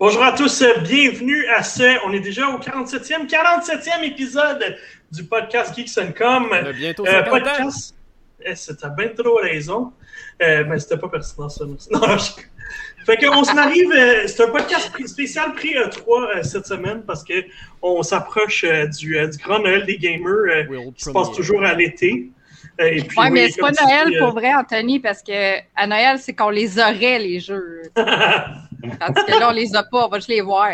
Bonjour à tous, bienvenue à ce, on est déjà au 47e, 47e épisode du podcast Geeks Com. bientôt euh, podcast, eh, c'était bien trop raison, euh, mais c'était pas pertinent ça. Non, je... Fait qu'on s'en arrive, euh, c'est un podcast spécial pré-E3 euh, cette semaine parce qu'on s'approche euh, du, du, grand Noël des gamers qui se passe toujours à l'été. Puis, ouais, mais c'est pas Noël pour vrai, Anthony, parce que à Noël, c'est qu'on les aurait, les jeux. Tandis que là, on les a pas, on va juste les voir.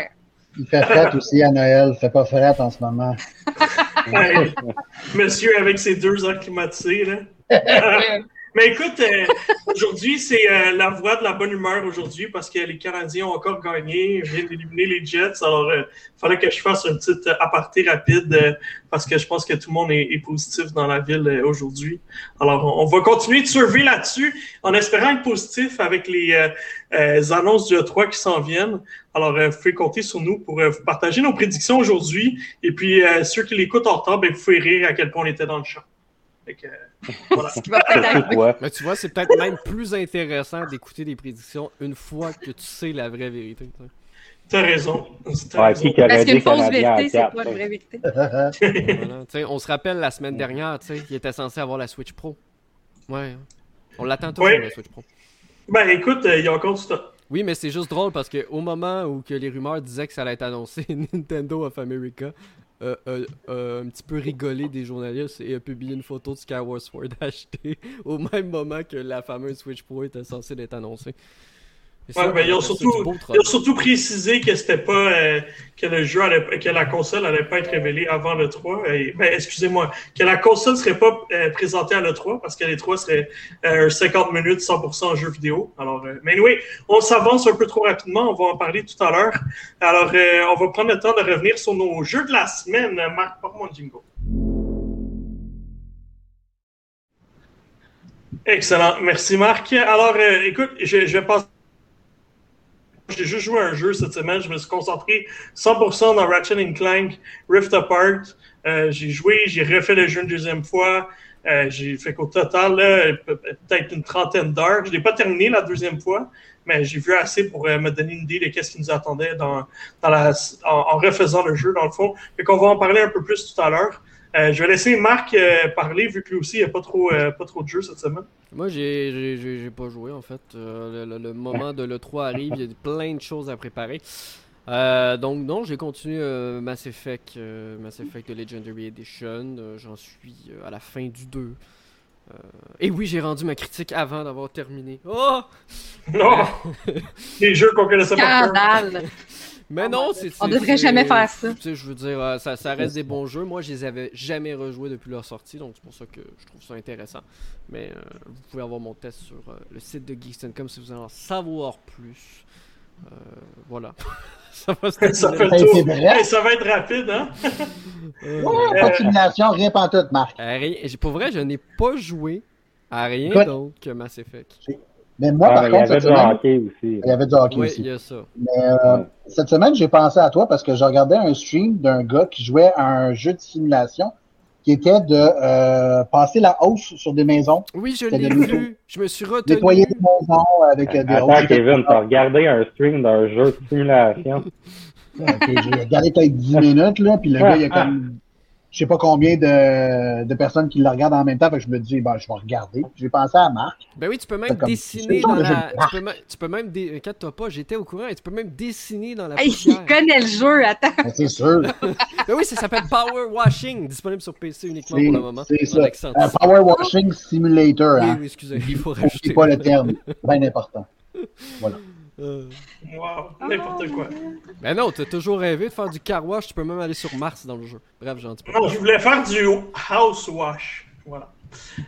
Il fait fret aussi à Noël, il fait pas fret en ce moment. monsieur avec ses deux ans climatisés, là. Mais écoute, euh, aujourd'hui, c'est euh, la voix de la bonne humeur aujourd'hui parce que les Canadiens ont encore gagné, viennent d'éliminer les Jets. Alors, il euh, fallait que je fasse une petite aparté rapide parce que je pense que tout le monde est, positif dans la ville aujourd'hui. Alors, on, va continuer de surveiller là-dessus en espérant être positif avec les annonces du E3 qui s'en viennent. Alors, vous pouvez compter sur nous pour vous partager nos prédictions aujourd'hui. Et puis, ceux qui l'écoutent en retard, ben, vous pouvez rire à quel point on était dans le champ. Mais tu vois, c'est peut-être même plus intéressant d'écouter des prédictions une fois que tu sais la vraie vérité. T'as raison. Parce qu'une fausse vérité, c'est pas une vraie vérité. on se rappelle la semaine dernière, il était censé avoir la Switch Pro. Ouais. Hein. On l'attend toujours, la Switch Pro. Ben écoute, euh, il y a encore du temps. Oui, mais c'est juste drôle parce qu'au moment où que les rumeurs disaient que ça allait être annoncé, Nintendo of America euh, euh, euh, un petit peu rigolé des journalistes et a publié une photo de Skyward Sword acheté au même moment que la fameuse Switch Pro était censée être annoncée. Ouais, ils ont, surtout, ils ont surtout précisé que c'était pas euh, que le jeu allait, que la console allait pas être révélée avant le 3. Et, ben, excusez-moi, que la console serait pas euh, présentée à le 3 parce que les 3 serait euh, 50 minutes 100% jeu vidéo. Alors, euh, mais oui, on s'avance un peu trop rapidement. On va en parler tout à l'heure. Alors, on va prendre le temps de revenir sur nos jeux de la semaine. Marc, par mon jingle. Excellent. Merci, Marc. Alors, écoute, je, je vais passer j'ai juste joué un jeu cette semaine. Je me suis concentré 100% dans Ratchet Clank Rift Apart. Euh, j'ai joué, j'ai refait le jeu une deuxième fois. Euh, j'ai fait qu'au total, peut-être une trentaine d'heures. Je ne l'ai pas terminé la deuxième fois, mais j'ai vu assez pour euh, me donner une idée de ce qui nous attendait dans, la, en, refaisant le jeu, dans le fond. Fait qu'on va en parler un peu plus tout à l'heure. Euh, je vais laisser Marc euh, parler, vu que lui aussi, il n'y a pas trop, euh, pas trop de jeux cette semaine. Moi, j'ai pas joué, en fait. Le, moment de l'E3 arrive, il y a plein de choses à préparer. donc, non, j'ai continué Mass Effect, Mass Effect Legendary Edition. J'en suis à la fin du 2. et oui, j'ai rendu ma critique avant d'avoir terminé. Oh! Non! Les jeux qu'on connaissait pas. Mais oh non, c'est. On devrait jamais faire ça. Tu sais, je veux dire, euh, ça, ça reste des bons jeux. Moi, je les avais jamais rejoués depuis leur sortie, donc c'est pour ça que je trouve ça intéressant. Mais euh, vous pouvez avoir mon test sur euh, le site de Geeks.com si vous voulez en savoir plus. voilà. ça va se ça, fait ça va être rapide, hein? ouais, continuation, rien pas tout, Marc. Pour vrai, je n'ai pas joué à rien d'autre que Mass Effect. Mais moi, par contre, cette semaine, il y avait du hockey oui, aussi. Il y a ça. Mais euh, cette semaine, j'ai pensé à toi parce que je regardais un stream d'un gars qui jouait à un jeu de simulation qui était de euh, passer la hausse sur des maisons. Oui, je l'ai vu. Je me suis retenu. Nettoyer des maisons avec euh, des Attends, Kevin, t'as regardé un stream d'un jeu de simulation? ok, j'ai regardé peut-être 10 minutes, là, puis le gars, il a comme je sais pas combien de, de, personnes qui le regardent en même temps. Fait que je me dis, ben, je vais regarder. J'ai pensé à Marc. Ben oui, tu peux même dessiner dans la. Tu peux, tu peux même. Dé... toi pas, j'étais au courant. Et tu peux même dessiner dans la. Hey, il connaît le jeu, attends. Ben, c'est sûr. ben oui, ça s'appelle Power Washing, disponible sur PC uniquement pour le moment. C'est ça. Uh, Power Washing Simulator. Hein. Oui, oui, excusez, il faut rajouter. pas le terme. Bien important. Voilà. Euh... Wow, n'importe quoi. Ben non, t'as toujours rêvé de faire du car wash, tu peux même aller sur Mars dans le jeu. Bref, j'en dis pas. Non, je voulais faire du house wash. Voilà.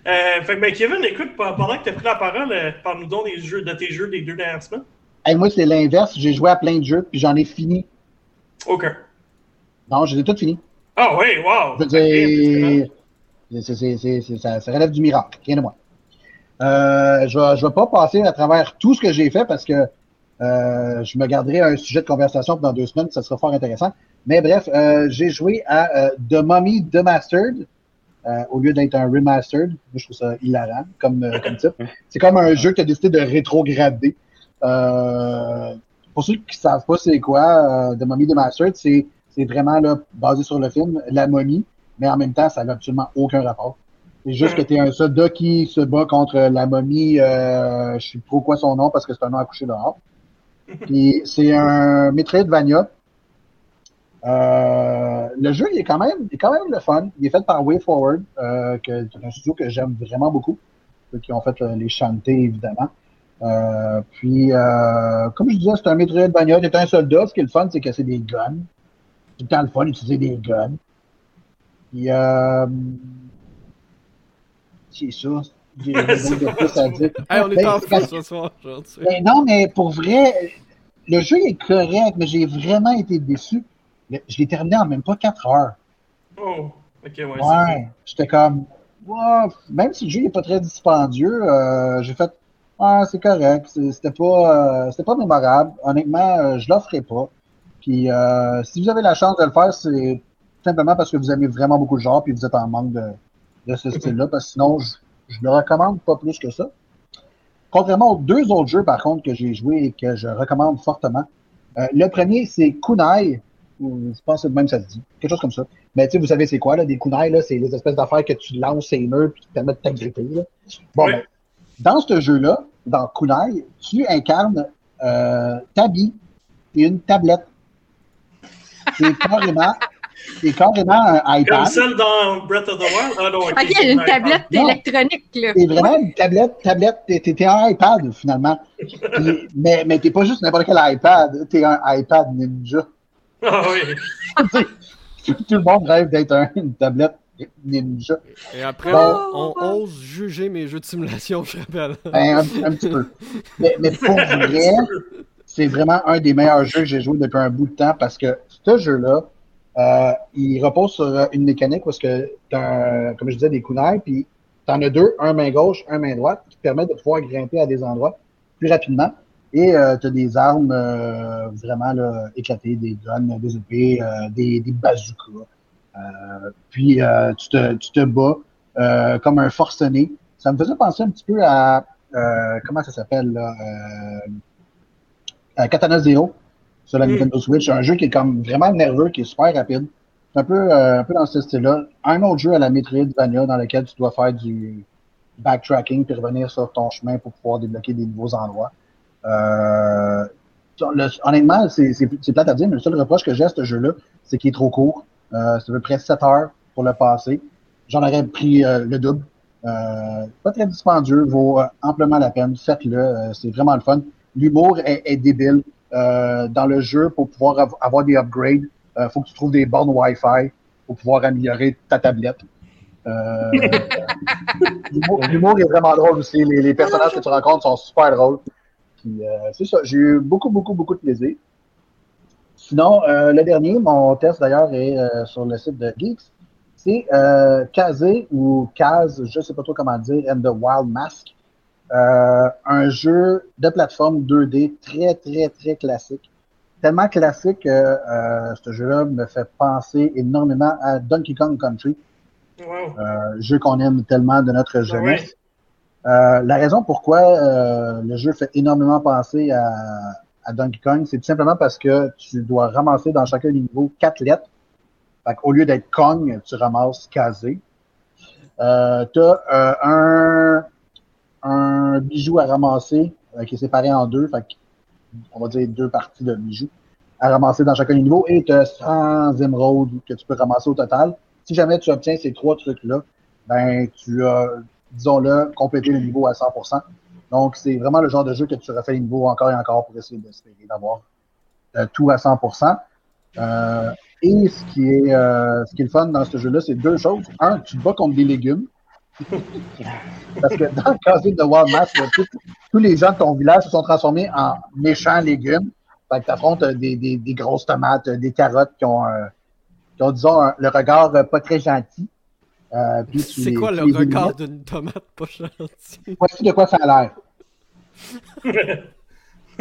Euh, fait que ben Kevin, écoute, pendant que t'as pris la parole, euh, parle-nous donc des jeux, de tes jeux des deux dernières semaines. Hey, moi, c'est l'inverse. J'ai joué à plein de jeux, puis j'en ai fini. OK. Non, je les ai tous finis. Ah oui, wow! C'est, ça, ça relève du miracle, rien de moins. Euh, je ne vais pas passer à travers tout ce que j'ai fait parce que euh, je me garderai un sujet de conversation dans deux semaines, ça sera fort intéressant. Mais bref, euh, j'ai joué à euh, The Mummy Demastered euh, au lieu d'être un remastered. je trouve ça hilarant comme, comme type. C'est comme un jeu qui a décidé de rétrograder. pour ceux qui ne savent pas c'est quoi, The Mummy Demastered, c'est c'est vraiment là, basé sur le film, La momie, mais en même temps, ça n'a absolument aucun rapport. C'est juste que tu es un soldat qui se bat contre la momie, euh, je sais trop quoi son nom parce que c'est un nom à coucher dehors. Puis c'est un Metroidvania. Euh, le jeu, il est quand même, il est quand même le fun. Il est fait par WayForward, euh, c'est un studio que j'aime vraiment beaucoup. Ceux qui ont fait euh, les chantés, évidemment. Euh, puis, euh, comme je disais, c'est un Metroidvania. es un soldat. Ce qui est le fun, c'est que c'est des guns tout le temps le fun d'utiliser des guns. Puis, euh, c'est ça. J'ai de plus à dire. Hey, on est ben, en fou ce soir aujourd'hui. Ben non, mais pour vrai, le jeu est correct, mais j'ai vraiment été déçu. Je l'ai terminé en même pas 4 heures. Oh, ok, ouais. Ouais, j'étais comme, wow, même si le jeu n'est pas très dispendieux, euh, j'ai fait, ah, c'est correct, c'était pas, euh, c'était pas mémorable. Honnêtement, euh, je l'offrais pas. Puis euh, si vous avez la chance de le faire, c'est simplement parce que vous aimez vraiment beaucoup le genre puis vous êtes en manque de, de ce style-là. Parce que sinon, je, je le recommande pas plus que ça. Contrairement aux deux autres jeux, par contre, que j'ai joué et que je recommande fortement. Euh, le premier, c'est Kunai. Je pense que même ça se dit. Quelque chose comme ça. Mais tu sais, vous savez c'est quoi, là, des kunai, là, c'est les espèces d'affaires que tu lances ces murs puis qui te permettent de t'agripper. Bon, ben, dans ce jeu-là, dans Kunai, tu incarnes euh, Tabi et une tablette. C'est carrément, c'est carrément un iPad. Comme celle dans Breath of the Wild? Ah non, ok, une tablette électronique. là. C'est vraiment une tablette, tablette, t'es un iPad finalement. mais mais t'es pas juste n'importe quel iPad, t'es un iPad ninja. Ah oui. Tout le monde rêve d'être un, une tablette ninja. Et après, on, ose juger mes jeux de simulation, je rappelle. Ben, un, un, petit peu. Mais, mais pour vrai, c'est vraiment un des meilleurs jeux que j'ai joué depuis un bout de temps parce que ce jeu-là, euh, il repose sur une mécanique parce que as, comme je disais, des kunai, puis tu en as deux, un main gauche, un main droite, qui te permet de pouvoir grimper à des endroits plus rapidement. Et euh, tu as des armes euh, vraiment éclatées, des guns, des épées, euh, des, des bazookas. Euh, puis tu, te, tu te bats comme un forcené. Ça me faisait penser un petit peu à comment ça s'appelle là? Katana Zero sur la mm. Nintendo Switch. Un jeu qui est comme vraiment nerveux, qui est super rapide. C'est un peu, euh, un peu dans ce style-là. Un autre jeu à la Metroidvania dans lequel tu dois faire du backtracking puis revenir sur ton chemin pour pouvoir débloquer des nouveaux endroits. Euh, honnêtement, c'est plate à dire, mais le seul reproche que j'ai à ce jeu-là, c'est qu'il est trop court. Euh, c'est à peu près 7 heures pour le passer. J'en aurais pris euh, le double. Euh, pas très dispendieux, vaut amplement la peine. Faites-le, c'est vraiment le fun. L'humour est, est, débile. Euh, dans le jeu, pour pouvoir avoir des upgrades, il euh, faut que tu trouves des bornes Wi-Fi pour pouvoir améliorer ta tablette. Euh, L'humour est vraiment drôle aussi. Les, les, personnages que tu rencontres sont super drôles. Euh, c'est ça. J'ai eu beaucoup, beaucoup, beaucoup de plaisir. Sinon, euh, le dernier, mon test d'ailleurs est euh, sur le site de Geeks. C'est euh, Kazé ou Kaz, je ne sais pas trop comment dire, and the Wild Mask. Euh, un jeu de plateforme 2D très, très, très classique. Tellement classique que euh, ce jeu-là me fait penser énormément à Donkey Kong Country. Wow. Euh, jeu qu'on aime tellement de notre jeunesse. Euh, la raison pourquoi euh, le jeu fait énormément penser à, à Donkey Kong, c'est tout simplement parce que tu dois ramasser dans chacun des niveaux quatre lettres. Fait Au lieu d'être Kong, tu ramasses Kazé. Euh, tu as un un bijou à ramasser euh, qui est séparé en deux, fait on va dire deux parties de bijoux à ramasser dans chacun des niveaux et tu as 100 émeraudes que tu peux ramasser au total. Si jamais tu obtiens ces trois trucs-là, ben tu as, disons-le, complété le niveau à 100%. Donc, c'est vraiment le genre de jeu que tu refais les niveaux encore et encore pour essayer d'espérer d'avoir euh, tout à 100%. Euh, et ce qui est ce qui est le fun dans ce jeu-là, c'est deux choses. Un, tu te bats contre des légumes. Parce que dans le casier de Walmart, tous les gens de ton village se sont transformés en méchants légumes. Fait que tu affrontes euh, des, des, des, grosses tomates, euh, des carottes qui ont, euh, qui ont disons, un, le regard pas très gentil. Euh, c'est quoi le regard d'une tomate pas gentille? Voici de quoi ça a l'air.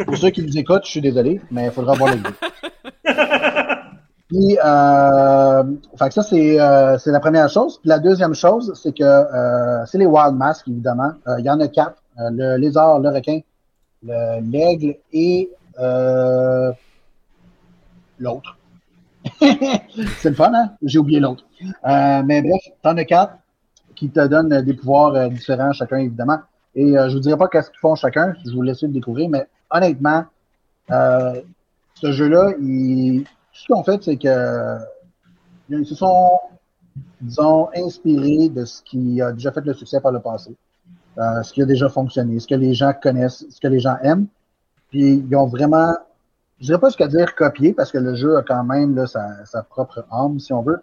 Pour ceux qui nous écoutent, je suis désolé, mais il faudra voir le vidéo. Puis, euh, fait que ça, c'est, euh, c'est la première chose. Puis la deuxième chose, c'est que euh, c'est les Wild Masks, évidemment. Euh, il y en a quatre. Euh, le lézard, le requin, le, l'aigle et Euh, l'autre. c'est le fun, hein? J'ai oublié l'autre. Mais bref, t'en as quatre qui te donnent des pouvoirs différents, chacun, évidemment. Et je vous dirai pas qu'est-ce qu'ils font chacun, je vous laisse le découvrir, mais honnêtement, ce jeu-là, il... ce qu'ils ont fait, c'est que ils se sont, disons, inspirés de ce qui a déjà fait le succès par le passé, ce qui a déjà fonctionné, ce que les gens connaissent, ce que les gens aiment. Puis ils ont vraiment je dirais pas ce qu'à dire copier parce que le jeu a quand même sa, propre âme, si on veut.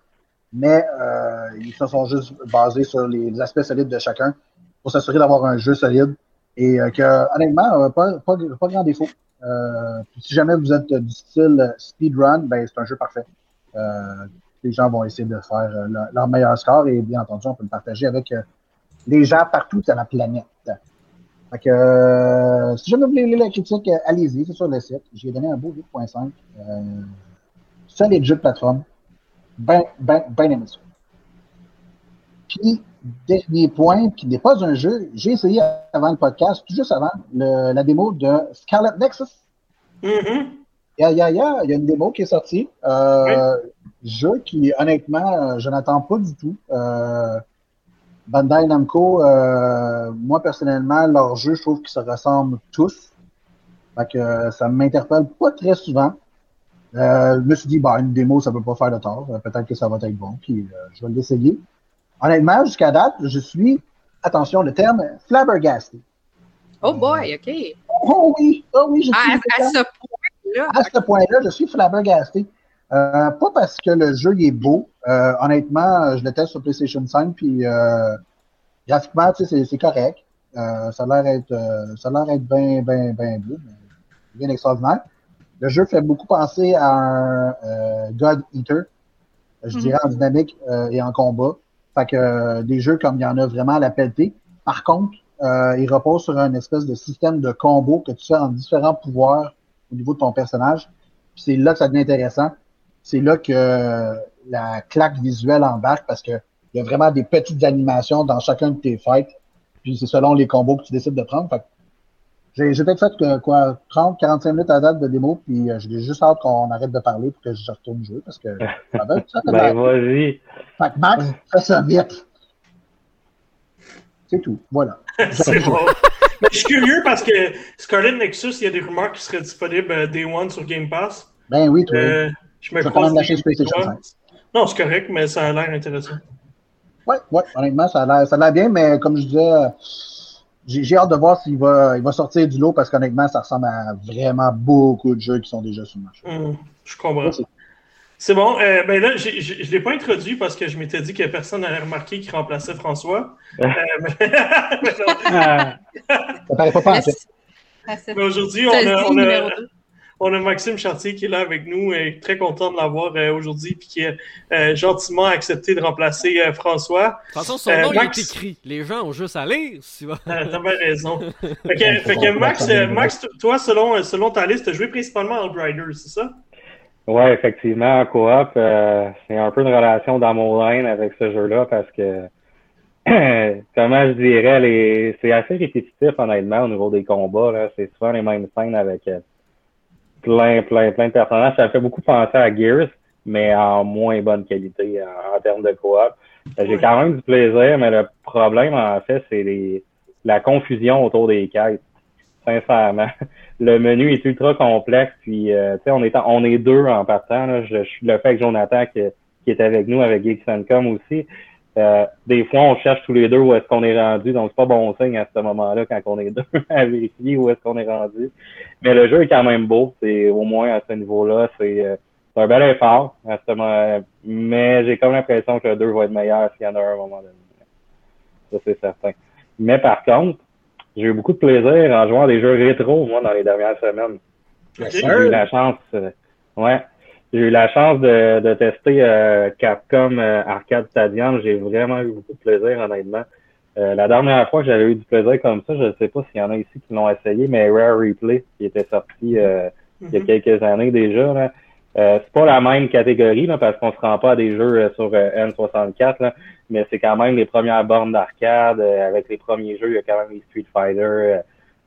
Mais euh, ils se sont juste basés sur les, aspects solides de chacun pour s'assurer d'avoir un jeu solide et euh, que, honnêtement, euh, pas, pas, grand défaut. Euh, si jamais vous êtes du style speedrun, ben c'est un jeu parfait. Euh, les gens vont essayer de faire leur, meilleur score et bien entendu, on peut le partager avec les gens partout sur la planète. Euh, si jamais vous voulez lire la critique, euh, allez-y, c'est sur le site. J'ai donné un beau 8.5. Euh, solide jeu de plateforme. Ben, ben, ben aimé ça. Puis, dernier point, qui n'est pas un jeu, j'ai essayé avant le podcast, tout juste avant, le, la démo de Scarlet Nexus. Mm-hmm. Yeah, yeah, yeah. Il y a une démo qui est sortie. Euh, Jeu qui, honnêtement, je n'attends pas du tout. Euh, Bandai Namco, euh, moi personnellement, leurs jeux, je trouve qu'ils se ressemblent tous. Fait que euh, ça m'interpelle pas très souvent. Euh, je me suis dit, bah, une démo, ça peut pas faire de tort. Euh, peut-être que ça va être bon, puis je vais l'essayer. Honnêtement, jusqu'à date, je suis, attention, le terme flabbergasté. Oh boy, OK. Oh oui, oh oui, je suis. À, ce point-là. À ce point-là, je suis flabbergasté. Euh, pas parce que le jeu est beau. Euh, honnêtement, je le teste sur PlayStation 5, puis euh, graphiquement, c'est correct. ça a l'air être, ça a l'air être bien, bien, bien beau, bien extraordinaire. Le jeu fait beaucoup penser à un God Eater, je dirais en dynamique et en combat. Fait que des jeux comme il y en a vraiment à la pelletée. Par contre, il repose sur un espèce de système de combo que tu fais en différents pouvoirs au niveau de ton personnage. Puis c'est là que ça devient intéressant c'est là que la claque visuelle embarque parce qu'il y a vraiment des petites animations dans chacun de tes fights. Puis c'est selon les combos que tu décides de prendre. J'ai, peut-être fait quoi, 30, 45 minutes à date de démo, puis euh, j'ai juste hâte qu'on arrête de parler pour que je retourne jouer parce que ça va ça Ben vas-y. Fait que Max, fais ça vite. C'est tout. Voilà. c'est bon. Mais je suis curieux parce que Scarlet Nexus, il y a des rumeurs qui seraient disponibles euh, Day One sur Game Pass. Ben oui, toi. Euh, je me Non, c'est correct, mais ça a l'air intéressant. Oui, ouais, honnêtement, ça a l'air bien, mais comme je disais, j'ai hâte de voir s'il va, il va sortir du lot parce qu'honnêtement, ça ressemble à vraiment beaucoup de jeux qui sont déjà sur le marché. Hum, je comprends. C'est bon. Euh, ben là, je ne l'ai pas introduit parce que je m'étais dit que personne n'avait remarqué qu'il remplaçait François. euh, mais... ça paraît pas aujourd'hui, on a, on a, on a Maxime Chartier qui est là avec nous et très content de l'avoir euh, aujourd'hui puis qui a euh, gentiment accepté de remplacer euh, François. De toute façon, son nom est écrit. Les gens ont juste à lire. Tu vois. T'as bien raison. fait que, Max, Max, toi, selon, selon ta liste, tu as joué principalement en Rider, c'est ça? Oui, effectivement, en coop, c'est un peu une relation d'amour-haine avec ce jeu-là parce que comment je dirais, c'est assez répétitif honnêtement au niveau des combats. C'est souvent les mêmes scènes avec plein, plein, plein de personnages. Ça fait beaucoup penser à Gears, mais en moins bonne qualité en, termes de coop. Euh, j'ai quand même du plaisir, mais le problème, en fait, c'est la confusion autour des quêtes. Sincèrement. Le menu est ultra complexe, puis euh, tu sais, on est on est deux en partant. Là. Je, suis le fait avec Jonathan qui, qui est avec nous, avec Geeks aussi. Euh, des fois, on cherche tous les deux où est-ce qu'on est rendu, donc c'est pas bon signe à ce moment-là quand on est deux à vérifier où est-ce qu'on est rendu. Mais le jeu est quand même beau, c'est au moins à ce niveau-là, c'est euh, un bel effort à ce moment mais j'ai comme l'impression que le 2 va être meilleur s'il y en a un à un moment donné. Ça, c'est certain. Mais par contre, j'ai eu beaucoup de plaisir en jouant à des jeux rétro, moi, dans les dernières semaines. J'ai eu la chance, euh, ouais, j'ai eu la chance de, de tester euh, Capcom euh, Arcade Stadium. J'ai vraiment eu beaucoup de plaisir, honnêtement. Euh, la dernière fois que j'avais eu du plaisir comme ça, je ne sais pas s'il y en a ici qui l'ont essayé, mais Rare Replay, qui était sorti il y a mhm. quelques années déjà, là, c'est pas la même catégorie là, parce qu'on se rend pas à des jeux sur N64, là, mais c'est quand même les premières bornes d'arcade avec les premiers jeux. Il y a quand même les Street Fighter,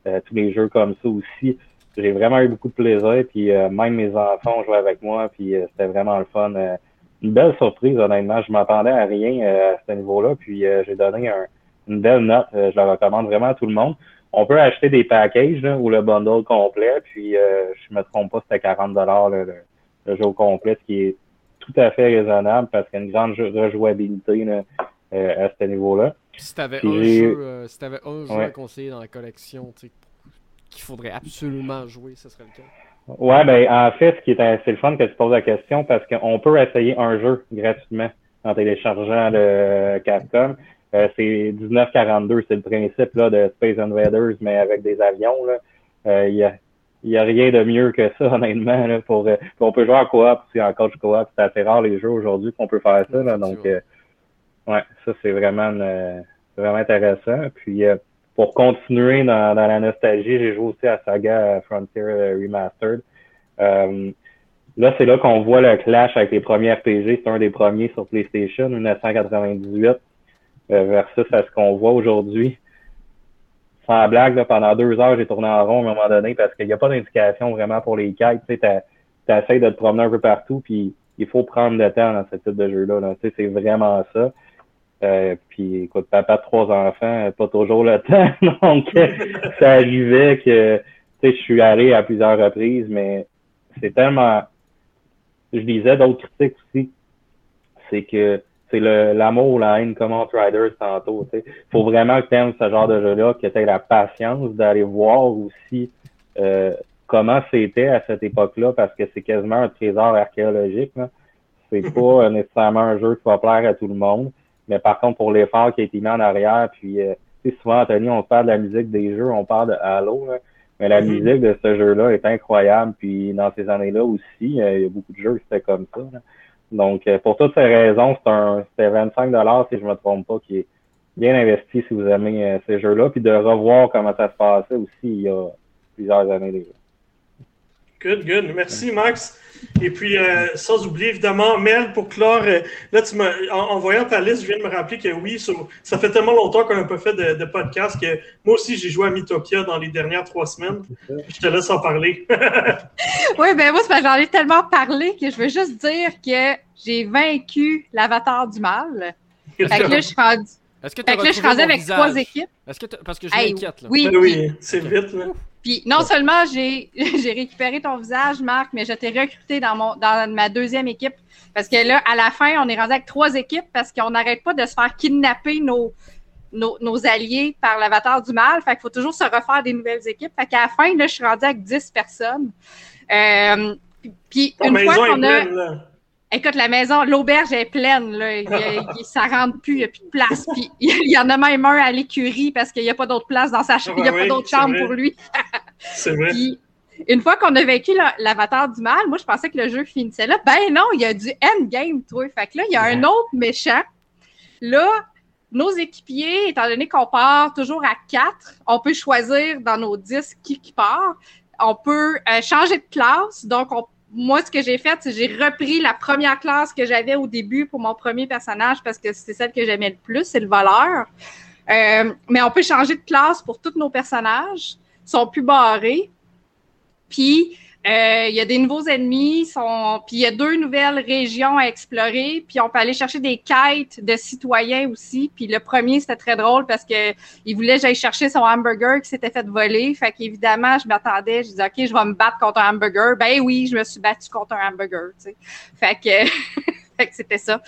tous les jeux comme ça aussi j'ai vraiment eu beaucoup de plaisir. Puis même mes enfants ont joué avec moi, puis c'était vraiment le fun. une belle surprise, honnêtement. Je m'attendais à rien à ce niveau-là. Puis j'ai donné une belle note. je la recommande vraiment à tout le monde. On peut acheter des packages ou le bundle complet. Puis je me trompe pas, c'était 40 dollars le, le jeu complet, ce qui est tout à fait raisonnable parce qu'il y a une grande rejouabilité là, euh, à ce niveau-là. Si tu avais, un jeu, euh, si avais un jeu à conseiller dans la collection qu'il faudrait absolument jouer, ce serait le cas. Ouais, ben en fait, ce qui est assez le fun que tu poses la question parce qu'on peut essayer un jeu gratuitement en téléchargeant le Capcom. Euh, c'est 1942, c'est le principe là, de Space Invaders, mais avec des avions. Là. Euh, il y a il n'y a rien de mieux que ça, honnêtement. Là, pour, euh, on peut jouer en coop, c'est en coach coop. C'est assez rare les jeux aujourd'hui qu'on peut faire ça. Là, donc, euh, ouais, ça, c'est vraiment, euh, vraiment intéressant. Puis, pour continuer dans, la nostalgie, j'ai joué aussi à Saga Frontier Remastered. là, c'est là qu'on voit le clash avec les premiers RPG. C'est un des premiers sur PlayStation, 1998, versus à ce qu'on voit aujourd'hui sans blague, pendant deux heures, j'ai tourné en rond à un moment donné parce qu'il n'y a pas d'indication vraiment pour les quêtes. Tu essaies de te promener un peu partout, puis il faut prendre le temps dans ce type de jeu-là. Sais, c'est vraiment ça. Euh, puis écoute, papa de trois enfants, pas toujours le temps. Donc, ça arrivait que tu sais, je suis allé à plusieurs reprises, mais c'est tellement. Je disais d'autres critiques aussi. C'est que c'est l'amour la haine comme Outriders tantôt. Il faut vraiment que tu aimes ce genre de jeu-là, que tu aies la patience d'aller voir aussi euh, comment c'était à cette époque-là, parce que c'est quasiment un trésor archéologique. C'est pas nécessairement un jeu qui va plaire à tout le monde. Mais par contre, pour l'effort qui a été mis en arrière, puis euh, souvent, Anthony, on parle de la musique des jeux, on parle de Halo, mais la mm-hmm. musique de ce jeu-là est incroyable. Puis dans ces années-là aussi, euh, il y a beaucoup de jeux qui étaient comme ça. Donc, euh, pour toutes ces raisons, c'était 25 si je ne me trompe pas, qui est bien investi si vous aimez euh, ces jeux-là, puis de revoir comment ça se passait aussi il y a plusieurs années déjà. Good, good. Merci, Max. Et puis, euh, sans oublier, évidemment, Mel, pour clore, euh, là, tu en, voyant ta liste, je viens de me rappeler que oui, ça fait tellement longtemps qu'on n'a pas fait de, podcast que moi aussi, j'ai joué à Mythopia dans les dernières trois semaines. Je te laisse en parler. oui, ben moi, j'en ai tellement parlé que je veux juste dire que j'ai vaincu l'avatar du mal. Fait que là, je suis rendu... Est-ce que, là, je suis rendu avec trois équipes. Est-ce que Parce que je m'inquiète. Oui, oui c'est vite. Là. Puis non seulement j'ai récupéré ton visage, Marc, mais je t'ai recruté dans mon dans ma deuxième équipe. Parce que là, à la fin, on est rendu avec trois équipes parce qu'on n'arrête pas de se faire kidnapper nos, nos, alliés par l'avatar du mal. Fait qu'il faut toujours se refaire des nouvelles équipes. Fait qu'à la fin, là, je suis rendu avec dix personnes. Euh, puis une fois qu'on a. Écoute, la maison, l'auberge est pleine, là. Il, ça rentre plus, il n'y a plus de place. Puis il y en a même un à l'écurie parce qu'il n'y a pas d'autre place dans sa chambre, il n'y a pas d'autre chambre pour lui. C'est vrai. Puis, une fois qu'on a vécu l'avatar du mal, moi je pensais que le jeu finissait là. Ben non, il y a du endgame, toi. Fait que là, il y a un autre méchant. Là, nos équipiers, étant donné qu'on part toujours à quatre, on peut choisir dans nos qui, qui part. On peut euh, changer de classe, donc on moi, ce que j'ai fait, c'est j'ai repris la première classe que j'avais au début pour mon premier personnage parce que c'est celle que j'aimais le plus, c'est le voleur. Euh, mais on peut changer de classe pour tous nos personnages. Ils sont plus barrés. Puis, il y a des nouveaux ennemis, sont... puis il y a deux nouvelles régions à explorer, puis on peut aller chercher des quêtes de citoyens aussi. Puis le premier, c'était très drôle parce que il voulait que j'aille chercher son hamburger qui s'était fait voler. Fait qu'évidemment, je m'attendais, je disais OK, je vais me battre contre un hamburger. Ben oui, je me suis battu contre un hamburger. Tu. Fait que fait que c'était ça.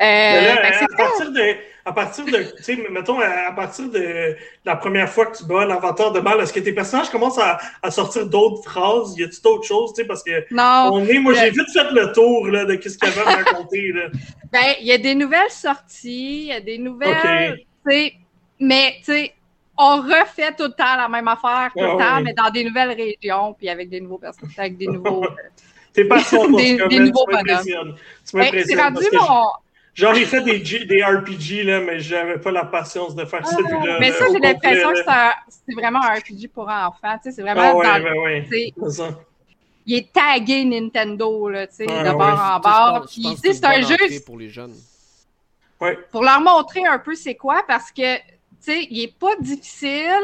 Euh, à, partir de, à partir de, tu sais, mettons, à, partir de la première fois que tu bats l'inventeur de mal, est-ce que tes personnages commencent à, à sortir d'autres phrases? Y a-t-il d'autres choses, tu sais, parce que non, on est, moi, j'ai vite fait le tour là, de ce qu'il y avait à raconter. Là. Ben, il y a des nouvelles sorties, il y a des nouvelles, tu sais, mais, tu sais, on refait tout le temps la même affaire, tout le ah temps, mais dans des nouvelles régions, puis avec des nouveaux personnages, avec des nouveaux... T'es pas pour des, des nouveaux bonhommes. Tu m'impressionnes. rendu mon... J'en ai fait des, des RPG, là, mais j'avais pas la patience de faire ah, celui-là. Mais ça, j'ai l'impression que c'est vraiment un RPG pour enfants. C'est vraiment. Ah, ouais, dans, ben ouais. Il est tagué Nintendo, là, tu sais, de bord en bord. Puis, c'est un jeu. Pour les jeunes. Ouais. Pour leur montrer un peu c'est quoi, parce que, tu sais, il est pas difficile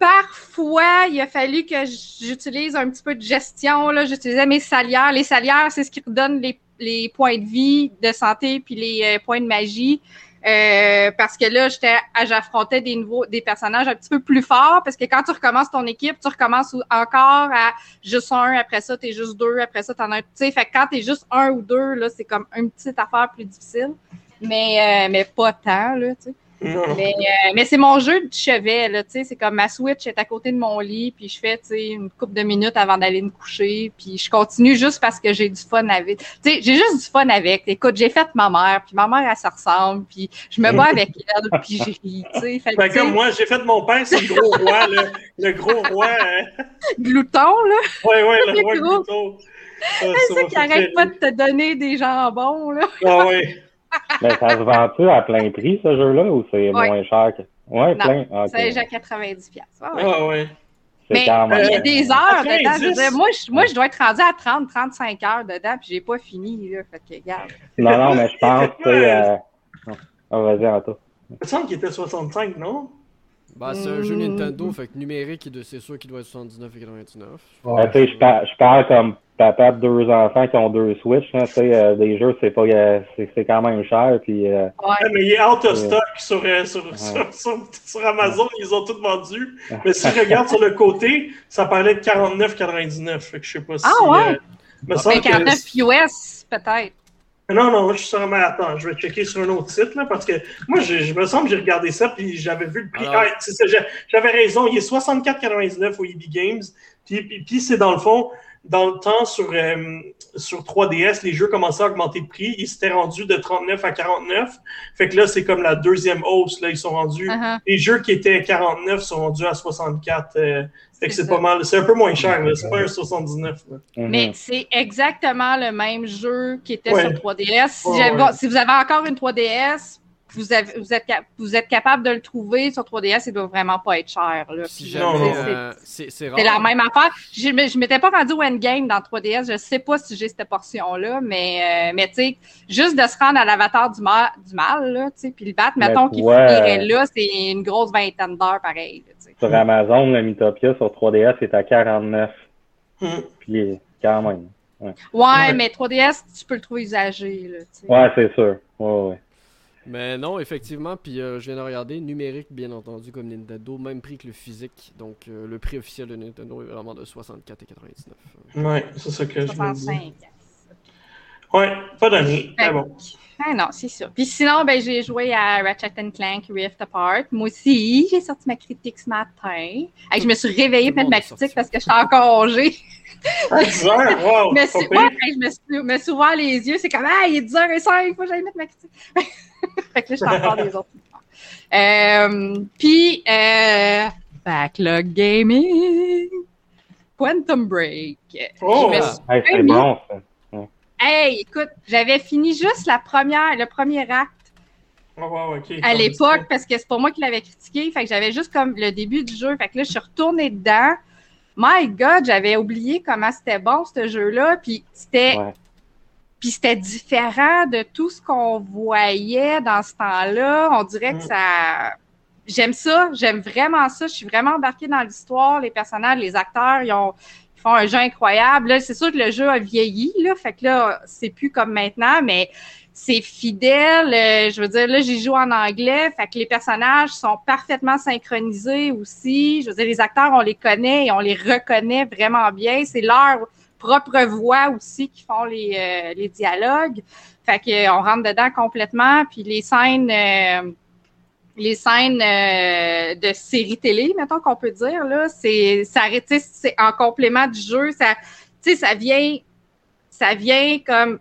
parfois, il a fallu que j'utilise un petit peu de gestion. Là. J'utilisais mes salières. Les salières, c'est ce qui redonne les, les, points de vie, de santé, puis les euh, points de magie. Euh, parce que là, j'étais, j'affrontais des nouveaux, des personnages un petit peu plus forts. Parce que quand tu recommences ton équipe, tu recommences encore à juste un, après ça, t'es juste deux, après ça, t'en as un. Tu sais, fait que quand t'es juste un ou deux, là, c'est comme une petite affaire plus difficile. Mais, euh, mais pas tant, là, tu sais. Mais, euh, mais c'est mon jeu de chevet, là, tu sais, c'est comme ma Switch est à côté de mon lit, puis je fais, tu sais, une couple de minutes avant d'aller me coucher, puis je continue juste parce que j'ai du fun avec. Tu sais, j'ai juste du fun avec. Écoute, j'ai fait ma mère, puis ma mère, elle se ressemble, puis je me bats avec elle, puis je ris, tu sais. Fait, ben, comme moi, j'ai fait mon père, c'est le gros roi, là, le gros roi. Hein. Glouton, là. Oui, oui, le roi glouton. C'est ça qui arrête pas de te donner des jambons, là. Ah oui. Mais ça se vend-tu à plein prix, ce jeu-là, ou c'est moins cher que. Ouais, plein. Okay. C'est déjà 90$. Ah, ouais. Ah, ouais. Mais il y a des heures dedans. Je dire, moi, je, moi, je dois être rendu à 30-35 heures dedans, puis j'ai pas fini. Là, fait que, regarde. Non, non, mais je pense que. Euh... Oh, vas-y, Anto. Il me semble qu'il était 65, non? Bah, c'est un jeu Nintendo, fait que numérique, c'est sûr qu'il doit être 79,99. Ouais, tu sais, je parle comme papa de deux enfants qui ont deux Switch, hein, tu sais, euh, des jeux, c'est pas, euh, c'est quand même cher, puis... Euh, ouais. mais il est out of stock sur, sur, sur, sur, Amazon, ils ont tout vendu. Mais si je regarde sur le côté, ça parlait de 49,99, fait que je sais pas si... Ah ouais? mais 49 US, peut-être. Non, non, je suis sûrement. Attends, je vais checker sur un autre site, là, parce que moi, je, je me semble que j'ai regardé ça, puis j'avais vu le prix. Ah, j'avais raison, il est 64,99 au EB Games, puis, puis, puis c'est dans le fond, dans le temps, sur, euh, sur 3DS, les jeux commençaient à augmenter de prix. Ils s'étaient rendus de 39 à 49. Fait que là, c'est comme la deuxième hausse. Là, ils sont rendus. Uh-huh. Les jeux qui étaient à 49 sont rendus à 64. Euh, fait que c'est pas mal. C'est un peu moins cher. C'est pas un 79. Mais c'est exactement le même jeu qui était sur 3DS. Si, si vous avez encore une 3DS, vous, avez, vous, êtes, vous êtes capable de le trouver sur 3DS, il doit vraiment pas être cher. Là. Euh, c'est la même affaire. Je ne m'étais pas rendu au endgame dans 3DS. Je sais pas si j'ai cette portion-là, mais, euh, mais tu sais, juste de se rendre à l'avatar du, mal, du mal, là, puis le battre, mettons qu'il finirait là, c'est une grosse vingtaine d'heures pareil. sur Amazon, le Mythopia sur 3DS est à 49. Hmm. Puis quand même. Ouais. ouais, mais 3DS, tu peux le trouver usagé. Là, ouais, c'est sûr. Ouais, ouais. Mais non, effectivement, puis euh, je viens de regarder, numérique bien entendu comme Nintendo, même prix que le physique. Donc euh, le prix officiel de Nintendo est vraiment de 64,99. Ouais, c'est ça que je veux dire. Ouais, pas donné. Mais bon. Ah non, c'est sûr. Puis sinon, ben, j'ai joué à Ratchet Clank Rift Apart. Moi aussi, j'ai sorti ma critique ce matin. je me suis réveillée de ma critique parce que j'étais en congé. Ah, 10 heures? Wow! mais ouais, je me suis, me suis ouvert les yeux. C'est comme, ah, il est 10 h 05 il faut que j'aille mettre ma critique. fait que là, je suis encore des autres. Euh, Puis, euh, Backlog Gaming, Quantum Break. Oh, c'est bon, ça. Hey, écoute, j'avais fini juste la première, le premier acte oh, à l'époque parce que c'est pas moi qui l'avais critiqué. Fait que j'avais juste comme le début du jeu. Fait que là, je suis retournée dedans. My God, j'avais oublié comment c'était bon ce jeu-là. Puis c'était puis c'était différent de tout ce qu'on voyait dans ce temps-là. On dirait que mm. ça. J'aime ça, j'aime vraiment ça. Je suis vraiment embarquée dans l'histoire. Les personnages, les acteurs, ils, ont, ils font un jeu incroyable. Là, c'est sûr que le jeu a vieilli, là. Fait que là, c'est plus comme maintenant, mais c'est fidèle. Euh, je veux dire, là, j'y joue en anglais. Fait que les personnages sont parfaitement synchronisés aussi. Je veux dire, les acteurs, on les connaît et on les reconnaît vraiment bien. C'est leur propre voix aussi qui font les, euh, les dialogues. Fait qu'on euh, rentre dedans complètement. Puis les scènes, euh, les scènes de série télé, mettons qu'on peut dire, là, c'est, ça, c'est en complément du jeu. Ça, ça vient, ça vient comme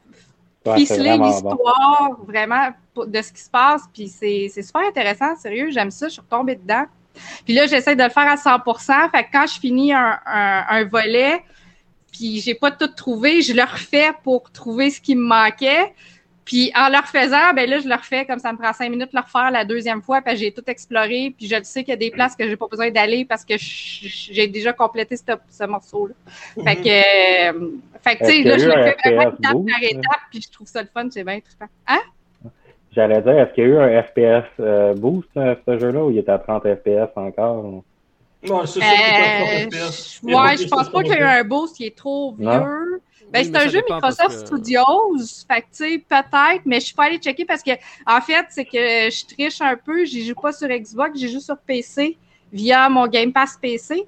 ficeler l'histoire vraiment de ce qui se passe. Puis c'est, super intéressant, sérieux. J'aime ça. Je suis retombée dedans. Puis là, j'essaie de le faire à 100% Fait que quand je finis un, un volet, puis j'ai pas tout trouvé, je le refais pour trouver ce qui me manquait. Puis en le refaisant, ben là, je le refais comme ça me prend cinq minutes de le refaire la deuxième fois, puis j'ai tout exploré, puis je sais qu'il y a des places que j'ai pas besoin d'aller parce que j'ai déjà complété ce, morceau-là. Fait que, euh, fait que tu sais, là, je le fais vraiment étape par étape, puis je trouve ça le fun, c'est bien trippant. Hein? J'allais dire, est-ce qu'il y a eu un FPS euh, boost, euh, ce jeu-là, ou il était à 30 FPS encore? Ouais, c'est Euh, je- ouais, je pense pas qu'il y a eu un boost qui est trop vieux. Non. Ben, Oui, c'est un jeu Microsoft que- Studios. Fait que, tu sais, peut-être, mais je suis pas allée checker parce que, en fait, c'est que je triche un peu. J'y joue pas sur Xbox, j'y joue sur PC via mon Game Pass PC.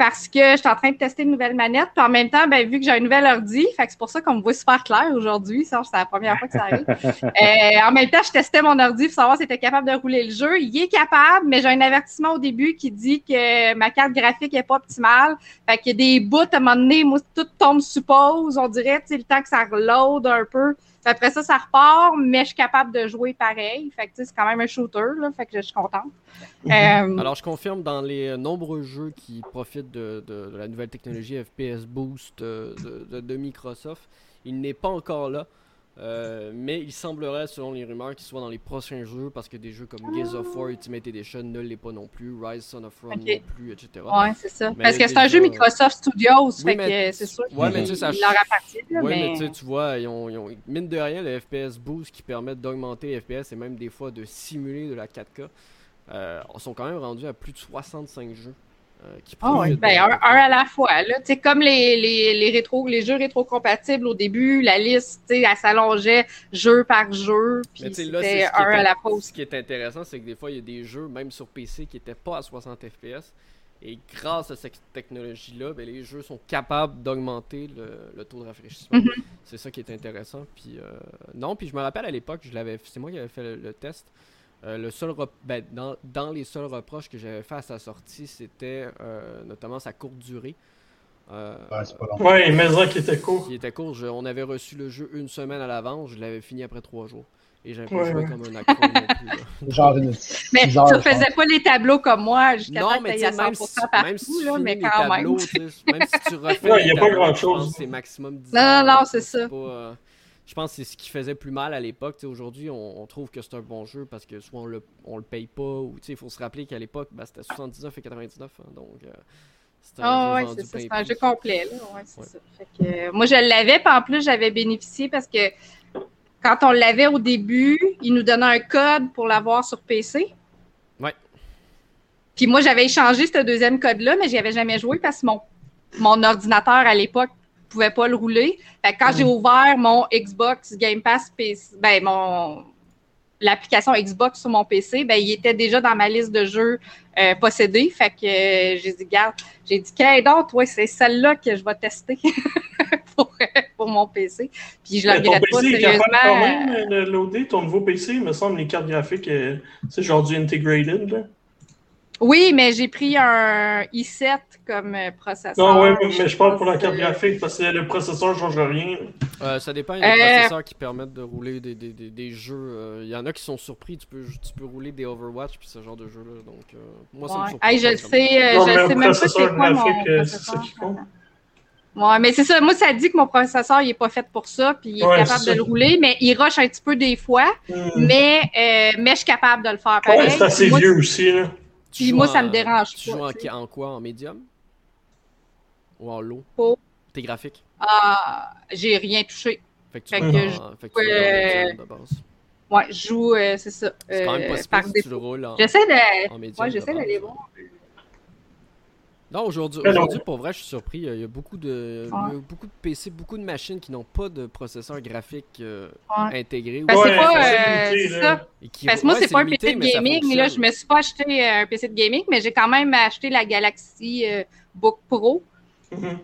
Parce que je suis en train de tester une nouvelle manette. Puis en même temps, ben, vu que j'ai un nouvel ordi, fait que c'est pour ça qu'on me voit super clair aujourd'hui. Ça, c'est la première fois que ça arrive. Euh, en même temps, je testais mon ordi pour savoir si était capable de rouler le jeu. Il est capable, mais j'ai un avertissement au début qui dit que ma carte graphique est pas optimale. Fait qu'il y a des bouts, à un moment donné, moi, tout tombe suppose, on dirait, le temps que ça reload un peu. Puis après ça, ça repart, mais je suis capable de jouer pareil. Fait que, c'est quand même un shooter, là. Fait que je suis contente. Euh, Alors, je confirme dans les euh, nombreux jeux qui profitent de, de- de la nouvelle technologie FPS Boost euh, de, de- de Microsoft, il n'est pas encore là. Euh, mais il semblerait, selon les rumeurs, qu'il soit dans les prochains jeux parce que des jeux comme Gears of War Ultimate Edition ne l'est pas non plus, Rise Son of Rome non plus, etc. ouais, c'est ça. Mais Parce que c'est un jeu Microsoft Studios. fait mais- que c'est sûr Ouais, mais qu'il tu sais, ça- leur appartient, Ouais, mais, mais... tu vois, ils ont, ils ont- mine de rien, le FPS Boost qui permet d'augmenter les FPS et même des fois de simuler de la 4K, euh, sont quand même rendus à plus de 65 jeux. Euh, qui Ah ouais. Ben, un, un à la fois. Là. Comme les, les, les, rétro, les jeux rétro-compatibles au début, la liste, tu sais, elle s'allongeait jeu par jeu. Puis Mais tu sais, là, c'est c'était ce qui, un à est, la pause. ce qui est intéressant, c'est que des fois, il y a des jeux, même sur PC, qui n'étaient pas à 60 FPS. Et grâce à cette technologie-là, ben, les jeux sont capables d'augmenter le, le taux de rafraîchissement. Mhm. C'est ça qui est intéressant. Puis, euh, non, puis je me rappelle à l'époque, je l'avais, c'est moi qui avais fait le, le test. Euh, le seul ben, dans, dans les seuls reproches que j'avais fait à sa sortie, c'était euh, notamment sa courte durée. Euh, Ouais, c'est pas long. Ouais, mais ça qui était court. qui était court. Je- on avait reçu le jeu une semaine à l'avance, je l'avais fini après trois jours. Et j'avais pas Ouais, joué comme un accro non. Genre une Mais heures, tu pense. faisais pas les tableaux comme moi jusqu'à Non, temps que mais tu à sais, même 100% si, partout, même si tu là, mais quand tableaux, même. sais, même si tu refais Ouais, les y a pas tableaux, grand-chose. Pense que c'est maximum 10 Non, non, là, c'est ça. pas, euh, je pense que c'est ce qui faisait plus mal à l'époque. Aujourd'hui, on, on trouve que c'est un bon jeu parce que soit on le, on le paye pas ou il faut se rappeler qu'à l'époque, ben, c'était 79 et 99. hein, donc, euh, c'était un Ah jeu ouais, vendu c'est ça, plein c'est un jeu complet. Là. Ouais, c'est Ouais. ça. Fait que, euh, moi, je l'avais, puis en plus, j'avais bénéficié parce que quand on l'avait au début, il nous donnait un code pour l'avoir sur PC. Ouais. Puis moi, j'avais échangé ce deuxième code-là, mais j'y avais jamais joué parce que mon, mon ordinateur à l'époque pouvait pas le rouler. Fait que quand j'ai ouvert mon Xbox Game Pass PC, ben mon l'application Xbox sur mon PC, ben il était déjà dans ma liste de jeux euh, possédés. Fait que euh, j'ai dit, garde, j'ai dit, quelle d'autre? Ouais, c'est celle-là que je vais tester pour, pour mon PC. Puis je ton regrette pas PC est capable quand sérieusement. même de loader ton nouveau PC, il me semble, les cartes graphiques, euh, c'est genre du integrated. Là. Oui, mais j'ai pris un i7 comme euh, processeur. Non, ouais, mais je parle pour la carte euh, graphique parce que le processeur ne change rien. Euh, ça dépend, il y a Euh, des processeurs qui permettent de rouler des, des, des, des jeux. euh, Il y en a qui sont surpris, tu peux, tu peux rouler des Overwatch puis ce genre de jeu-là. Donc, euh, moi, ça me Ouais. surprend Hey, je le sais, euh, Non, je sais même pas c'est quoi mon euh, processeur. ça qui compte. Ouais, mais c'est ça. Moi, ça dit que mon processeur, il est pas fait pour ça, puis il est Ouais, capable de ça. le rouler, mais il rush un petit peu des fois, Hmm. mais, euh, mais je suis capable de le faire pareil. Ouais, c'est assez Moi, vieux aussi. Là. Tu Puis joues moi, en- ça me dérange Tu pas, joues en, tu sais. en quoi? En médium? Ou en low Pas. Tes graphiques Ah, j'ai rien touché. Fait que tu Fait joues que en- je- fait que tu joues en euh, médium de base. Ouais, je joue, euh, c'est ça. C'est quand même euh, pas par si tu le roules en, J'essaie en. Ouais, d'aller voir. Non, aujourd'hui, pour vrai, je suis surpris. Il y a beaucoup de, il y a beaucoup de PC, beaucoup de machines qui n'ont pas de processeur graphique euh, Ouais. intégré. Ouais, c'est pas. c'est euh, limité, ça. qui- Parce que moi, ouais, c'est pas un limité, PC de gaming. Là, je me suis pas acheté euh, un PC de gaming, mais j'ai quand même acheté la Galaxy euh, Book Pro, Mhm.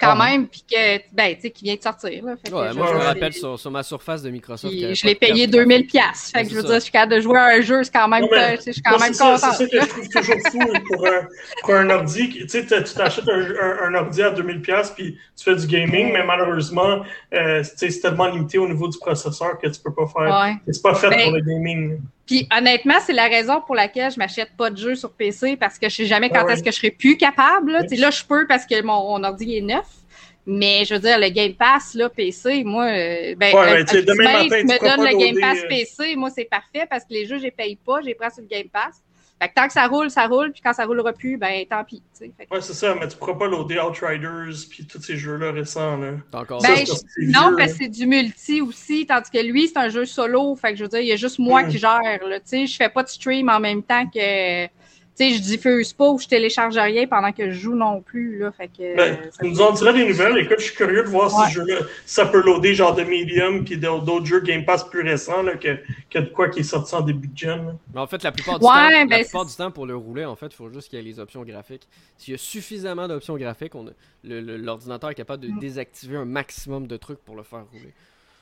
Quand Ah. même, puis que, ben, tu sais, qui vient de sortir. Là, Fait Ouais, moi, je me rappelle sur, sur ma surface de Microsoft. je l'ai payé carte 2000 graphique. pièces. Fait Ouais, que je veux ça. dire, je suis capable de jouer à un jeu, c'est quand même, Non, mais- je suis quand Moi, même contente. C'est ça que je trouve toujours fou pour un, pour un ordi. Tu sais, tu t'achètes un, un, un ordi à 2000$ puis tu fais du gaming, mais malheureusement, euh, c'est tellement limité au niveau du processeur que tu peux pas faire. Ouais. C'est pas fait Ben, pour le gaming. Puis honnêtement, c'est la raison pour laquelle je m'achète pas de jeux sur PC parce que je sais jamais quand Ah ouais. est-ce que je serai plus capable. Là, là je peux parce que mon, mon ordi est neuf. Mais je veux dire, le Game Pass, là, PC, moi, euh, ben, Ouais, euh, tu sais, demain Ultimate matin, tu me donne le Game Pass euh, PC, moi, c'est parfait parce que les jeux, je les paye pas, j'ai pris sur le Game Pass. Fait que tant que ça roule, ça roule, puis quand ça roulera plus, ben tant pis. tu sais. Fait que- Ouais, c'est ça, mais tu pourras pas loader Outriders puis tous ces jeux-là récents. Là. T'as encore Ben, ça, je- Non, parce là. que c'est du multi aussi, tandis que lui, c'est un jeu solo. Fait que je veux dire, il y a juste moi Mm. qui gère. Là, tu sais, je fais pas de stream en même temps que. Tu sais, je diffuse pas ou je télécharge rien pendant que je joue non plus. Là, fait que, Ben, tu nous en diras des nouvelles. Écoute, je suis curieux de voir Ouais. si ça peut loader genre de Medium puis d'autres jeux Game Pass plus récents là, que, que de quoi qui est sorti en début de gen. Mais en fait, la plupart du Ouais, temps, la ben, plupart du temps, pour le rouler, en fait, il faut juste qu'il y ait les options graphiques. S'il y a suffisamment d'options graphiques, on a- le- le- l'ordinateur est capable de Mm. désactiver un maximum de trucs pour le faire rouler.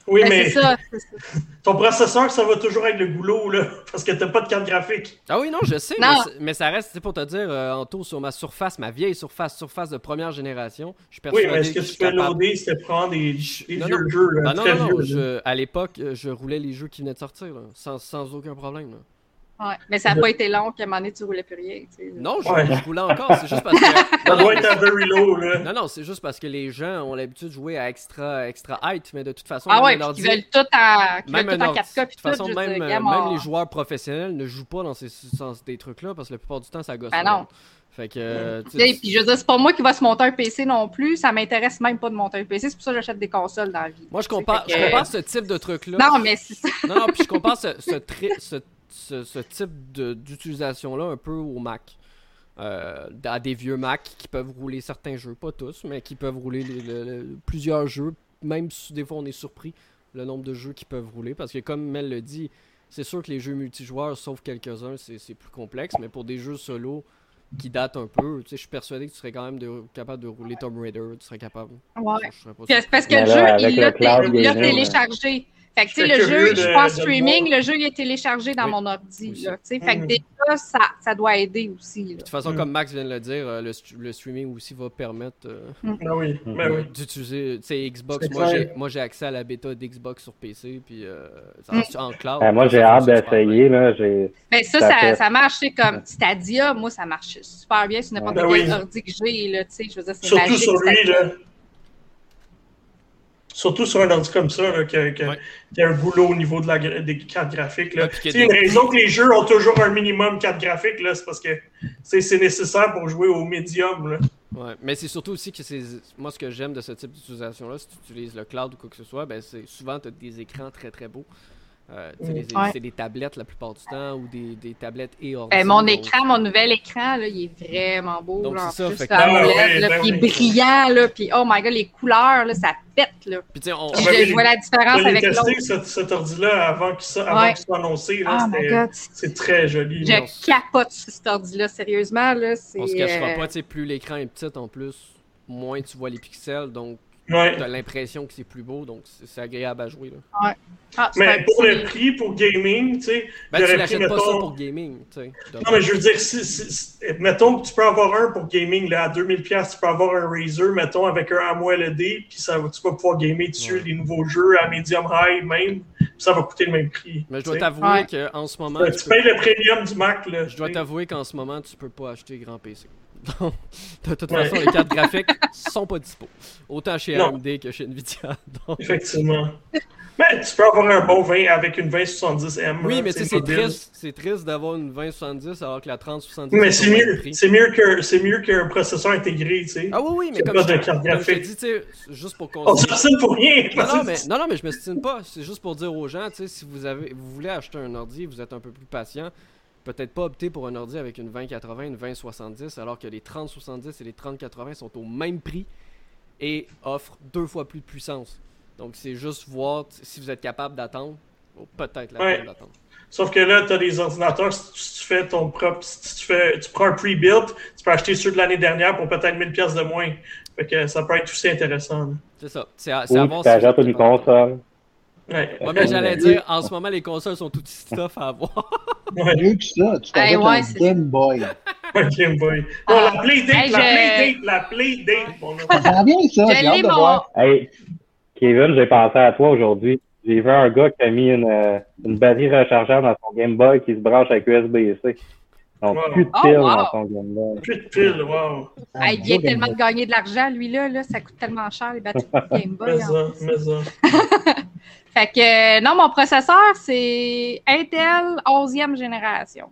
Oui, ben, mais c'est ça. c'est ça. ton processeur, ça va toujours avec le goulot, là, parce que t'as pas de carte graphique. Ah oui, non, je sais, Non. Mais, c'est- mais ça reste, c'est pour te dire, euh, Anto, sur ma surface, ma vieille surface, surface de première génération, je suis Oui, persuadé mais est-ce que je tu peux capable- loader, c'était prendre des, des Non, vieux non. jeux, très non, non, vieux. là. je- à l'époque, euh, je roulais les jeux qui venaient de sortir, là, sans, sans aucun problème. là. Ouais. Mais ça n'a pas été long qu'à un moment donné, tu roulais plus rien. tu sais. Non, je, Ouais. je roulais encore, c'est juste parce que... Ça doit être à very low, là. Non, non, c'est juste parce que les gens ont l'habitude de jouer à extra, extra height, mais de toute façon, Ah ouais, un ordi- qu'ils veulent tout en, même veulent tout un en ordi- 4K De toute tout. façon, même, euh, même les joueurs professionnels ne jouent pas dans ces, dans trucs-là parce que la plupart du temps, ça gosse. Ben pas. non. Fait que. euh, tu sais, Puis je veux dire, c'est pas moi qui va se monter un PC non plus. Ça m'intéresse même pas de monter un PC. C'est pour ça que j'achète des consoles dans la vie. moi, je compare, je que- compare ce type de truc-là. Non, mais c'est ça. Non, non, puis je compare ce, ce, tri- ce, ce- ce type d'utilisation-là un peu au Mac. Euh, à des vieux Mac qui peuvent rouler certains jeux, pas tous, mais qui peuvent rouler les- plusieurs jeux. Même si des fois on est surpris le nombre de jeux qui peuvent rouler. Parce que comme Mel le dit, c'est sûr que les jeux multijoueurs, sauf quelques-uns, c'est c'est plus complexe. Mais pour des jeux solo qui datent un peu, tu sais, je suis persuadé que tu serais quand même de- capable de rouler Tomb Raider. Tu serais capable. Ouais. Je serais pas parce que le jeu, il le l'a téléchargé. Fait que, tu sais, J'étais le jeu, de- je pense streaming, le jeu, il est téléchargé dans Oui. mon ordi, Oui, là, tu sais. Fait que Mhm. déjà, ça, ça doit aider aussi, là. De toute façon, Mm. comme Max vient de le dire, euh, le, le streaming aussi va permettre euh, Ah oui, ben oui. d'utiliser, tu sais, Xbox. Moi, j'ai, moi, j'ai accès à la bêta d'Xbox sur PC, puis euh, Mm. en, cloud. Ben, moi, j'ai hâte d'essayer. bien. là. J'ai... Mais ça, Ça ça, fait- ça marche, c'est comme Stadia, moi, ça marche super bien sur n'importe Ben quel oui. ordi que j'ai, là, tu sais. Je veux dire, c'est Surtout magique. sur lui, là. Surtout sur un ordi comme ça, là, que, que- Ouais. qui a un boulot au niveau de la, des cartes graphiques. Là. Ouais, une raison que les jeux ont toujours un minimum carte graphique, là, c'est parce que c'est nécessaire pour jouer au médium. Là. Ouais, mais c'est surtout aussi que c'est. Moi, ce que j'aime de ce type d'utilisation-là, si tu utilises le cloud ou quoi que ce soit, ben, c'est souvent, tu as des écrans très très beaux. Euh, Ouais. C'est des tablettes la plupart du temps ou des, des tablettes et ordi. Ben, mon écran, mon nouvel écran, là, il est vraiment beau. Donc, là, ça, fait que- Ah, ouais, là, ben puis oui. brillant, là, puis oh my god, les couleurs, là, ça pète, là. Puis, on- ben je, vois la différence avec testé, l'autre. cet, cet ordi-là, avant qu'il soit, avant Ouais. qu'il soit annoncé. Là, Oh my c'était- god. c'est très joli. Je capote sur cet ordi-là, sérieusement, là. On se cachera euh, pas, tu sais, plus l'écran est petit en plus, moins tu vois les pixels, donc Ouais. tu as l'impression que c'est plus beau, donc c'est agréable à jouer. Là. ah, Mais pour petit- le prix, pour gaming, tu sais, Ben, tu pris, l'achètes pas ça pour gaming, tu sais. Non, mais je veux dire, si, si- si- mettons que tu peux avoir un pour gaming là, à 2000$, tu peux avoir un Razer, mettons, avec un AMOLED, puis ça, va- tu vas pouvoir gamer dessus Ouais. les nouveaux jeux à medium high même, puis ça va coûter le même prix. Mais je dois t'avouer Ouais. qu'en ce moment, tu peux- payes le premium du Mac. Là, je dois t'avouer qu'en ce moment, tu peux pas acheter grand PC. Donc, de toute Ouais. façon, les cartes graphiques sont pas dispo. Autant chez Non. AMD que chez Nvidia. donc- Effectivement. Mais tu peux avoir un bon 20 avec une 2070M. Oui, mais c'est triste, c'est triste d'avoir une 2070 alors que la 3070 Mais est c'est mieux, c'est mieux que c'est mieux qu'un processeur intégré, tu sais. Ah oui, oui, mais comme pas je, de comme carte je te graphique. dis, tu sais, juste pour qu'on On s'obstine pour rien. Non, mais, non, non, mais je pas. C'est juste pour dire aux gens, tu sais, si vous, avez, vous voulez acheter un ordi, vous êtes un peu plus patient, peut-être pas opter pour un ordi avec une 2080, une 2070, alors que les 3070 et les 3080 sont au même prix et offrent deux fois plus de puissance. Donc, c'est juste voir si vous êtes capable d'attendre. Peut-être la Ouais. d'attendre. Sauf que là, tu as des ordinateurs, si tu, si tu fais ton propre. Si tu, fais, tu prends un pre-built, tu peux acheter ceux de l'année dernière pour peut-être 1000$ pièces de moins. Fait que ça peut être aussi intéressant. C'est ça. C'est à, c'est à Ou voir tu si une capable. console. Ouais. Ouais, mais j'allais dire, en ce moment, les consoles sont toutes stuff à avoir. Ouais, Mieux que ça, tu Hey, t'achètes ouais, un Game Boy. Game Boy. Non, Ah. la Playdate, Hey, la je- Playdate, la Playdate. Ça s'en vient, ça. Je J'ai hâte l'ai, de mon- voir. Hey, Kevin, j'ai pensé à toi aujourd'hui. J'ai vu un gars qui a mis une, euh, une batterie rechargeable dans son Game Boy qui se branche avec USB-C. Donc, Wow. plus de Oh, piles wow. dans son Game Boy. Plus de piles, wow. Ah, il vient tellement de gagner de l'argent, lui, là, là. Ça coûte tellement cher, les batteries de Game Boy. Mais hein. ça, mais ça. Fait que, euh, non, mon processeur, c'est Intel 11e génération.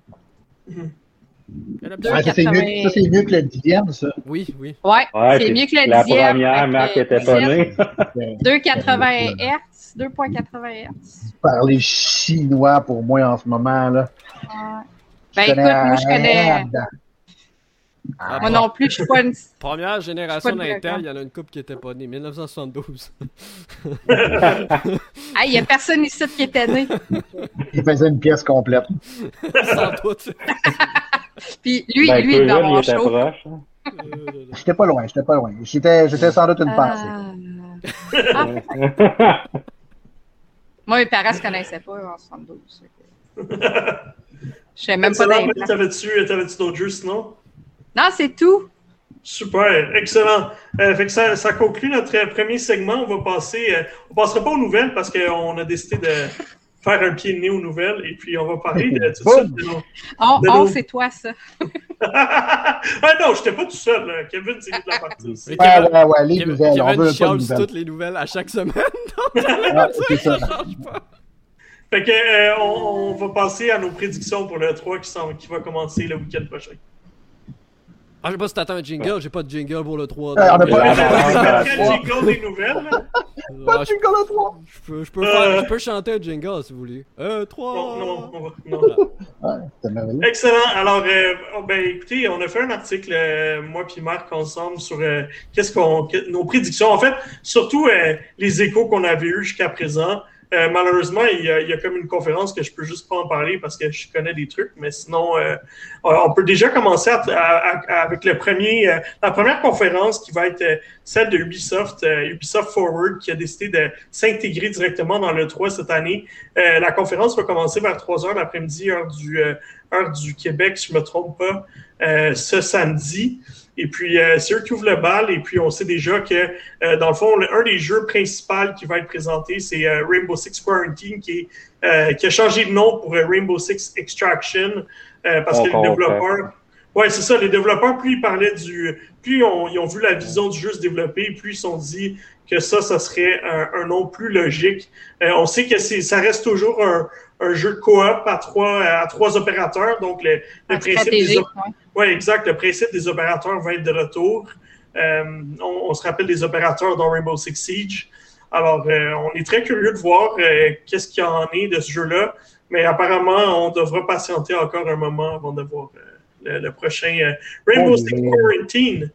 Ah, ça, c'est mieux, ça, c'est mieux que le dixième, ça. Oui, oui. Ouais, Ouais, c'est mieux que le La 10e. première, Fait Marc que, était pas 10e, né. 2,80 Hz, 2,80 Hz. Parler chinois pour moi en ce moment, là. Ouais. Ben Je écoute, moi, je connais. Dedans. Ah, Moi non plus, je suis pas une. Première génération pas d'Intel, il y en a une couple qui était pas née. 1972. Ah, il y a personne ici qui était né. Il faisait une pièce complète. Sans doute. Puis lui, Ben, lui, il va avoir était chaud. proche. hein. J'étais pas loin, j'étais pas loin. J'étais, j'étais sans doute une pensée. Ah. Moi, mes parents se connaissaient pas en 72. fait que- Je sais même pas Excellent. d'implant. T'avais-tu t'avais-tu d'autres jeux sinon? Non, c'est tout. Super, excellent. Euh, fait que ça, ça conclut notre euh, premier segment. On va passer. euh, on passera pas aux nouvelles parce qu'on a décidé de faire un pied de nez aux nouvelles et puis on va parler de tout ça. de nos- On, De on, nos- c'est toi, ça. ah non, j'étais pas tout seul. là. Kevin, c'est lui de la partie aussi. Mais Ouais, Kevin- ouais, ouais, les Kevin, nouvelles. On veut pas chiale de sur nouvelles. toutes les nouvelles à chaque semaine. Ouais, c'est ça. Ça change pas. Fait que euh, on, on va passer à nos prédictions pour le 3 qui, qui va commencer le week-end prochain. Ah, je sais pas si t'attends un jingle, j'ai pas de jingle pour le 3. Ouais, on a pas- euh, Ah, non, non, non, non. jingle des nouvelles? ah, je, Jingle le trois. je peux, je, peux faire- je peux chanter un jingle si vous voulez. Euh, 3. Non, non, non. Ouais, merveilleux. Excellent. Alors, euh, oh, ben, écoutez, on a fait un article, euh, moi puis Marc, ensemble, sur euh, qu'est-ce qu'on, que- nos prédictions. En fait, surtout euh, les échos qu'on avait eus jusqu'à présent. Euh, malheureusement, il y, a, il y a comme une conférence que je peux juste pas en parler parce que je connais des trucs, mais sinon, euh, on peut déjà commencer avec le premier, euh, la première conférence qui va être euh, celle de Ubisoft, euh, Ubisoft Forward, qui a décidé de s'intégrer directement dans le 3 cette année. La conférence va commencer vers 3 heures l'après-midi, heure du, heure du Québec, si je me trompe pas, ce samedi. Et puis, euh, c'est eux qui ouvrent le bal. Et puis, on sait déjà que, euh, dans le fond, le- un des jeux principaux qui va être présenté, c'est euh, Rainbow Six Quarantine, qui, est, euh, qui a changé de nom pour euh, Rainbow Six Extraction, euh, parce On que les développeurs... Ouais, c'est ça. Les développeurs, plus ils parlaient du... Plus ils ont, ils ont vu la vision du jeu se développer, plus ils se sont dit que ça, ça serait un, un nom plus logique. Euh, on sait que c'est, ça reste toujours un, un jeu de coop à trois, à trois opérateurs. Donc, le, le En principe des stratégie. Oui, exact. Le principe des opérateurs va être de retour. Euh, on, on se rappelle des opérateurs dans Rainbow Six Siege. Alors, euh, on est très curieux de voir euh, qu'est-ce qu'il y en est de ce jeu-là. Mais apparemment, on devra patienter encore un moment avant de voir euh, le, le prochain euh, Rainbow Oh, Six. Quarantine.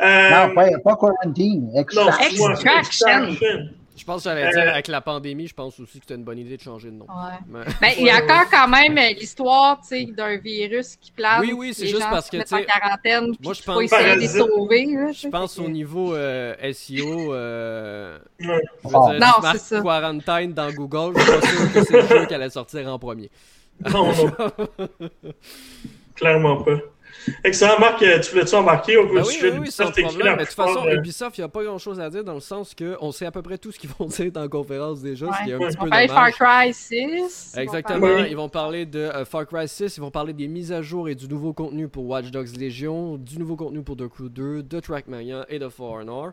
Euh, Non, pas, pas quarantine. non, Extra. excuse-moi, Extraction. Extraction. Je pense que j'allais dire, avec la pandémie, je pense aussi que c'était une bonne idée de changer de nom. Ouais. Mais- Ben, il y a encore quand même euh, l'histoire, tu sais, d'un virus qui plane. Oui, oui, c'est juste gens parce que, tu sais, en quarantaine, moi, je il faut pense- essayer de sauver. là, Je pense au niveau euh, SEO, euh, Ouais. je veux dire, Non, c'est ça. Quarantine dans Google, je suis pas sûr que c'est le jeu qui allait sortir en premier. Non, non. Clairement pas. Excellent, Marc. euh, Tu voulais-tu embarquer au Ben oui, sujet oui, oui, sans problème. Mais de toute façon, euh, Ubisoft, il n'y a pas grand-chose à dire dans le sens qu'on sait à peu près tout ce qu'ils vont dire dans la conférence déjà, ce qui est un Ouais. petit peu de Far dommage. Cry 6. ils vont Exactement, parler- ils vont parler de euh, Far Cry 6, ils vont parler des mises à jour et du nouveau contenu pour Watch Dogs Legion, du nouveau contenu pour The Crew 2, de Trackmania et de For Honor.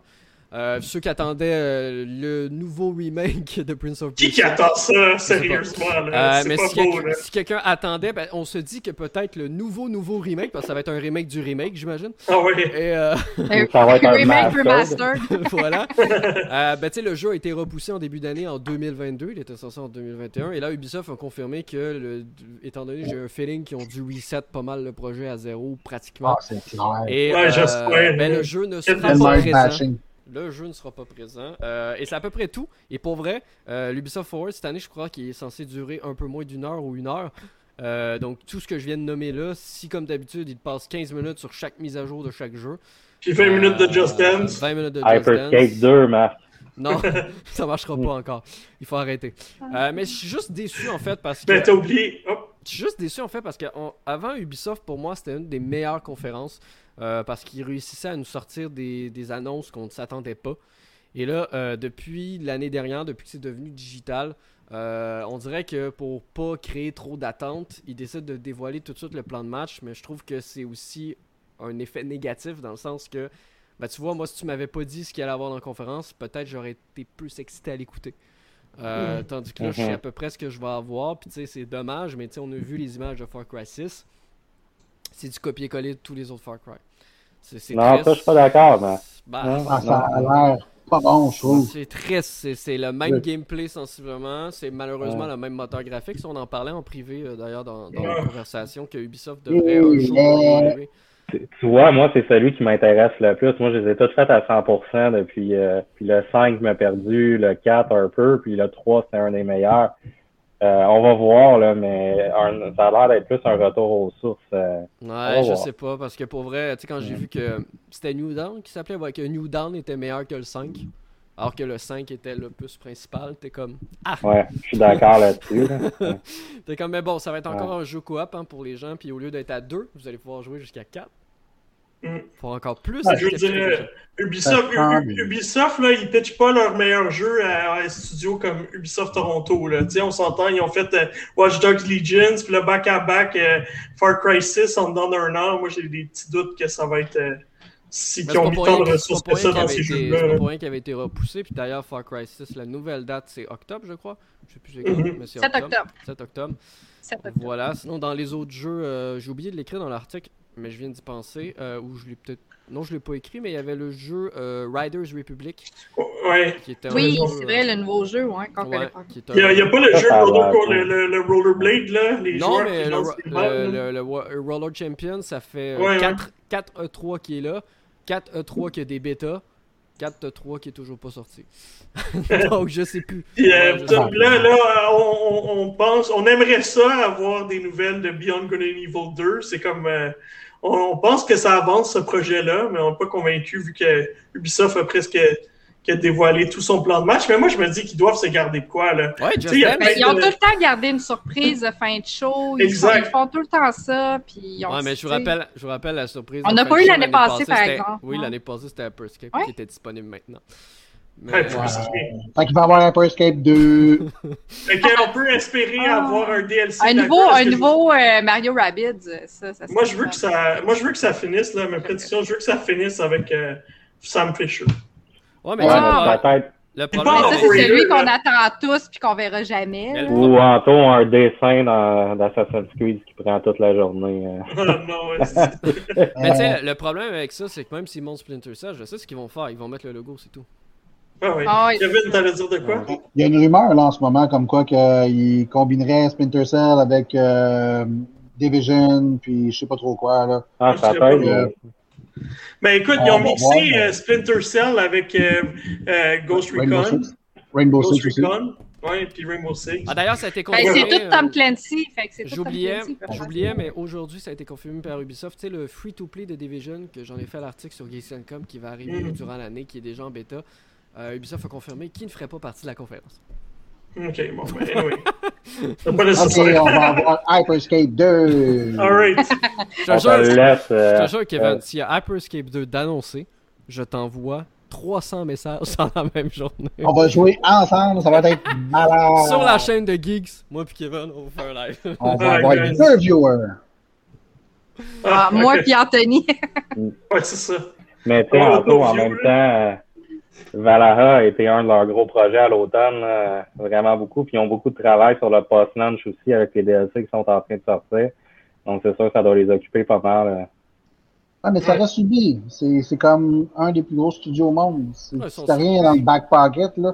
Euh, ceux qui attendaient euh, le nouveau remake de Prince of Qui qui Persia. attend ça, sérieusement? Là? Euh, mais pas si, beau, quelqu'un- là. si quelqu'un attendait, ben, on se dit que peut-être le nouveau nouveau remake, parce que ça va être un remake du remake, j'imagine. Ah ouais. Et Ça va être un remake remastered. voilà. Euh, ben, tu sais, le jeu a été repoussé en début d'année en 2022. Il était censé en 2021. Et là, Ubisoft a confirmé que, le- étant donné que j'ai un feeling qu'ils ont dû reset pas mal le projet à zéro pratiquement. Ah, c'est clair. Et Ouais, euh, ben, le jeu ne sera pas présent. Le jeu ne sera pas présent. Euh, et c'est à peu près tout. Et pour vrai, euh, l'Ubisoft Forward cette année, je crois qu'il est censé durer un peu moins d'une heure ou une heure. Euh, donc tout ce que je viens de nommer là, si comme d'habitude, il passe 15 minutes sur chaque mise à jour de chaque jeu. Puis 20 minutes de Just Euh, Dance. 20 minutes de Just Dance. 2, Marc. Non, ça marchera pas encore. Il faut arrêter. Euh, mais je suis juste déçu en fait parce que. Ben, t'as oublié. Hop. Je suis juste déçu en fait parce que on- avant Ubisoft pour moi c'était une des meilleures conférences euh, parce qu'ils réussissaient à nous sortir des, des annonces qu'on ne s'attendait pas. Et là, euh, depuis l'année dernière, depuis que c'est devenu digital, euh, on dirait que pour pas créer trop d'attentes, ils décident de dévoiler tout de suite le plan de match, mais je trouve que c'est aussi un effet négatif dans le sens que, bah tu vois, moi si tu m'avais pas dit ce qu'il allait avoir dans la conférence, peut-être j'aurais été plus excité à l'écouter. Euh, Tandis que là, je sais Mhm. à peu près ce que je vais avoir. Puis tu sais, c'est dommage, mais tu sais, on a vu les images de Far Cry 6. C'est du copier-coller de tous les autres Far Cry. C'est c'est Non, triste. ça, je suis pas d'accord, mais- Bah, Non. Ah, ça a l'air. pas bon, je trouve. C'est très. C'est c'est le même gameplay sensiblement. C'est malheureusement Ouais. le même moteur graphique. Ça, on en parlait en privé euh, d'ailleurs dans, dans Ouais. la conversation que Ubisoft devrait Oui, un jour mais-. Tu tu vois, moi, c'est celui qui m'intéresse le plus. Moi, je les ai tous faits à 100% depuis euh, puis le 5 m'a perdu, le 4 un peu, puis le 3 c'était un des meilleurs. Euh, on va voir, là, mais un- ça a l'air d'être plus un retour aux sources. euh. Ouais, je voir. sais pas, parce que pour vrai, tu sais, quand j'ai vu que c'était New Dawn qui s'appelait, ouais, que New Dawn était meilleur que le 5, alors que le 5 était l'opus principal, t'es comme. Ah! Ouais, je suis d'accord là-dessus. T'es comme, mais bon, ça va être encore Ouais. un jeu coop hein, pour les gens, puis au lieu d'être à 2, vous allez pouvoir jouer jusqu'à 4. Mm. Pour encore plus. Ah, je veux dire. Ubisoft, U- U- Ubisoft là, ils pitchent pas leur meilleur jeu à, un studio comme Ubisoft Toronto. Là. On s'entend, ils ont fait euh, Watch Dogs Legions, puis le back-à-back euh, Far Cry 6 en dedans d'un an. Moi, j'ai des petits doutes que ça va être. euh, si Mais qu'ils ont mis tant de ressources que pour ça dans ces jeux-là. c'est pour rien qu'il avait été repoussé, puis d'ailleurs, Far Cry 6, la nouvelle date, c'est octobre, je crois. Je sais plus 7 octobre. 7 octobre. 7 octobre. Voilà, sinon dans les autres jeux, euh, j'ai oublié de l'écrire dans l'article, mais je viens d'y penser, euh, ou je l'ai peut-être... Non, je l'ai pas écrit, mais il y avait le jeu euh, Riders Republic, Ouais. qui était un Oui, c'est vrai, le nouveau jeu, ouais, qu'on ouais, connaît pas. qui est un- Il n'y a, a pas le jeu l'air le, le, le Rollerblade, là, les Non, joueurs mais le, Roller Champion, ça fait Ouais, ouais. 4, 4 E3 qui est là, 4 E3 qui a des bêtas, 4 E3 qui est toujours pas sorti. Donc je sais plus. Puis, euh, Ouais, je putain, sais là, là on, on- on pense, on aimerait ça avoir des nouvelles de Beyond Good and Evil 2. C'est comme, euh, on, on pense que ça avance ce projet-là, mais on n'est pas convaincu vu que Ubisoft a presque qui a dévoilé tout son plan de match. Mais moi, je me dis qu'ils doivent se garder de quoi là. Ouais, y a ils ont de- tout le temps gardé une surprise de fin de show. Ils, Exact. font, ils font tout le temps ça. Puis ils ont Ouais, mais je vous rappelle, je vous rappelle la surprise. On n'a pas eu l'année passée, par exemple. Oui, l'année passée, c'était Hyperscape Ouais. qui était disponible maintenant. Mais, Ouais. Fait qu'il va avoir un Escape 2. Fait qu'on peut espérer Ah. avoir un DLC. Un nouveau, un je- euh, Mario Rabbids, ça, ça Moi, je veux que ça, moi, je veux que ça finisse là. Ma prédiction, je veux que ça finisse avec euh, Sam Fisher. ouais, mais Ouais, Ah. le, Peut-être. le pas problème, Mais ça, encore c'est Warrior, celui qu'on attend tous puis qu'on verra jamais. Là. Ou Anto un dessin dans d'Assassin's Creed qui prend toute la journée. euh. Oh, non, ouais, Mais tu sais, le, le problème avec ça, c'est que même s'ils montent Splinter Cell, je sais ce qu'ils vont faire. Ils vont mettre le logo, c'est tout. Ah ouais. Ah. Kevin, t'allais dire de quoi? Il y a une rumeur là en ce moment comme quoi qu'il combinerait Splinter Cell avec euh, Division, puis je sais pas trop quoi. Là. Ah, ça pas, être. Ben écoute, ils ont mixé voir, mais- euh, Splinter Cell avec euh, euh, Ghost Rainbow Recon. Six. Rainbow Ghost Six aussi. Recon. Ouais, puis Rainbow Six. Ah, d'ailleurs, ça a été Ben, confirmé. c'est tout euh, Tom Clancy. Fait que c'est tout Tom J'oubliais, Clancy, peut-être. j'oubliais, mais aujourd'hui, ça a été confirmé par Ubisoft. Tu sais, le free-to-play de Division, que j'en ai fait l'article sur Games.com qui va arriver Mhm. durant l'année, qui est déjà en bêta. Euh, Ubisoft a confirmé qu'il ne ferait pas partie de la conférence. Ok, bon, ben anyway. C'est pas Ok, on va avoir Hyperscape 2. Alright. Je te jure, euh, te jure, Kevin, euh, s'il y a Hyperscape 2 d'annoncer, je t'envoie 300 messages dans la même journée. On va jouer ensemble, ça va être malade. Sur la chaîne de Geeks, moi puis Kevin, on va faire un live. On va Ah, avoir deux viewers. Ah, ok. Moi puis Anthony. Ouais, c'est ça. Mais tu Oh, en vieux, même temps, Valhalla a été un de leurs gros projets à l'automne, là, vraiment beaucoup. Puis ils ont beaucoup de travail sur le post-launch aussi avec les DLC qui sont en train de sortir. Donc c'est sûr que ça doit les occuper pas mal. euh. Ah, mais ça reste subi. C'est c'est comme un des plus gros studios au monde. C'est Ouais, rien dans le back pocket, là.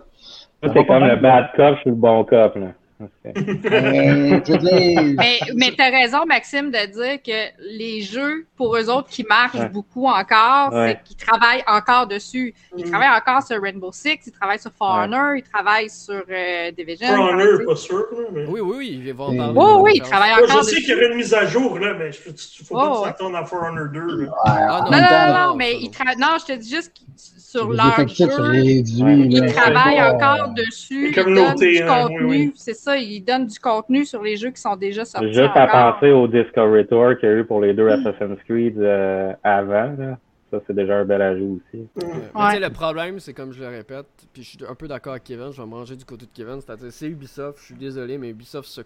C'est pas comme le bad cop sur le bon cop. Là. Ok. Mais, Mais, mais t'as raison, Maxime, de dire que les jeux, pour eux autres, qui marchent Ouais. beaucoup encore, Ouais. c'est qu'ils travaillent encore dessus. Ils Mm. travaillent encore sur Rainbow Six, ils travaillent sur For Ouais. Honor, ils travaillent sur euh, Division. For Honor, pas sûr. là, Mais... Oui, oui, oui, ils vont en Et- parler. La oui, ils travaillent Moi, encore je sais qu'il y aurait une mise à jour, là, mais il ne faut Oh, pas ouais. s'attendre à For Honor 2. là. ouais, Ah, en Non, non, non, non, non, mais ils tra- Non, je te dis juste qu'ils- sur leur jeu, réduits. Ils là, travaillent pas- encore dessus. Ils donnent du hein, contenu. oui, oui. C'est ça, ils donnent du contenu sur les jeux qui sont déjà sortis. Juste à encore. penser au Discovery Tour qu'il y a eu pour les deux Assassin's Creed euh, avant. Là. Ça, c'est déjà un bel ajout aussi. Ouais. le problème, c'est comme je le répète, puis je suis un peu d'accord avec Kevin, je vais me ranger du côté de Kevin, c'est-à-dire c'est Ubisoft, je suis désolé, mais Ubisoft,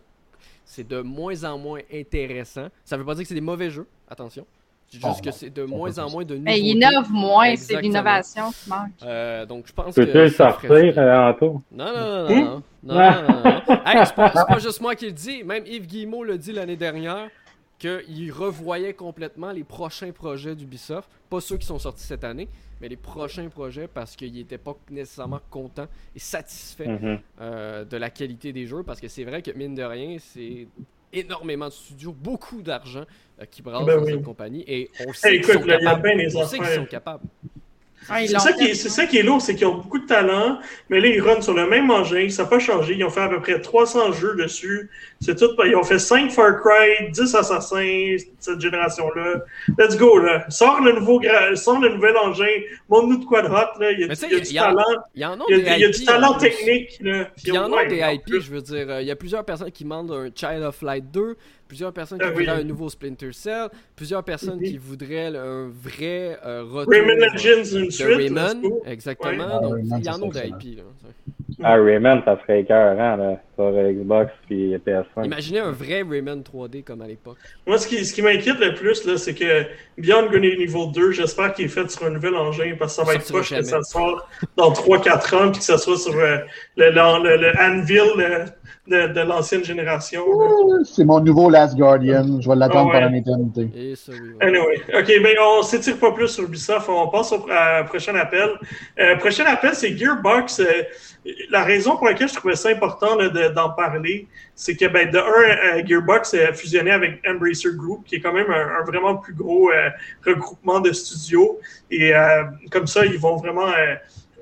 c'est de moins en moins intéressant. Ça veut pas dire que c'est des mauvais jeux, attention. C'est juste Oh, que c'est de moins en moins de Mais ils innovent moins, c'est l'innovation qui manque. Euh, donc je pense que. Peux-tu le sortir, euh, Anto? Non, non, non, non. Non, non, non, non, non. Hey, c'est pas, c'est pas juste moi qui le dis. Même Yves Guillemot l'a dit l'année dernière. qu'ils revoyaient complètement les prochains projets d'Ubisoft, pas ceux qui sont sortis cette année, mais les prochains projets parce qu'ils n'étaient pas nécessairement contents et satisfaits Mhm. euh, de la qualité des jeux, parce que c'est vrai que mine de rien, c'est énormément de studios, beaucoup d'argent qui brassent Ben dans oui. cette compagnie et on sait Hey, qu'ils sont On sait qu'ils sont capables. Ah, C'est ça, qui est, c'est ça qui est lourd, c'est qu'ils ont beaucoup de talent, mais là, ils runnent sur le même engin, ça n'a pas changé. Ils ont fait à peu près 300 jeux dessus. C'est tout. Ils ont fait 5 Far Cry, 10 Assassins, cette génération-là. Let's go, là. Sors le nouveau, gra- sors le nouvel engin, montre-nous de quoi de hot, là. Il y a, du- y a il du y a- talent. Il y en a Il y a, des il y a du talent technique, il y en a Ouais, des IP, je veux dire, euh, il y a plusieurs personnes qui demandent un Child of Light 2, plusieurs personnes qui Ah oui. voudraient un nouveau Splinter Cell, plusieurs personnes Mhm. qui voudraient un vrai euh, retour Rayman Legends, une de suite. Rayman, exactement. Ouais. Donc, Ah, il y en a excellent. IP. Là. Ah, Rayman, ça serait écœurant, là, sur euh, Xbox puis PS5. Imaginez un vrai Rayman 3D comme à l'époque. Moi, ce qui, ce qui m'inquiète le plus, là, c'est que Beyond Good and Evil 2, j'espère qu'il est fait sur un nouvel engin parce que ça va Ça être proche que ça sort dans 3-4 ans puis que ça soit sur euh, le, le, le- le Anvil euh, de, de l'ancienne génération. Euh, C'est mon nouveau Last Guardian. Je vais l'attendre Ah ouais. pendant l'éternité. Et ouais. Anyway, ok, ben on s'étire pas plus sur Ubisoft, on passe au prochain appel. Euh, prochain appel, c'est Gearbox. La raison pour laquelle je trouvais ça important de- d'en parler, c'est que ben, de un, euh, Gearbox a fusionné avec Embracer Group, qui est quand même un, un vraiment plus gros euh, regroupement de studios. Et euh, comme ça, ils vont vraiment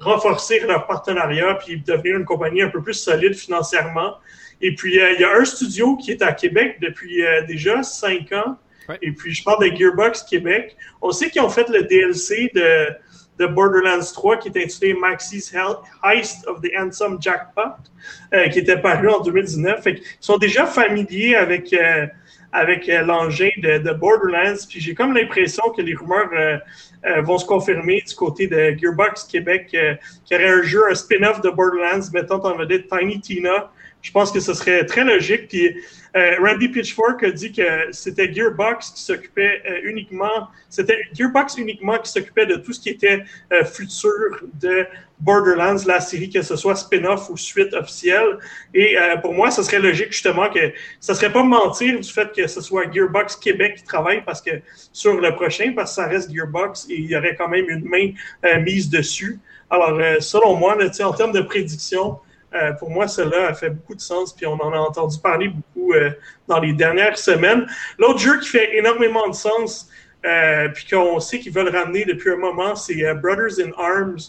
renforcer leur partenariat puis devenir une compagnie un peu plus solide financièrement. Et puis, il y a un studio qui est à Québec depuis déjà cinq ans. Ouais. Et puis, je parle de Gearbox Québec. On sait qu'ils ont fait le DLC de, de Borderlands 3 qui est intitulé Maxis Heist of the Handsome Jackpot, euh, qui était paru en 2019. Fait qu'ils sont déjà familiers avec, euh, avec euh, l'engin de, de Borderlands. Puis j'ai comme l'impression que les rumeurs vont se confirmer du côté de Gearbox Québec, qui aurait un jeu, un spin-off de Borderlands mettant en vedette Tiny Tina. Je pense que ce serait très logique. Puis euh, Randy Pitchfork a dit que c'était Gearbox qui s'occupait euh, uniquement, c'était Gearbox uniquement qui s'occupait de tout ce qui était euh, futur de Borderlands, la série, que ce soit spin-off ou suite officielle. Et pour moi, ce serait logique justement que ça serait pas mentir du fait que ce soit Gearbox Québec qui travaille parce que sur le prochain, parce que ça reste Gearbox et il y aurait quand même une main mise dessus. Alors, selon moi, là, en termes de prédiction, euh, pour moi, cela a fait beaucoup de sens, puis on en a entendu parler beaucoup euh, dans les dernières semaines. L'autre jeu qui fait énormément de sens, euh, puis qu'on sait qu'ils veulent ramener depuis un moment, c'est euh, Brothers in Arms.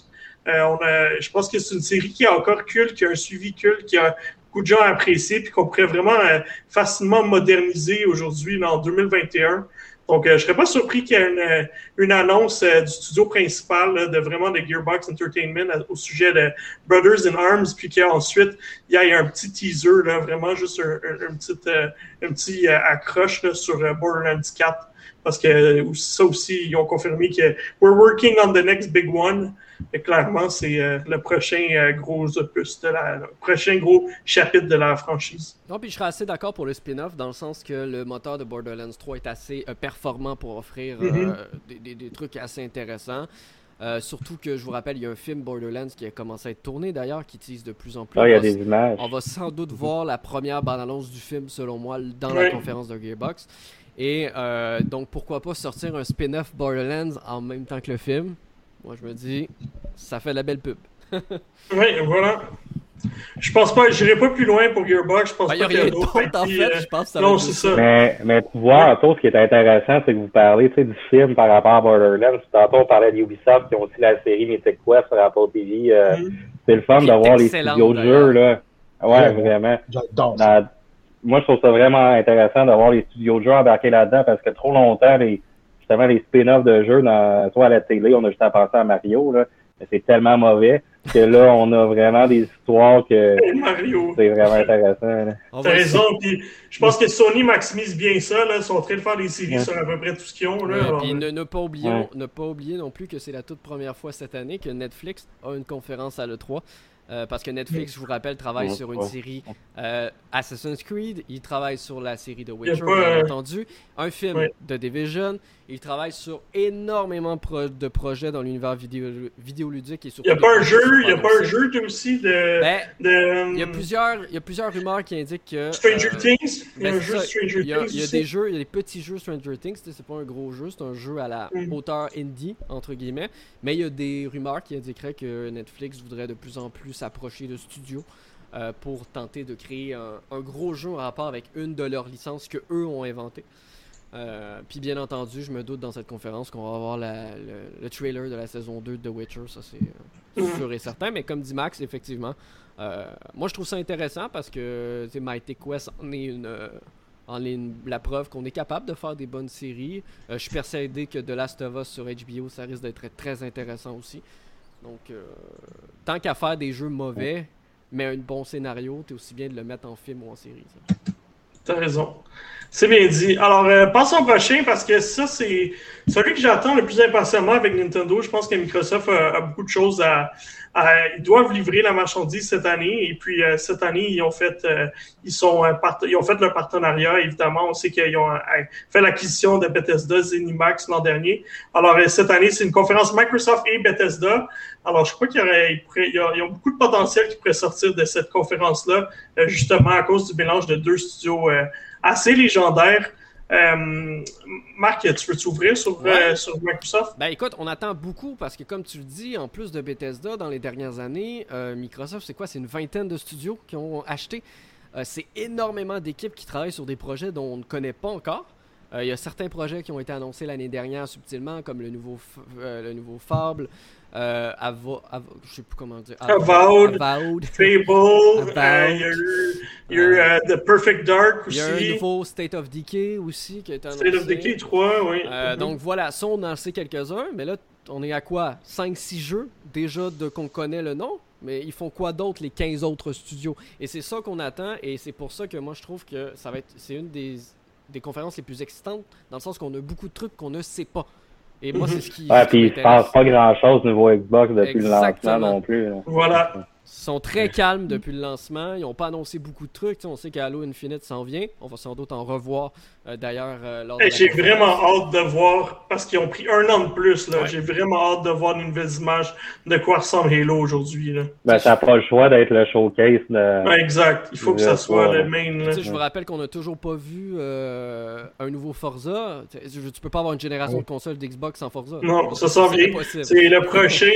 Euh, on a, je pense que c'est une série qui a encore culte, qui a un suivi culte, qui a beaucoup de gens apprécié, puis qu'on pourrait vraiment euh, facilement moderniser aujourd'hui, en 2021. Donc, euh, je serais pas surpris qu'il y ait une, euh, une annonce euh, du studio principal là, de vraiment de Gearbox Entertainment au sujet de Brothers in Arms, puis qu'ensuite il y ait un petit teaser, là, vraiment juste un, un, petit, euh, un petit euh, accroche là, sur Borderlands 4. Parce que ça aussi, ils ont confirmé que we're working on the next big one. Et clairement, c'est euh, le prochain euh, gros opus de la, le prochain gros chapitre de la franchise. Non, puis je serais assez d'accord pour le spin-off dans le sens que le moteur de Borderlands 3 est assez euh, performant pour offrir euh, Mhm. des, des- des trucs assez intéressants. Euh, surtout que je vous rappelle, il y a un film Borderlands qui a commencé à être tourné d'ailleurs, qui utilise de plus en plus. Ah, il y On a va des images. On va sans doute voir la première bande-annonce du film, selon moi, dans Ouais. la conférence de Gearbox. Et euh, donc, pourquoi pas sortir un spin-off Borderlands en même temps que le film? Moi, je me dis, ça fait la belle pub. Oui, voilà. Je pense pas, j'irai pas plus loin pour Gearbox. Je pense Ben, Il n'y a pas qu'il y rien a d'autres d'autre, en fait. euh, Je pense que ça va non, c'est ça. Mais, mais tu vois, Anto, ce qui est intéressant, c'est que vous parlez tu sais, du film par rapport à Borderlands. Tantôt, on parlait d'Ubisoft qui ont aussi la série Mythic Quest sur Apple TV. euh, Mhm. C'est le fun de voir les studios de. Là. Ouais, Ouais, ouais. vraiment. J'adore ça. Dans- moi, je trouve ça vraiment intéressant de voir les studios de jeux embarqués là-dedans parce que trop longtemps, les, justement, les spin-offs de jeux, dans, soit à la télé, on a juste à penser à Mario, là, mais c'est tellement mauvais que là, on a vraiment des histoires que c'est vraiment intéressant. T'as raison, puis je pense que Sony maximise bien ça, là. Ils sont en train de faire des séries Ouais. sur à peu près tout ce qu'ils ont, là. Ouais, puis ne, ne pas oublier, Ouais. ne pas oublier non plus que c'est la toute première fois cette année que Netflix a une conférence à l'E3. Euh, parce que Netflix, je vous rappelle, travaille sur une série euh, Assassin's Creed, il travaille sur la série a Witcher, bien euh, entendu, un film Ouais. de Division, Ils travaillent sur énormément de projets dans l'univers vidéo vidéoludique et Il n'y a pas un jeu, il y a pas un jeu aussi de, ben, de, Il y a plusieurs, il y a plusieurs rumeurs qui indiquent que Stranger Things. Il y a ben, un jeu ça, Stranger il y a, Things. il y a aussi. des jeux, il y a des petits jeux Stranger Things. C'est pas un gros jeu, c'est un jeu à la Mm. hauteur indie entre guillemets. Mais il y a des rumeurs qui indiqueraient que Netflix voudrait de plus en plus s'approcher de studios. euh, pour tenter de créer un, un gros jeu en rapport avec une de leurs licences que eux ont inventées. Euh, Puis bien entendu, je me doute dans cette conférence qu'on va avoir le, le trailer de la saison 2 de The Witcher, ça c'est euh, Mhm. sûr et certain. Mais comme dit Max, effectivement, euh, moi je trouve ça intéressant parce que Mighty Quest en est une, euh, est la preuve qu'on est capable de faire des bonnes séries. Je suis persuadé que The Last of Us sur HBO, ça risque d'être très intéressant aussi. Donc, tant qu'à faire des jeux mauvais, mais un bon scénario, t'es aussi bien de le mettre en film ou en série. T'as raison. C'est bien dit. Alors, euh, passons au prochain parce que ça, c'est celui que j'attends le plus impatiemment avec Nintendo. Je pense que Microsoft a, beaucoup de choses à- Ils doivent livrer la marchandise cette année. Et puis, euh, cette année, ils ont fait, euh, ils sont, euh, ils ont fait le partenariat. Évidemment, on sait qu'ils ont euh, fait l'acquisition de Bethesda Zenimax l'an dernier. Alors, euh, cette année, c'est une conférence Microsoft et Bethesda. Alors, je crois qu'il y aurait, ils ont beaucoup de potentiel qui pourrait sortir de cette conférence-là, euh, justement à cause du mélange de deux studios euh, assez légendaires. Euh, Marc, tu peux t'ouvrir sur, Ouais. euh, sur Microsoft? Ben écoute, on attend beaucoup parce que comme tu le dis, en plus de Bethesda, dans les dernières années, euh, Microsoft, c'est quoi? C'est une vingtaine de studios qui ont acheté. C'est énormément d'équipes qui travaillent sur des projets dont on ne connaît pas encore. Il y a certains projets qui ont été annoncés l'année dernière subtilement, comme le nouveau, le nouveau Fable, euh, Avo, Avo- je sais plus comment dire. Avowed. Avowed. Fable, euh, il y a eu, il y a eu, euh, The Perfect Dark Il y a un aussi. nouveau State of Decay aussi qui a été annoncé. State of Decay 3, oui. Euh, Mhm. donc voilà, ça on en sait quelques-uns, mais là on est à quoi? 5-6 jeux déjà de qu'on connaît le nom, mais ils font quoi d'autre les 15 autres studios? Et c'est ça qu'on attend et c'est pour ça que moi je trouve que ça va être c'est une des, des conférences les plus excitantes dans le sens qu'on a beaucoup de trucs qu'on ne sait pas. Et moi c'est ce qui Ouais, puis il se m'intéresse. passe pas grand chose niveau Xbox depuis le Exactement. lancement non plus. là. Voilà. Ils sont très calmes depuis le lancement. Ils n'ont pas annoncé beaucoup de trucs. On sait qu'Halo Infinite s'en vient. On va sans doute en revoir euh, d'ailleurs euh, lors de Hey, la J'ai vraiment hâte de voir, parce qu'ils ont pris un an de plus, là. Ouais. J'ai vraiment hâte de voir une nouvelle image de quoi ressemble Halo aujourd'hui, là. Ben, ça n'a pas le choix d'être le showcase de. Exact. Il faut que ça soit le main, là. Je vous rappelle qu'on n'a toujours pas vu euh, un nouveau Forza. Tu peux pas avoir une génération de consoles d'Xbox sans Forza. Non, ça s'en vient. C'est le prochain.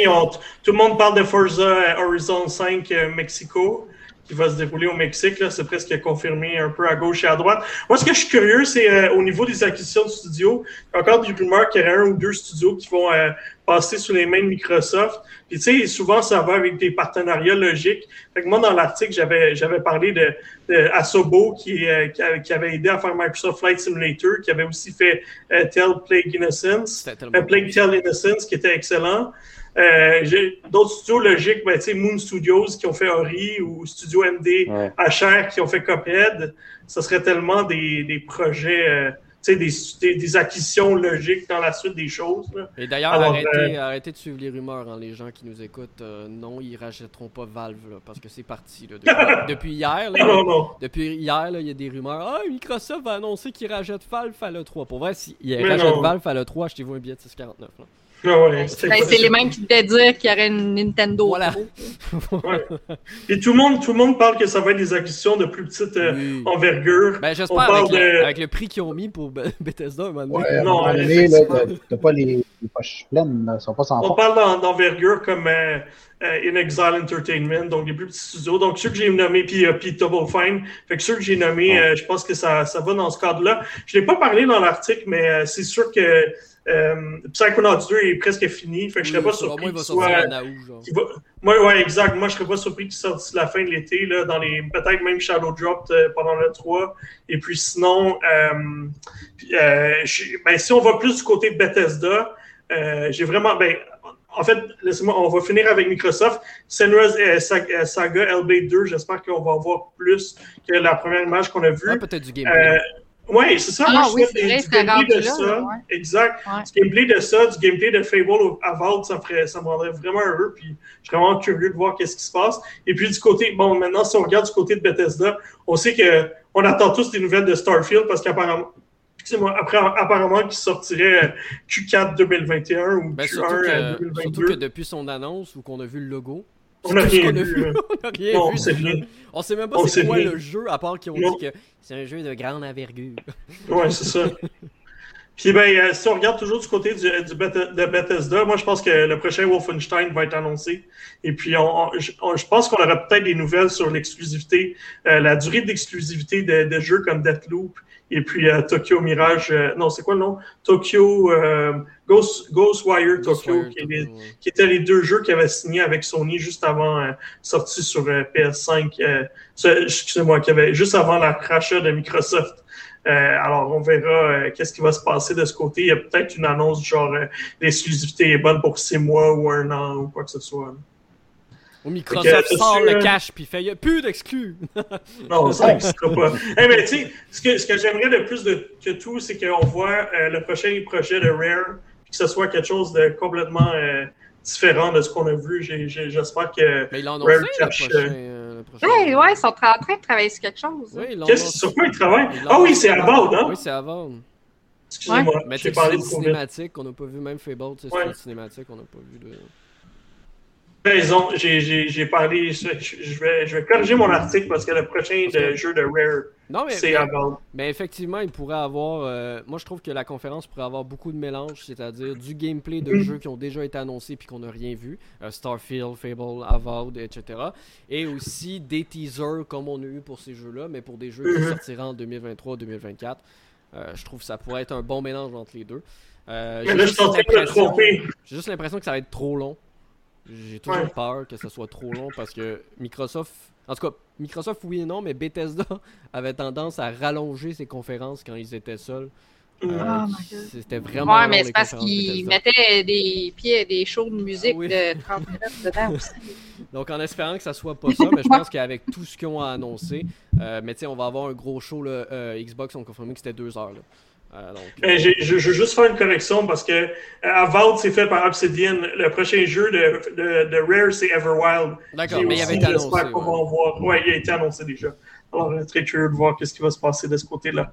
Tout le monde parle de Forza Horizon 5 euh, Mexico, qui va se dérouler au Mexique. C'est presque confirmé un peu à gauche et à droite. Moi, ce que je suis curieux, c'est euh, au niveau des acquisitions de studios. Encore des rumeurs qu'il y aurait un ou deux studios qui vont euh, passer sous les mains de Microsoft. Puis, tu sais, souvent, ça va avec des partenariats logiques. Fait que moi, dans l'article, j'avais, j'avais parlé de, de Asobo, qui, euh, qui, avait- aidé à faire Microsoft Flight Simulator, qui avait aussi fait euh, Tell Plague Innocence. Euh, Plague Tale Innocence, qui était excellent. Euh, d'autres studios logiques, ben, tu sais, Moon Studios qui ont fait Ori ou Studio MD Ouais. HR qui ont fait Cuphead. Ce serait tellement des, des projets, euh, des, des, des acquisitions logiques dans la suite des choses. là. Et d'ailleurs, arrêtez, arrêtez de suivre les rumeurs, hein, les gens qui nous écoutent. euh, non, ils rachèteront pas Valve, là, parce que c'est parti. là, depuis, depuis hier, là, Non, non. depuis hier, il y a des rumeurs. Ah, Microsoft va annoncer qu'il rachète Valve à l'E3. Pour vrai, si il Mais rachète. Valve à l'E3, achetez-vous un billet de 6,49. Ah ouais, Ben, c'est les mêmes qui devaient dire qu'il y aurait une Nintendo. Voilà. Pro. Et tout le monde, tout le monde parle que ça va être des acquisitions de plus petite euh, Oui. envergure. Ben, On j'espère parle avec, le- de- avec le prix qu'ils ont mis pour Be- Bethesda un moment donné. Ouais, Non, t'as- pas les, les poches pleines, là, ils sont pas sans On parle d'en- d'envergure comme euh, euh, In Exile Entertainment, donc des plus petits studios. Donc ceux que j'ai nommés, puis, euh, puis Double Fine. Fait que ceux que j'ai nommés, euh, je pense que ça, ça va dans ce cadre-là. Je l'ai pas parlé dans l'article, mais euh, c'est sûr que euh, Psychonauts 2 est presque fini. Fait que je serais Oui, pas surpris moi, il va sortir soit... genre. va- Moi, ouais, exact. Moi, je serais pas surpris qu'il sorte d'ici la fin de l'été, là, dans les peut-être même Shadow Drop euh, pendant le 3. Et puis sinon, euh, euh, ben, si on va plus du côté de Bethesda, j'ai vraiment, ben, en fait, laissez-moi, on va finir avec Microsoft. Senra's Sa- Saga LB 2, j'espère qu'on va en voir plus que la première image qu'on a vue. Peut-être du gameplay. Oui, c'est ça. Ah moi, je oui, c'est des- du gameplay de là, ça. ouais. Exact. Ouais. Du gameplay de ça, du gameplay de Fable Avowed, ça me, ferait, ça me rendrait vraiment heureux. Puis je serais vraiment curieux de voir qu'est-ce qui se passe. Et puis du côté, bon, maintenant, si on regarde du côté de Bethesda, on sait que on attend tous des nouvelles de Starfield parce qu'apparemment, excusez-moi, après, apparemment qu'il sortirait Q4 2021 ou Ben, Q1 surtout, euh, que, 2022. surtout que depuis son annonce ou qu'on a vu le logo, On ce rien a vu. hein. on a rien Non, vu du rien. On sait même pas On c'est quoi rien. le jeu, à part qu'ils ont Non. dit que c'est un jeu de grande envergure. Ouais, c'est ça. Puis ben, euh, si on regarde toujours du côté du, du Beth- de Bethesda, moi je pense que le prochain Wolfenstein va être annoncé. Et puis on, on- je, on- pense qu'on aura peut-être des nouvelles sur l'exclusivité, euh, la durée d'exclusivité de, de jeux comme Deathloop et puis euh, Tokyo Mirage. non, c'est quoi le nom? Tokyo Ghost, Ghostwire Tokyo, qui, est qui étaient les deux jeux qu'ils avaient signés avec Sony juste avant euh, sortie sur euh, PS5. euh, ce- Excusez-moi, qui avait juste avant la crachat de Microsoft. Euh, alors, on verra euh, qu'est-ce qui va se passer de ce côté. Il y a peut-être une annonce genre euh, l'exclusivité est bonne pour six mois ou un an ou quoi que ce soit. Fait Microsoft que, sort le cash puis fait y a plus d'exclus. Non, ça n'existera pas. Eh, mais tu sais, ce que, ce que j'aimerais le plus de, que tout, c'est qu'on voit euh, le prochain projet de Rare, puis que ce soit quelque chose de complètement euh, différent de ce qu'on a vu. J'espère que. Mais ils l'ont annoncé Rare le prochain. le prochain. Ouais, ouais, ils sont en train de travailler sur quelque chose. hein. Oui, ils Qu'est-ce sur quoi ils travaillent? Ils Ah oui, c'est à Vaud, hein? Oui, c'est à Vaud. Excusez-moi, Mais sais, parlé c'est de une cinématique, on n'a pas vu même Fable, c'est Ouais. une cinématique, on n'a pas vu de. Raison, j'ai- parlé. Je, vais, je vais corriger mon article parce que le prochain de jeu de Rare, c'est Vaud. mais effectivement, il pourrait avoir. euh, moi, je trouve que la conférence pourrait avoir beaucoup de mélange, c'est-à-dire du gameplay de Mhm. jeux qui ont déjà été annoncés puis qu'on n'a rien vu. euh, Starfield, Fable, Avowed, etc. Et aussi des teasers comme on a eu pour ces jeux-là, mais pour des jeux qui Mhm. sortiront en 2023-2024. Euh, je trouve que ça pourrait être un bon mélange entre les deux. Euh. J'ai juste l'impression que ça va être trop long. J'ai toujours Ouais. peur que ça soit trop long parce que Microsoft. En tout cas, Microsoft, oui et non, mais Bethesda avait tendance à rallonger ses conférences quand ils étaient seuls. Euh, Oh my God. C'était vraiment. Ouais, long, mais c'est parce qu'ils mettaient des pieds, des shows de musique Ah oui. de 30 minutes dedans aussi. Donc, en espérant que ça soit pas ça, mais je pense qu'avec tout ce qu'ils ont à annoncer, euh, mais tu sais, on va avoir un gros show. Là, euh, Xbox ont confirmé que c'était deux heures. Là. Euh, donc, Euh, j'ai- je, veux juste faire une correction parce que euh, Avowed, c'est fait par Obsidian. Le prochain jeu de, de, de Rare, c'est Everwild. D'accord, mais il aussi- avait été j'espère annoncé. qu'on ouais. va en voir. Ouais, il a été annoncé déjà. Alors, euh, très curieux de voir qu'est-ce qui va se passer de ce côté-là.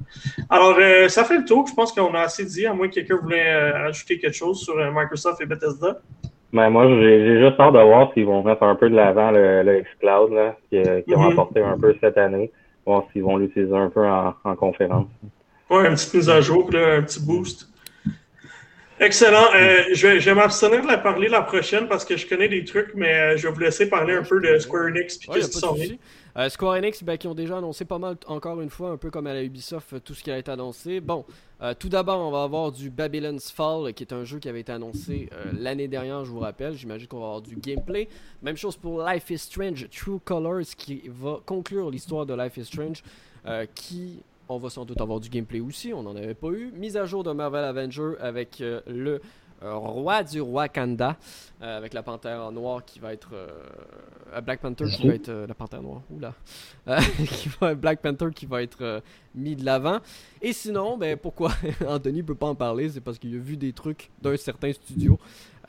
Alors, euh, ça fait le tour. Je pense qu'on a assez dit, à moins que quelqu'un voulait euh, ajouter quelque chose sur euh, Microsoft et Bethesda. Ben, moi, j'ai juste hâte de voir s'ils vont mettre un peu de l'avant le, le xCloud, là, qui, qui ont Mhm. apporté un peu cette année. Voir s'ils vont l'utiliser un peu en, en conférence. Ouais, une petite mise à jour, là, un petit boost. Excellent. Euh, je vais, je vais m'abstenir de la parler la prochaine parce que je connais des trucs, mais euh, je vais vous laisser parler un peu de Square Enix Ouais, a qu'est-ce. Euh, Square Enix, ben, qui ont déjà annoncé pas mal, encore une fois, un peu comme à la Ubisoft, tout ce qui a été annoncé. Bon, euh, tout d'abord, on va avoir du Babylon's Fall, qui est un jeu qui avait été annoncé l'année dernière, je vous rappelle. J'imagine qu'on va avoir du gameplay. Même chose pour Life is Strange True Colors, qui va conclure l'histoire de Life is Strange, qui. On va sans doute avoir du gameplay aussi, on n'en avait pas eu. Mise à jour de Marvel Avenger avec euh, le euh, roi du Wakanda, euh, avec la panthère en noir qui va être. Black Panther qui va être. la panthère noire, oula. Qui va, Black Panther qui va être mis de l'avant. Et sinon, ben pourquoi? Anthony peut pas en parler C'est parce qu'il a vu des trucs d'un certain studio.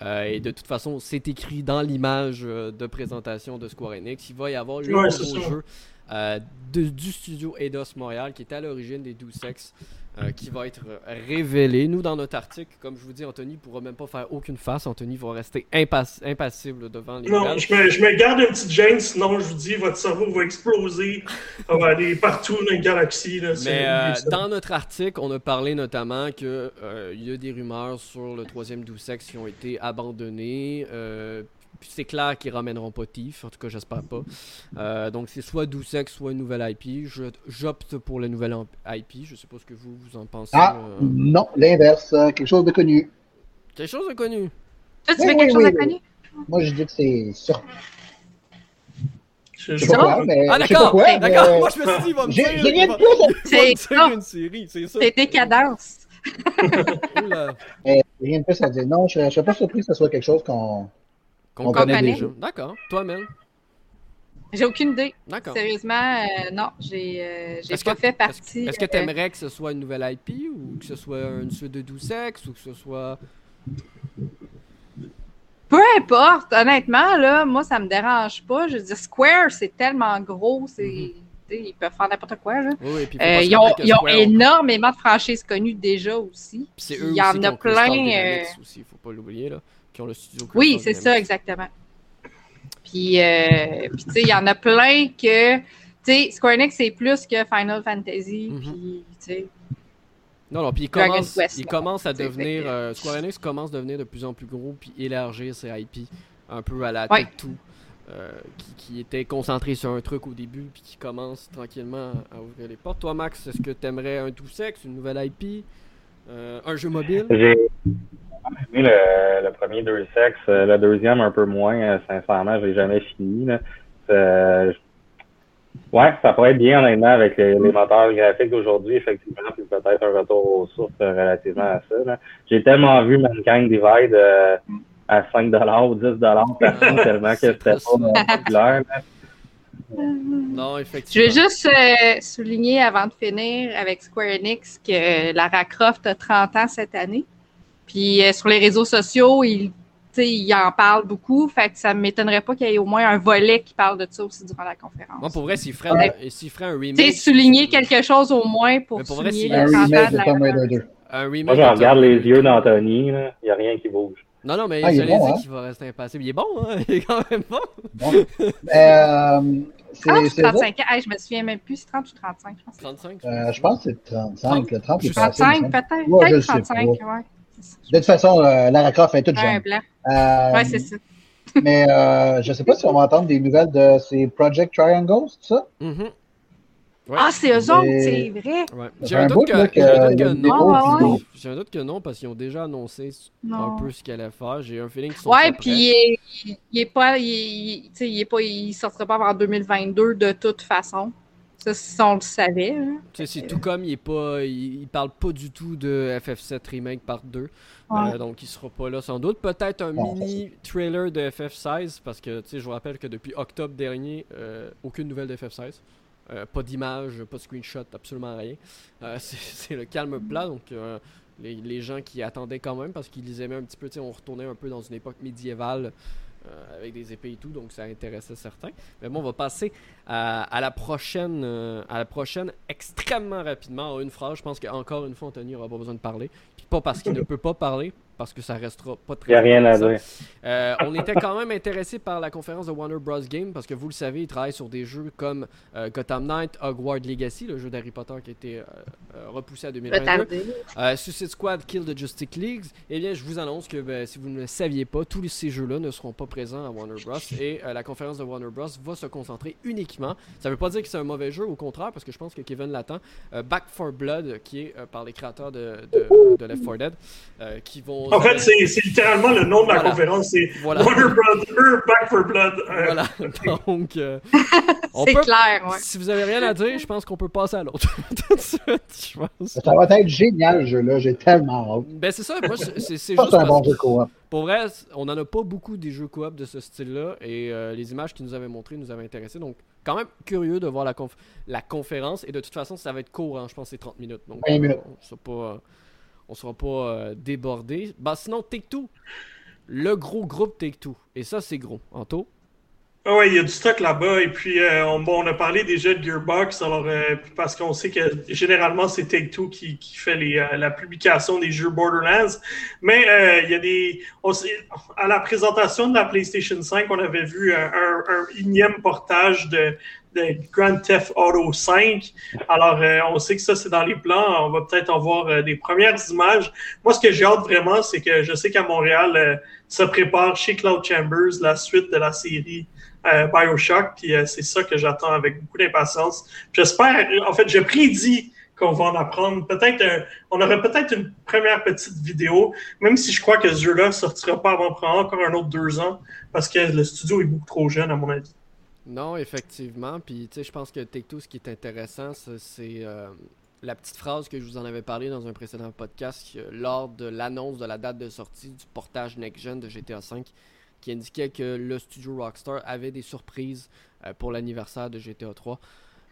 Euh, et de toute façon, c'est écrit dans l'image euh, de présentation de Square Enix. Il va y avoir le Ouais, nouveau jeu euh, de- du studio Eidos Montréal qui est à l'origine des Deus Ex. Euh, qui va être euh, révélé. Nous, dans notre article, comme je vous dis, Anthony ne pourra même pas faire aucune face. Anthony va rester impass- impassible devant les Non, je me, je me garde une petite gêne, sinon je vous dis, votre cerveau va exploser. Ça va aller partout dans la galaxie. Là, Mais euh, dans notre article, on a parlé notamment que euh, y a des rumeurs sur le troisième doux sexe qui ont été abandonnées. Puis c'est clair qu'ils ramèneront pas Tiff, en tout cas j'espère pas. Euh, donc c'est soit doux sexe, soit une nouvelle IP. Je- J'opte pour la nouvelle IP. Je sais pas ce que vous, vous en pensez. Ah, euh. non, l'inverse, euh, quelque chose de connu. Quelque chose de connu. Toi, tu Oui, fais oui, quelque chose de oui. connu? Moi, je dis que c'est sûr. Je- Je je- sais pas quoi, mais. Ah je d'accord, quoi, d'accord. Moi je me suis dit, il va me dire, rien va- de plus une série, c'est ça. C'est décadence. Oula. euh, rien de plus à dire. Non, je ne serais pas surpris que ce soit quelque chose qu'on. Qu'on On connaît connaît. déjà. D'accord. Toi, Mel? J'ai aucune idée. D'accord. Sérieusement, euh, non, j'ai euh, j'ai pas que- fait partie. est-ce que euh, tu aimerais que ce soit une nouvelle IP ou que ce soit une suite de doux sexe ou que ce soit. Peu importe, honnêtement, là, moi, ça me dérange pas. Je veux dire, Square, c'est tellement gros, c'est. Mhm. ils peuvent faire n'importe quoi. Là. Oui, puis Euh, ils ont, ils énormément de franchises connues déjà aussi. C'est eux Il y en aussi a plein. Euh, aussi, faut pas l'oublier, là. Qui ont le studio Oui, c'est ça, exactement. Puis, euh, puis tu sais, il y en a plein que. Tu sais, Square Enix, c'est plus que Final Fantasy. Mhm. Puis, tu sais. Non, non, puis il commence, Quest, il commence à devenir. euh, Square Enix commence à devenir de plus en plus gros, puis élargir ses IP un peu à la Ouais. tête tout. euh, qui, qui était concentré sur un truc au début, puis qui commence tranquillement à ouvrir les portes. Toi, Max, est-ce que t'aimerais un tout sexe, une nouvelle IP, euh, un jeu mobile? Aimé le, le premier deux sexes, euh, le deuxième un peu moins, euh, sincèrement, je l'ai jamais fini. Là. Euh, ouais, ça pourrait être bien honnêtement avec les, les moteurs graphiques d'aujourd'hui, effectivement, puis peut-être un retour aux sources relativement à ça. là. J'ai tellement vu Mankind Divide euh, à 5 ou 10 partout, tellement que C'est c'était pas populaire. là. Non, Je effectivement. vais juste euh, souligner avant de finir avec Square Enix que Lara Croft a 30 ans cette année. Puis euh, sur les réseaux sociaux, il, tu sais, il en parle beaucoup. Fait que ça ne m'étonnerait pas qu'il y ait au moins un volet qui parle de ça aussi durant la conférence. Moi, pour vrai, s'il ferait, Ouais. un- s'il ferait un remake. Tu sais, souligner quelque chose au moins pour, pour vrai, souligner Un a le 30 ans remake de Tomb Raider 2. Un remake. Moi, je de regarde les yeux d'Anthony, il n'y a rien qui bouge. Non, non, mais Ah, il je l'ai bon, dit hein? qu'il va rester impassible. Il est bon, hein? Il est quand même bon. Bon. Euh, c'est 30 ou c'est ça? 35 ans. Hey, je me souviens même plus, c'est 30 ou 35, je pense. 35. Euh, je pense que c'est 35. Le 30 est Je- passé, il me 35 semble. peut-être. Ouais, sais 35, pas. ouais. De toute façon, euh, Lara Croft est toute Un jeune. blanc. Euh, Ouais, c'est ça. mais euh, je sais pas si on va entendre des nouvelles de ces Project Triangles, tout ça? Mhm. Ouais. Ah, c'est eux autres, c'est vrai. Ouais. J'ai un doute que, non. J'ai un doute que non parce qu'ils ont déjà annoncé Non. un peu ce qu'ils allaient faire. J'ai un feeling qu'ils sont Ouais, puis il est, il- il est pas, il, il- tu sais, il est pas, il sortira pas avant 2022 de toute façon. Ça, on le savait. là. Tu sais, c'est tout comme il est pas, il, il parle pas du tout de FF7 Remake Part 2. Ouais. Euh, donc il sera pas là sans doute. Peut-être un mini trailer de FF16 parce que tu sais, je vous rappelle que depuis octobre dernier, euh, aucune nouvelle de FF16. Euh, pas d'image, pas de screenshot, absolument rien. Euh, c'est le calme plat, donc euh, les, les gens qui attendaient quand même parce qu'ils les aimaient un petit peu, on retournait un peu dans une époque médiévale euh, avec des épées et tout, donc ça intéressait certains. Mais bon, on va passer à, à la prochaine, euh, à la prochaine extrêmement rapidement en une phrase. Je pense qu'encore une fois, Anthony n'aura pas besoin de parler. Puis pas parce qu'il ne peut pas parler, parce que ça restera pas très Il n'y a rien à dire. Euh, on était quand même intéressé par la conférence de Warner Bros. Game parce que vous le savez, ils travaillent sur des jeux comme euh, Gotham Knight, Hogwarts Legacy, le jeu d'Harry Potter qui a été euh, euh, repoussé à 2022. Retardé. Euh, Suicide Squad Kill the Justice League. Eh bien, je vous annonce que ben, si vous ne le saviez pas, tous ces jeux-là ne seront pas présents à Warner Bros. Et euh, la conférence de Warner Bros. va se concentrer uniquement. Ça veut pas dire que c'est un mauvais jeu, au contraire, parce que je pense que Kevin l'attend. euh, Back for Blood, qui est euh, par les créateurs de, de, de Left 4 Dead, euh, qui vont. En fait, c'est c'est littéralement le nom de la Voilà. conférence, c'est Voilà. Warner Brother Back for Blood. Euh, Voilà, donc. euh, C'est peut- clair, ouais. Si vous avez rien à dire, je pense qu'on peut passer à l'autre. Ça va être génial, ce jeu-là. J'ai tellement hâte. Ben c'est ça, moi c'est juste c'est un bon jeu coop. Pour vrai, on n'en a pas beaucoup des jeux coop de ce style-là et euh, les images qu'ils nous avaient montrées nous avaient intéressés. Donc, quand même curieux de voir la, conf- la conférence. Et de toute façon, ça va être court, hein, je pense que c'est 30 minutes. Donc, 20 minutes. sera pas, euh, on sera pas euh, débordé. Bah, sinon, Take-Two, le gros groupe Take-Two. Et ça, c'est gros. Anto? Ah ouais, il y a du stock là-bas. Et puis, euh, on, a parlé déjà de Gearbox, alors, euh, parce qu'on sait que généralement, c'est Take-Two qui, qui fait la publication des jeux Borderlands. Mais il y a des. à la présentation de la PlayStation 5, on avait vu un, un, un énième portage de, Grand Theft Auto 5. Alors, euh, on sait que ça, c'est dans les plans. On va peut-être en voir euh, des premières images. Moi, ce que j'ai hâte vraiment, c'est que je sais qu'à Montréal, euh, se prépare chez Cloud Chambers la suite de la série euh, Bioshock, puis euh, c'est ça que j'attends avec beaucoup d'impatience. J'espère, en fait, je prédis qu'on va en apprendre. Peut-être, un- on aurait peut-être une première petite vidéo, même si je crois que ce jeu-là sortira pas avant encore un autre deux ans, parce que le studio est beaucoup trop jeune, à mon avis. Non, effectivement. Puis, tu sais, je pense que Take-Two, ce qui est intéressant, c'est euh, la petite phrase que je vous en avais parlé dans un précédent podcast lors de l'annonce de la date de sortie du portage next-gen de GTA V, qui indiquait que le studio Rockstar avait des surprises euh, pour l'anniversaire de GTA 3.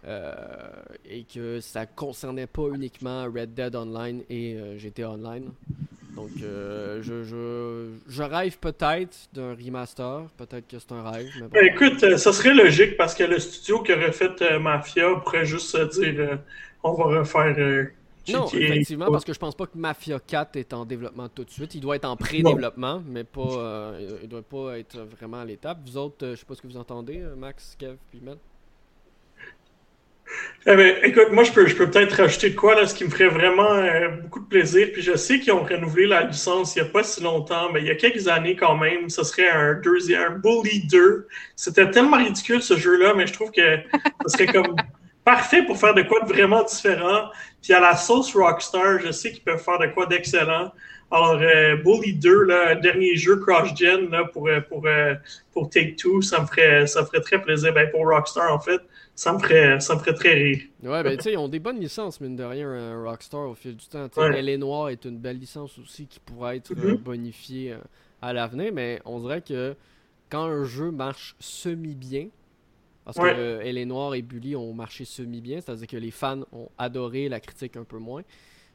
euh, et que ça concernait pas uniquement Red Dead Online et GTA Online. Donc, euh, je, je, je rêve peut-être d'un remaster. Peut-être que c'est un rêve. Mais bon. Ben, écoute, euh, ça serait logique parce que le studio qui aurait fait euh, Mafia pourrait juste dire euh, on va refaire Non, effectivement, parce que je pense pas que Mafia 4 est en développement tout de suite. Il doit être en pré-développement, mais pas, il doit pas être vraiment à l'étape. Vous autres, je sais pas ce que vous entendez, Max, Kev, puis Mel. Eh ben, écoute, moi, je peux, je peux peut-être rajouter de quoi, là, ce qui me ferait vraiment euh, beaucoup de plaisir. Puis je sais qu'ils ont renouvelé la licence il n'y a pas si longtemps, mais il y a quelques années quand même. Ce serait un deuxième, Bully 2. C'était tellement ridicule, ce jeu-là, mais je trouve que ce serait comme parfait pour faire de quoi de vraiment différent. Puis à la sauce Rockstar, je sais qu'ils peuvent faire de quoi d'excellent. Alors, euh, Bully 2, là, dernier jeu cross-gen pour, euh, pour, pour Take-Two, ça me ferait, ça me ferait très plaisir. Ben, pour Rockstar, en fait, ça me ferait, ça me ferait très rire. Ouais, ben tu sais, ils ont des bonnes licences, mine de rien, euh, Rockstar au fil du temps. Ouais. LA Noir est une belle licence aussi qui pourrait être Mhm. euh, bonifiée euh, à l'avenir, mais on dirait que quand un jeu marche semi-bien, parce Ouais. que euh, LA Noir et Bully ont marché semi-bien, c'est-à-dire que les fans ont adoré la critique un peu moins.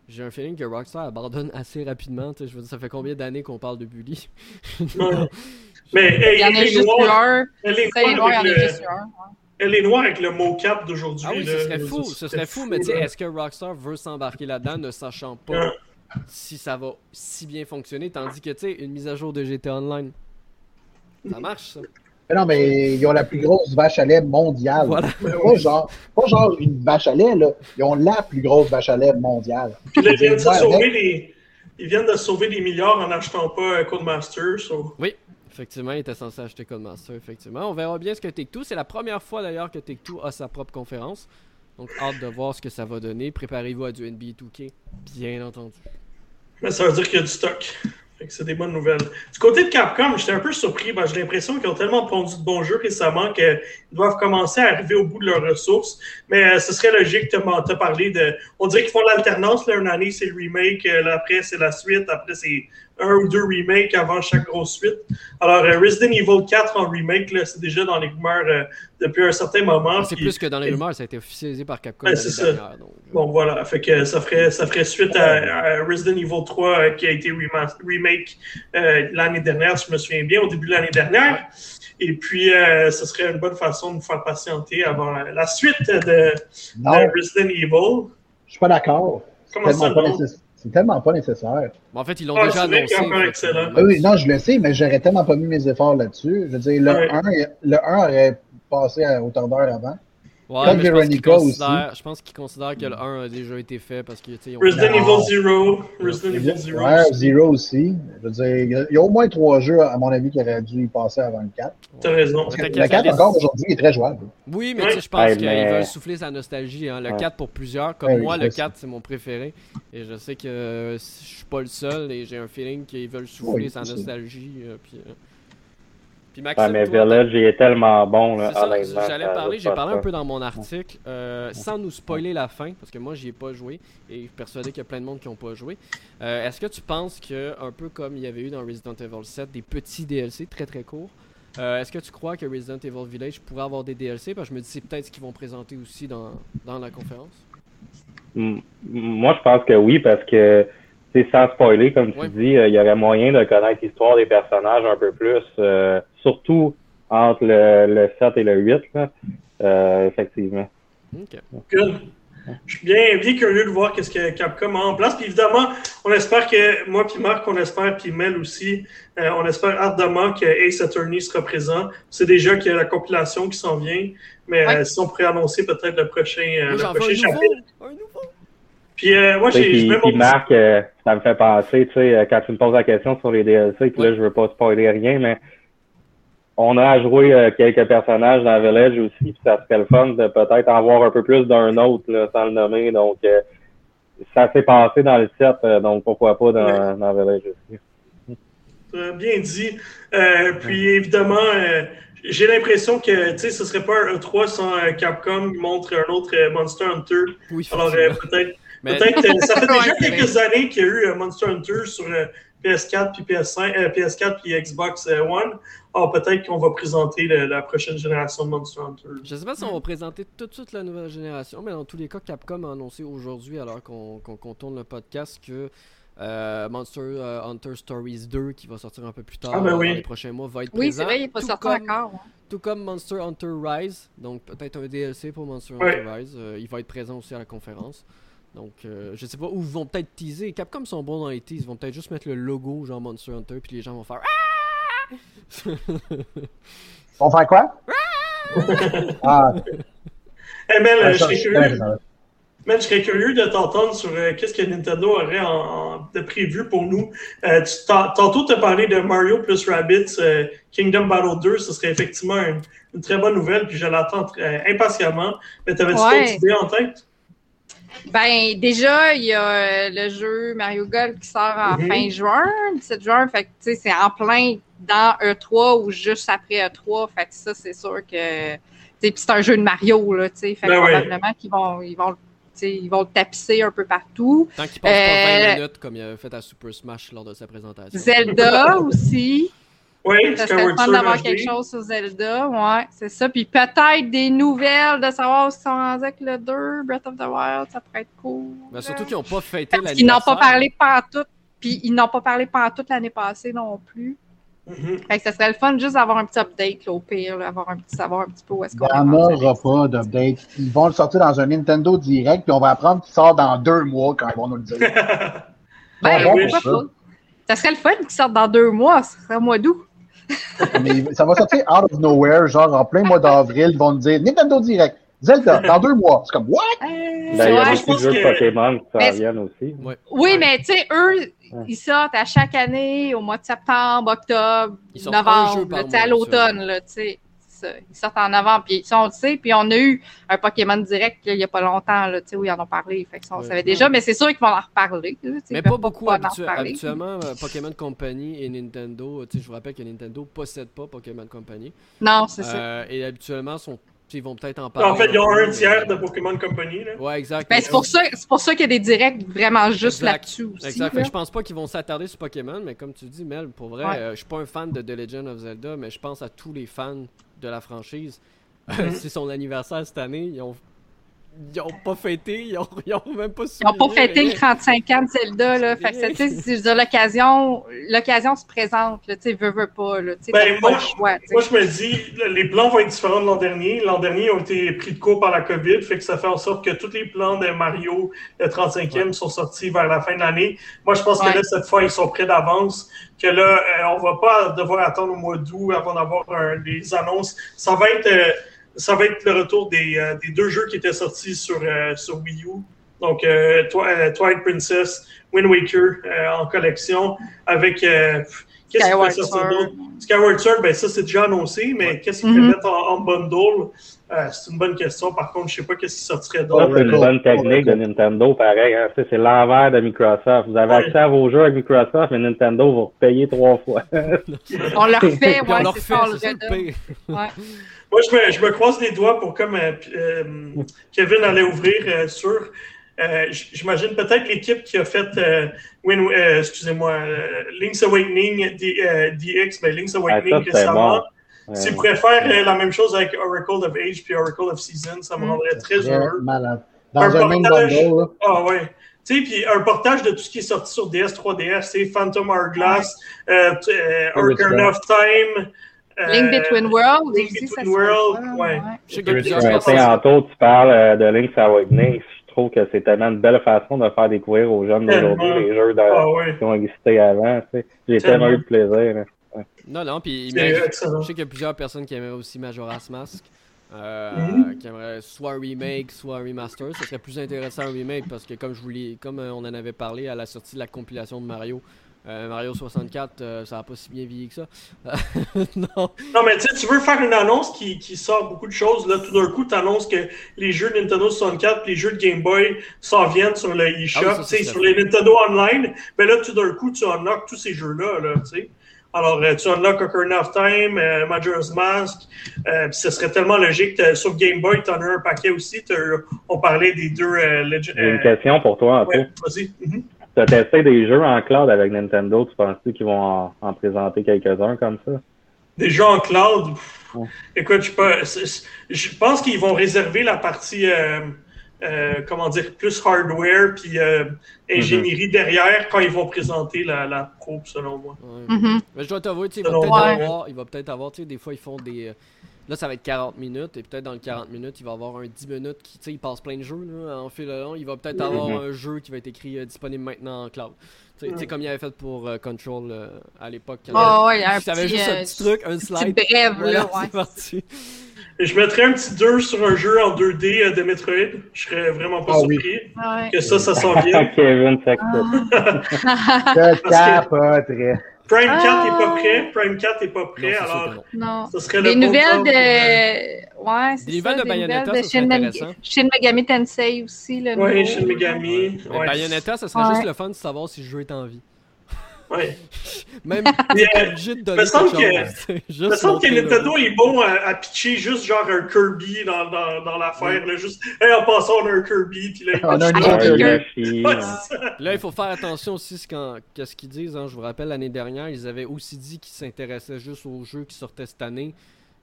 J'ai un feeling que Rockstar abandonne assez rapidement. tu sais, Je veux dire, ça fait combien d'années qu'on parle de Bully? Ouais. Mais hey, Il y en a elle est juste eu noire, un. elle est noire il y en a juste eu un. Elle est noire avec le mocap d'aujourd'hui. Ah oui, ce serait fou, ce serait fou, mais tu sais, là. est-ce que Rockstar veut s'embarquer là-dedans ne sachant pas si ça va si bien fonctionner, tandis que tu sais, une mise à jour de GTA Online, ça marche ça. Mais non, mais ils ont la plus grosse vache à lait mondiale. Voilà. Pas, genre, pas genre une vache à lait, là. Ils ont la plus grosse vache à lait mondiale. Puis là, ils viennent, de sauver des... ils viennent de sauver des milliards en n'achetant pas Codemaster. so- Oui, effectivement, il était censé acheter Codemaster, effectivement. On verra bien ce que Take-Two, c'est la première fois d'ailleurs que Take-Two a sa propre conférence. Donc hâte de voir ce que ça va donner. Préparez-vous à du NBA 2K, bien entendu. Mais ça veut dire qu'il y a du stock. C'est des bonnes nouvelles. Du côté de Capcom, j'étais un peu surpris. Ben, J'ai l'impression qu'ils ont tellement pondu de bons jeux récemment qu'ils doivent commencer à arriver au bout de leurs ressources. Mais euh, ce serait logique, tu as parlé de. On dirait qu'ils font l'alternance. Une année, c'est le remake. euh, après, c'est la suite. Après, c'est un ou deux remakes avant chaque grosse suite. Alors, euh, Resident Evil 4 en remake, là, c'est déjà dans les rumeurs euh, depuis un certain moment. C'est puis- plus que dans les rumeurs, ça a été officialisé par Capcom c'est ça. dernière. donc, euh, Bon, voilà. Fait que ça ferait, ça ferait suite à, à Resident Evil 3 euh, qui a été remake euh, l'année dernière, si je me souviens bien, au début de l'année dernière. Et puis, euh, ce serait une bonne façon de nous faire patienter avant la suite de, Resident Evil. je suis pas d'accord. Comment ça, non? nécess- c'est tellement pas nécessaire. en fait, ils l'ont Ah, déjà annoncé. fait. Ah oui, non, je le sais, mais j'aurais tellement pas mis mes efforts là-dessus. Je veux dire, le, Ouais. 1, le 1 aurait passé à hauteur d'heure avant. Ouais, Comme mais je pense qu'ils Veronica considèrent- Je pense qu'ils considèrent que le 1 a déjà été fait parce que, tu sais, ils ont- Resident. Evil Zero. Resident Evil Zero. Ouais, Zero aussi. Je veux dire, il y a- au moins trois jeux, à mon avis, qui auraient dû y passer avant le 4. T'as raison. Le qu'il 4, fallait- encore aujourd'hui, est très jouable. Oui, mais Ouais. tu sais, je pense qu'ils mais- veulent souffler sa nostalgie. hein. Le Ouais. 4 pour plusieurs, comme Ouais, moi, le le sais. 4 c'est mon préféré. Et je sais que je suis pas le seul et j'ai un feeling qu'ils veulent souffler sa nostalgie. euh, puis, euh. Puis Maxime, Ouais, mais toi, Village, il est tellement bon, là, honnêtement. j'allais parler, j'ai parlé un peu dans mon article, euh, sans nous spoiler la fin, parce que moi j'y ai pas joué et je suis persuadé qu'il y a plein de monde qui ont pas joué. Euh, Est-ce que tu penses que, un peu comme il y avait eu dans Resident Evil 7, des petits DLC très très courts, euh, est-ce que tu crois que Resident Evil Village pourrait avoir des DLC Parce que je me dis c'est peut-être ce qu'ils vont présenter aussi dans, dans la conférence. Moi, je pense que oui, parce que, sans spoiler, comme tu dis, euh, il y aurait moyen de connaître l'histoire des personnages un peu plus, euh, surtout entre le, le 7 et le 8, là. Euh, effectivement. Je suis bien, bien curieux de voir qu'est-ce que Capcom a en place. Puis évidemment, on espère que moi puis Marc, on espère, puis Mel aussi, euh, on espère ardemment que Ace Attorney sera présent. C'est déjà qu'il y a la compilation qui s'en vient, mais Ouais. euh, si on pourrait annoncer peut-être le prochain, euh, le prochain un nouveau chapitre. Un nouveau Puis euh, moi, j'ai Puis, Marc, euh, ça me fait penser, tu sais, euh, quand tu me poses la question sur les DLC, puis Ouais. là, je veux pas spoiler rien, mais on a à jouer euh, quelques personnages dans Village aussi, puis ça serait le fun de peut-être en voir un peu plus d'un autre, là, sans le nommer. Donc, euh, ça s'est passé dans le 7, euh, donc pourquoi pas dans, dans Village aussi. Bien dit. Euh, puis évidemment, euh, j'ai l'impression que tu sais, ce serait pas un E3 sans euh, Capcom qui montre un autre euh, Monster Hunter. Oui, Alors euh, peut-être, Mais- peut-être, ça fait déjà quelques années qu'il y a eu euh, Monster Hunter sur euh, PS4 puis PS5, euh, PS4 puis Xbox One. Alors peut-être qu'on va présenter le- la prochaine génération de Monster Hunter. Je sais pas si on va présenter tout de suite la nouvelle génération, mais dans tous les cas, Capcom a annoncé aujourd'hui, alors qu'on tourne le podcast, que Monster Hunter Stories 2 qui va sortir un peu plus tard ah, ben dans oui. les prochains mois va être Oui, présent. c'est vrai, il n'est pas tout sorti comme- encore. hein. Tout comme Monster Hunter Rise, donc peut-être un DLC pour Monster Hunter Rise. Euh, il va être présent aussi à la conférence. Donc, euh, je sais pas où ils vont peut-être teaser. Capcom sont bons dans les teas. Ils vont peut-être juste mettre le logo genre Monster Hunter, puis les gens vont faire Ah! On va faire quoi? ah, Eh, Mel, ça, je serais curieux, je serais curieux de t'entendre sur euh, qu'est-ce que Nintendo aurait en, en- de prévu pour nous. Euh, tu, tantôt, tu as parlé de Mario plus Rabbids euh, Kingdom Battle 2. Ce serait effectivement une, une très bonne nouvelle, puis je l'attends euh, impatiemment. Mais t'avais-tu Ouais. d'autres idées en tête? Ben, déjà, il y a euh, le jeu Mario Golf qui sort en Mhm. fin juin, 17 juin. Fait que, tu sais, c'est en plein dans E3 ou juste après E3. Fait que ça, c'est sûr que. Tu sais, puis c'est un jeu de Mario, là, tu sais. Fait que Ben probablement qu'ils vont, ils vont, ils vont le tapisser un peu partout. Tant qu'il passe pas 20 Euh, minutes comme il avait fait à Super Smash lors de sa présentation. Zelda aussi. Oui, Ça serait le fun d'avoir quelque chose sur Zelda. Ouais, c'est ça. Puis peut-être des nouvelles de savoir si sont rendus avec le 2, Breath of the Wild, ça pourrait être cool. Ben, surtout qu'ils n'ont pas fêté Parce qu'ils n'ont pas parlé pantoute. Puis ils n'ont pas parlé pantoute l'année passée non plus. Fait que ça serait le fun juste d'avoir un petit update, là, au pire, là, avoir un petit, savoir un petit peu où est-ce qu'on Il n'y en aura pas d'update. Ils vont le sortir dans un Nintendo Direct, puis on va apprendre qu'il sort dans deux mois quand ils vont nous le dire. ça. Ben, bon, pourquoi ça. pas? Ça serait le fun qu'il sorte dans deux mois, ça serait au mois d'août. Mais ça va sortir out of nowhere, genre en plein mois d'avril, ils vont nous dire Nintendo Direct, Zelda, dans deux mois. C'est comme, what? Euh, Ben, il y a beaucoup de jeux de que- Pokémon qui s'en viennent aussi. Oui, mais tu sais, eux, Ouais. ils sortent à chaque année, au mois de septembre, octobre, Ils novembre, à l'automne, là, tu sais. Ils sortent en novembre, puis ça, on le sait. Puis on a eu un Pokémon direct il n'y a pas longtemps, là, tu sais, où ils en ont parlé. Fait que ça, on Ouais. savait déjà, mais c'est sûr qu'ils vont en reparler. Mais pas beaucoup en habitu- habituellement. euh, Pokémon Company et Nintendo, tu sais, je vous rappelle que Nintendo possède pas Pokémon Company. Non, c'est ça. Euh, et habituellement, sont, ils vont peut-être en parler. En fait, ils ont un mais- tiers de Pokémon Company. Là. Ouais, exact. Ben, c'est pour ça, c'est pour ça qu'il y a des directs vraiment juste là-dessus aussi. Exact. Là. je pense pas qu'ils vont s'attarder sur Pokémon, mais comme tu dis, Mel, pour vrai, Ouais. euh, je suis pas un fan de The Legend of Zelda, mais je pense à tous les fans de la franchise. C'est son anniversaire cette année. Ils ont, ils ont pas fêté, ils ont, ils ont même pas Ils n'ont pas fêté rien. le 35 ans de Zelda, là. Fait que, c'est- tu sais, veux l'occasion, l'occasion se présente, là. Tu sais, veut, veut pas, là. Tu sais, Ben, pas moi, le choix. Moi, je me dis, les plans vont être différents de l'an dernier. L'an dernier, ils ont été pris de court par la COVID, fait que ça fait en sorte que tous les plans de Mario, le 35e, sont sortis vers la fin de l'année. Moi, je pense Ouais. que là, cette fois, ils sont prêts d'avance, que là, euh, on va pas devoir attendre au mois d'août avant d'avoir des annonces. Ça va être, euh, ça va être le retour des, euh, des deux jeux qui étaient sortis sur, euh, sur Wii U. Donc, euh, Twi- Twilight Princess, Wind Waker euh, en collection, avec... euh, Qu'est-ce peut sortir d'autre? Skyward Sword, ben ça, c'est déjà annoncé, mais Ouais. qu'est-ce qu'ils peuvent Mhm. mettre en, en bundle? Euh, c'est une bonne question. Par contre, je sais pas qu'est-ce qui sortirait Ça, d'autre. c'est une bonne technique de Nintendo, pareil. hein. C'est l'envers de Microsoft. Vous avez Ouais. accès à vos jeux avec Microsoft, mais Nintendo va payer trois fois. On le ouais, leur c'est fait, ça, on le c'est ça le pire. Ouais. Moi, je me, je me croise les doigts pour comme euh, euh, Kevin allait ouvrir euh, sur. euh, J'imagine peut-être l'équipe qui a fait euh, Win- euh, excusez-moi, euh, Link's Awakening D- euh, DX, ben Link's Ah, Awakening ça, c'est récemment. bon. S'ils pourraient faire la même chose avec Oracle of Age puis Oracle of Season, ça me Mm. rendrait très Très heureux. malade. Dans Un un même portage. bundle. Ah ouais. Tu sais, puis un portage de tout ce qui est sorti sur DS, 3DS, c'est Phantom Hourglass, euh, euh, Ocarina of Time. Euh, Link Between Worlds Link aussi, ça Between Worlds, fun, ouais. Je sais plusieurs tu parles euh, de Link's Awakening. Je trouve que c'est tellement une belle façon de faire découvrir aux jeunes d'aujourd'hui les jeux de- Ah ouais. qui ont existé avant. tu sais. J'ai Tellement. eu de plaisir. Non, non, puis je sais qu'il y a plusieurs personnes qui aimeraient aussi Majora's Mask. euh, Mhm. qui aimeraient soit un remake, soit un remaster. Ce serait plus intéressant un remake parce que comme je vous comme euh, on en avait parlé à la sortie de la compilation de Mario, Mario 64, euh, ça n'a pas si bien vieilli que ça. non. Non, mais tu sais, tu veux faire une annonce qui, qui sort beaucoup de choses. Là, tout d'un coup, tu annonces que les jeux de Nintendo 64 et les jeux de Game Boy s'en viennent sur le eShop, Ah oui, sais, c'est sur les Nintendo Online. Mais là, tout d'un coup, tu unlocks tous ces jeux-là, là, tu sais. Alors, euh, tu unlocks Ocarina of Time, euh, Majora's Mask. Euh, ce serait tellement logique. Sur Game Boy, tu en as un paquet aussi. On parlait des deux euh. J'ai une question pour toi, Anto. ouais, vas-y. Mhm. Tu as testé des jeux en cloud avec Nintendo. Tu penses-tu qu'ils vont en, en présenter quelques-uns comme ça? Des jeux en cloud? pff, Ouais. Écoute, je, je pense qu'ils vont réserver la partie, euh, euh, comment dire, plus hardware puis euh, ingénierie derrière quand ils vont présenter la, la Pro, selon moi. Mhm. Mais je dois t'avouer, tu sais, il va peut-être moi. avoir, il va peut-être avoir, tu sais, des fois ils font des. Là, ça va être 40 minutes, et peut-être dans le 40 minutes, il va avoir un 10 minutes qui, tu sais, il passe plein de jeux, là, en fil long. Il va peut-être avoir Mhm. un jeu qui va être écrit euh, disponible maintenant en cloud. Tu sais, Mhm. comme il avait fait pour euh, Control euh, à l'époque. quand Oh, ouais, il y avait juste un petit truc, un slide. brève, Voilà, là, ouais. c'est parti. Et je mettrais un petit 2 sur un jeu en 2D euh, de Metroid. Je serais vraiment pas Ah oui. surpris Ouais. que ça, ça s'en vienne. Kevin. Prime 4 Ah. est pas prêt. Prime 4 est pas Non, prêt, que alors non. Non. ce serait Des le bon nouvelles de. pour, euh, Ouais, c'est Des nouvelles ça, de Bayonetta, ça serait Shin, intéressant. Shin Megami Tensei aussi. Nouveau. Shin Megami. Ouais. Bayonetta, ça serait Ouais. juste le fun de savoir si le jeu est en vie. Ouais. Même, Mais, t'es euh, obligé de me semble que- Il me semble que Nintendo est bon à, à pitcher juste genre un Kirby dans, dans, dans l'affaire. Juste, hey, en passant, on a un Kirby. Puis là, il On a un Kirby. Ça. Là, il faut faire attention aussi ce qu'en- qu'à ce qu'ils disent. hein. Je vous rappelle, l'année dernière, ils avaient aussi dit qu'ils s'intéressaient juste aux jeux qui sortaient cette année.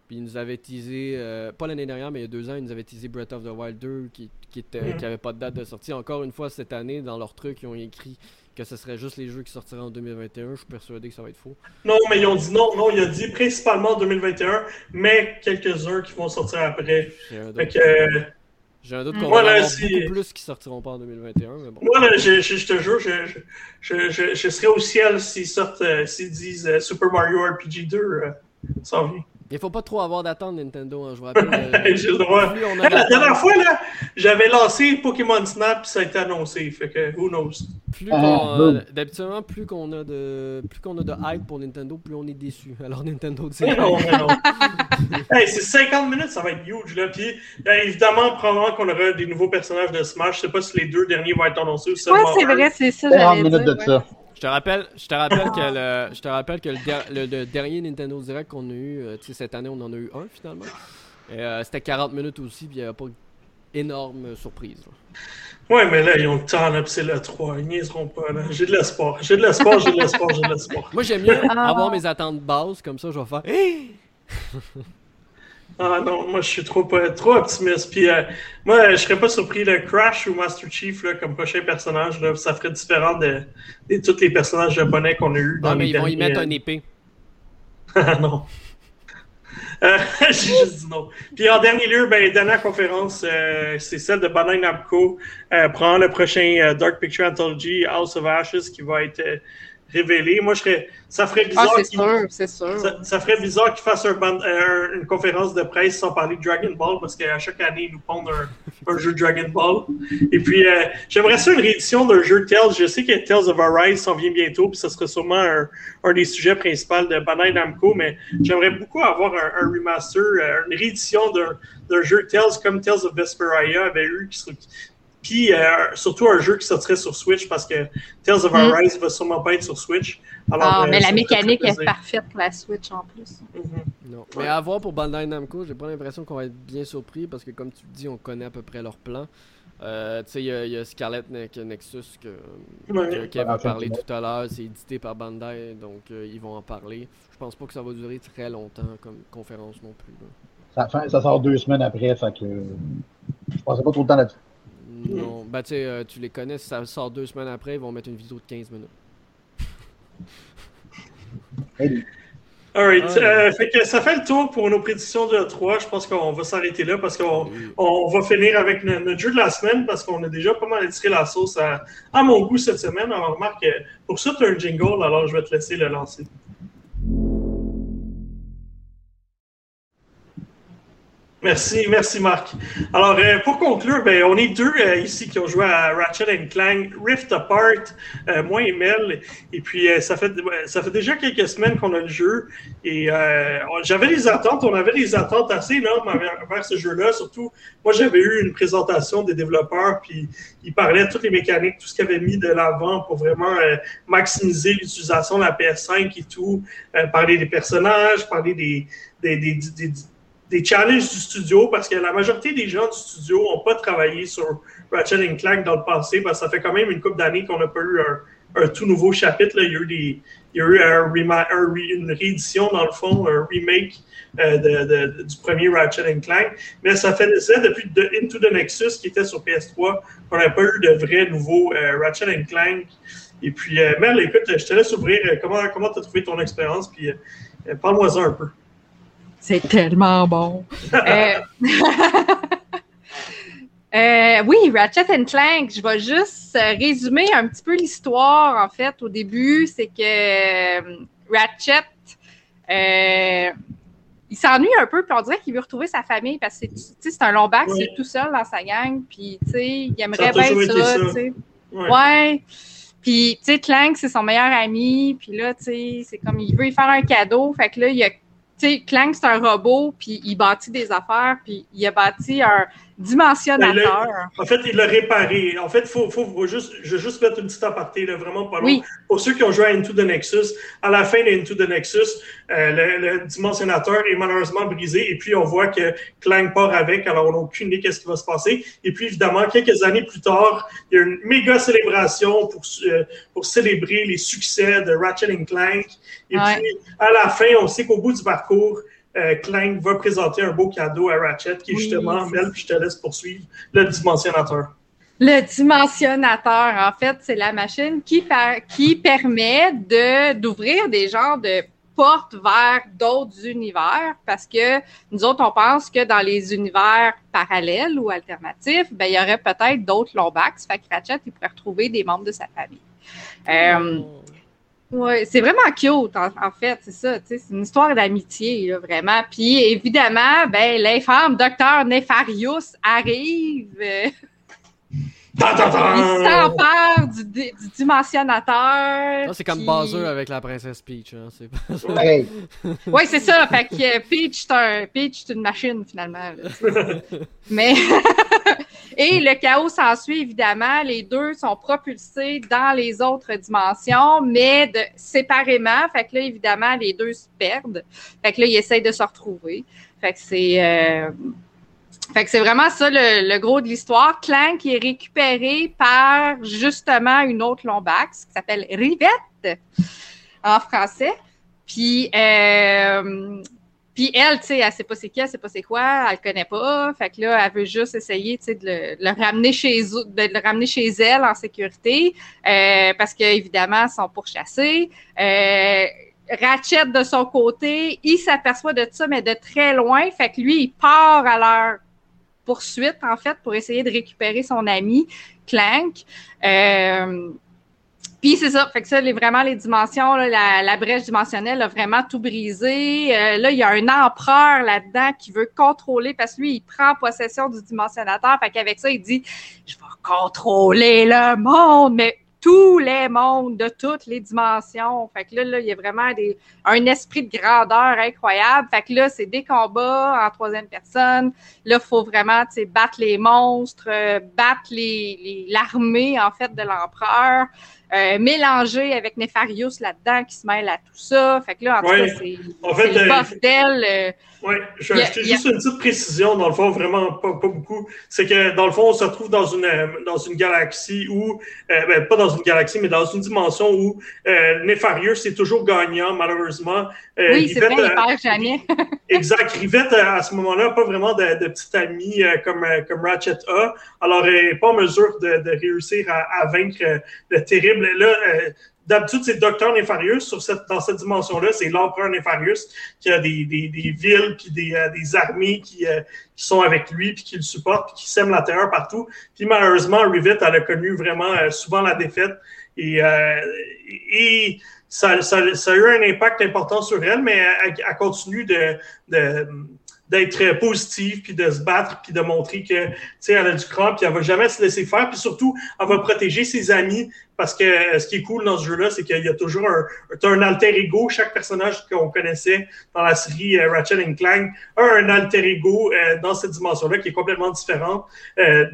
Puis ils nous avaient teasé, euh, pas l'année dernière, mais il y a deux ans, ils nous avaient teasé Breath of the Wild 2 qui, qui, était, Mm. qui avait pas de date de sortie. Encore une fois, cette année, dans leur truc, ils ont écrit que ce serait juste les jeux qui sortiraient en 2021. Je suis persuadé que ça va être faux. Non, mais ils ont dit non. Non, il a dit principalement 2021, mais quelques-uns qui vont sortir après. J'ai un doute, euh, J'ai un doute qu'on Voilà, va beaucoup plus qui sortiront pas en 2021. Mais bon. moi, là, je, je, je te jure, je, je, je, serais au ciel s'ils sortent, euh, s'ils disent Super Mario RPG 2 euh, s'en vient. Il faut pas trop avoir d'attente, Nintendo. hein. Je vous rappelle. euh, J'ai le droit. plus on a Hey, la dernière fois, là, j'avais lancé Pokémon Snap puis ça a été annoncé. Fait que, who knows? plus Ah, qu'on, boom. d'habituellement, plus qu'on a de, plus qu'on a de hype pour Nintendo, plus on est déçu. Alors Nintendo dit. Mais non, mais non. hey, c'est 50 minutes, ça va être huge. Là. Puis, euh, évidemment, probablement qu'on aura des nouveaux personnages de Smash. Je sais pas si les deux derniers vont être annoncés ou Ouais, seulement c'est un. vrai, c'est ça. 40 j'allais minutes dire, de ouais. ça. Je te rappelle, je te rappelle que le, je te rappelle que le, der- le- le dernier Nintendo Direct qu'on a eu, euh, tu sais, cette année, on en a eu un finalement. Euh, c'était 40 minutes aussi, puis il n'y avait pas énorme euh, surprise. là. Ouais, mais là, ils ont le temps, là, puis c'est le 3. Ils niaiseront pas, là. J'ai de l'espoir. J'ai de l'espoir, j'ai de l'espoir, j'ai de l'espoir. Moi, j'aime mieux Ah. avoir mes attentes basses, comme ça, je vais faire. Ah non, moi, je suis trop, trop optimiste. Puis, euh, moi, je serais pas surpris de Crash ou Master Chief là, comme prochain personnage. Là. Ça ferait différent de, de tous les personnages japonais qu'on a eu dans Ah, mais ils vont y mettre un épée. Ah non. Euh, J'ai juste dit non. Puis en dernier lieu, ben, dernière conférence, euh, c'est celle de Bandai Namco. Euh, prend le prochain euh, Dark Picture Anthology House of Ashes qui va être euh, révélé. Moi, je serais, ça ferait Ah, bizarre c'est qu'il- sûr, c'est sûr. ça, ça ferait bizarre qu'ils fassent un band- euh, une conférence de presse sans parler de Dragon Ball parce qu'à chaque année, ils nous pondent un, un jeu Dragon Ball. Et puis, euh, j'aimerais ça une réédition d'un jeu Tales. Je sais que Tales of Arise s'en vient bientôt, puis ça serait sûrement un, un des sujets principaux de Bandai Namco, mais j'aimerais beaucoup avoir un, un remaster, euh, une réédition d'un d'un jeu Tales comme Tales of Vesperia avait eu, qui serait- puis euh, surtout un jeu qui sortirait sur Switch parce que Tales of Mm. Arise va sûrement pas être sur Switch. Alors, Ah, euh, mais la mécanique est parfaite pour la Switch en plus. Mhm. Non. Mais à voir pour Bandai Namco, j'ai pas l'impression qu'on va être bien surpris parce que, comme tu le dis, on connaît à peu près leur plan. Euh, tu sais, il y a- il y, a Scarlet Ne- Nexus que, Ouais. que Kev Ah, a parlé tout à l'heure. C'est édité par Bandai, donc euh, ils vont en parler. Je pense pas que ça va durer très longtemps comme conférence non plus. là. Ça, sort deux semaines après, fait que je passais pas trop de temps là-dessus. Non, bah tu sais, euh, tu les connais, si ça sort deux semaines après, ils vont mettre une vidéo de 15 minutes. Alright, Ouais. euh, fait que ça fait le tour pour nos prédictions de 3. Je pense qu'on va s'arrêter là parce qu'on on va finir avec no- notre jeu de la semaine parce qu'on a déjà pas mal tiré la sauce à, à mon goût cette semaine. Alors, remarque, pour ça, tu as un jingle, alors je vais te laisser le lancer. Merci, merci Marc. Alors, euh, pour conclure, ben, on est deux euh, ici qui ont joué à Ratchet Clank Rift Apart, euh, moi et Mel. Et puis, ça, fait, déjà quelques semaines qu'on a le jeu. Et j'avais des attentes, on avait des attentes assez énormes envers ce jeu-là. Surtout, moi, j'avais eu une présentation des développeurs, puis ils parlaient de toutes les mécaniques, tout ce qu'ils avaient mis de l'avant pour vraiment maximiser l'utilisation de la PS5 et tout. Parler des personnages, parler des, des challenges du studio, parce que la majorité des gens du studio n'ont pas travaillé sur Ratchet Clank dans le passé, parce que ça fait quand même une couple d'années qu'on n'a pas eu un, tout nouveau chapitre. Il, y a eu des, il y a eu un, une réédition, dans le fond, un remake euh, du premier Ratchet Clank. Mais ça fait depuis Into the Nexus, qui était sur PS3, qu'on n'a pas eu de vrai nouveau euh, Ratchet Clank. Et puis, euh, écoute, je te laisse ouvrir. comment tu as trouvé ton expérience? Puis, parle-moi-en un peu. C'est tellement bon. Euh, oui, Ratchet Clank, je vais juste euh, résumer un petit peu l'histoire, en fait, au début. C'est que euh, Ratchet, il s'ennuie un peu, puis on dirait qu'il veut retrouver sa famille parce que c'est un long bac, c'est tout seul dans sa gang, puis il aimerait bien ça, tu sais. Ouais. Puis, tu sais, Clank, c'est son meilleur ami, puis là, tu sais, c'est comme, il veut lui faire un cadeau, fait que là, il a, tu sais, Clank, c'est un robot, puis il bâtit des affaires, puis il a bâti un dimensionnateur. en fait, il l'a réparé. En fait, faut, faut, juste, je vais juste mettre une petite aparté, là, vraiment pas long. Pour ceux qui ont joué à Into the Nexus, à la fin de Into the Nexus, euh, le, dimensionnateur est malheureusement brisé et puis on voit que Clank part avec, alors on n'a aucune idée qu'est-ce qui va se passer. Et puis évidemment, quelques années plus tard, il y a une méga célébration pour, euh, pour célébrer les succès de Ratchet Clank. Et puis, à la fin, on sait qu'au bout du parcours, euh, Clank va présenter un beau cadeau à Ratchet, qui est justement, Mel, puis je te laisse poursuivre, le dimensionnateur. Le dimensionnateur, en fait, c'est la machine qui, qui permet d'ouvrir des genres de portes vers d'autres univers parce que nous autres, on pense que dans les univers parallèles ou alternatifs, ben, il y aurait peut-être d'autres Lombax. Fait que Ratchet, il pourrait retrouver des membres de sa famille. Euh, oh. Oui, c'est vraiment cute, en, fait, c'est ça. C'est une histoire d'amitié, vraiment. Puis évidemment, ben, l'infâme docteur Nefarius arrive. Euh, il s'empare du, du, dimensionnateur. C'est comme Bowser avec la princesse Peach. Hein, oui, c'est ça. Fait que euh, Peach, c'est un... Une machine, finalement. Mais. Et le chaos s'ensuit, évidemment. Les deux sont propulsés dans les autres dimensions, mais de, séparément. Fait que là, évidemment, les deux se perdent. Fait que là, ils essayent de se retrouver. Fait que c'est. Euh, fait que c'est vraiment ça le, gros de l'histoire. Clank est récupéré par justement une autre Lombax qui s'appelle Rivette en français. Puis, euh, puis elle, tu sais, elle sait pas c'est qui, elle sait pas c'est quoi, elle connaît pas. Fait que là, elle veut juste essayer, tu sais, de, le, ramener chez de le ramener chez elle en sécurité, euh, parce qu'évidemment, ils sont pourchassés. Euh, Ratchet de son côté, il s'aperçoit de ça, mais de très loin. Fait que lui, il part à leur poursuite, en fait, pour essayer de récupérer son ami, Clank. Euh, puis c'est ça, fait que ça, les, vraiment les dimensions, la, brèche dimensionnelle a vraiment tout brisé. Euh, là, il y a un empereur là-dedans qui veut contrôler parce que lui, il prend possession du dimensionnateur. Fait qu'avec ça, il dit Je vais contrôler le monde, mais tous les mondes de toutes les dimensions. Fait que là, là il y a vraiment un esprit de grandeur incroyable. Fait que là, c'est des combats en troisième personne. Là, il faut vraiment battre les monstres, euh, battre l'armée, en fait, de l'empereur. Euh, mélangé avec Nefarius là-dedans qui se mêle à tout ça. Fait que là, en tout cas, c'est en fait, le bordel. Euh, oui, je ajouter juste une petite précision, dans le fond, vraiment pas, pas beaucoup. C'est que, dans le fond, on se retrouve dans une, dans une galaxie où, euh, ben, pas dans une galaxie, mais dans une dimension où Nefarius est toujours gagnant, malheureusement. oui, c'est vrai, il perd jamais. exact. Rivette, à ce moment-là, pas vraiment de, de petite amie comme, comme Ratchet a. Alors, elle n'est pas en mesure de, de réussir à, à vaincre le terrible Là, euh, d'habitude, c'est Docteur Nefarius. Sur cette, dans cette dimension-là, c'est l'empereur Nefarius qui a des, des, des villes puis des, euh, des armées qui, euh, qui, sont avec lui puis qui le supportent puis qui sèment la terreur partout. Puis malheureusement, Rivet, elle a connu vraiment souvent la défaite et, et ça, ça, ça, a eu un impact important sur elle, mais elle, elle continue de, de d'être positive, puis de se battre, puis de montrer que, tu sais, elle a du cran, puis elle va jamais se laisser faire, puis surtout, elle va protéger ses amis, parce que euh, ce qui est cool dans ce jeu-là, c'est qu'il y a toujours un, un alter ego. Chaque personnage qu'on connaissait dans la série euh, Ratchet Clank a un alter ego euh, dans cette dimension-là qui est complètement différente.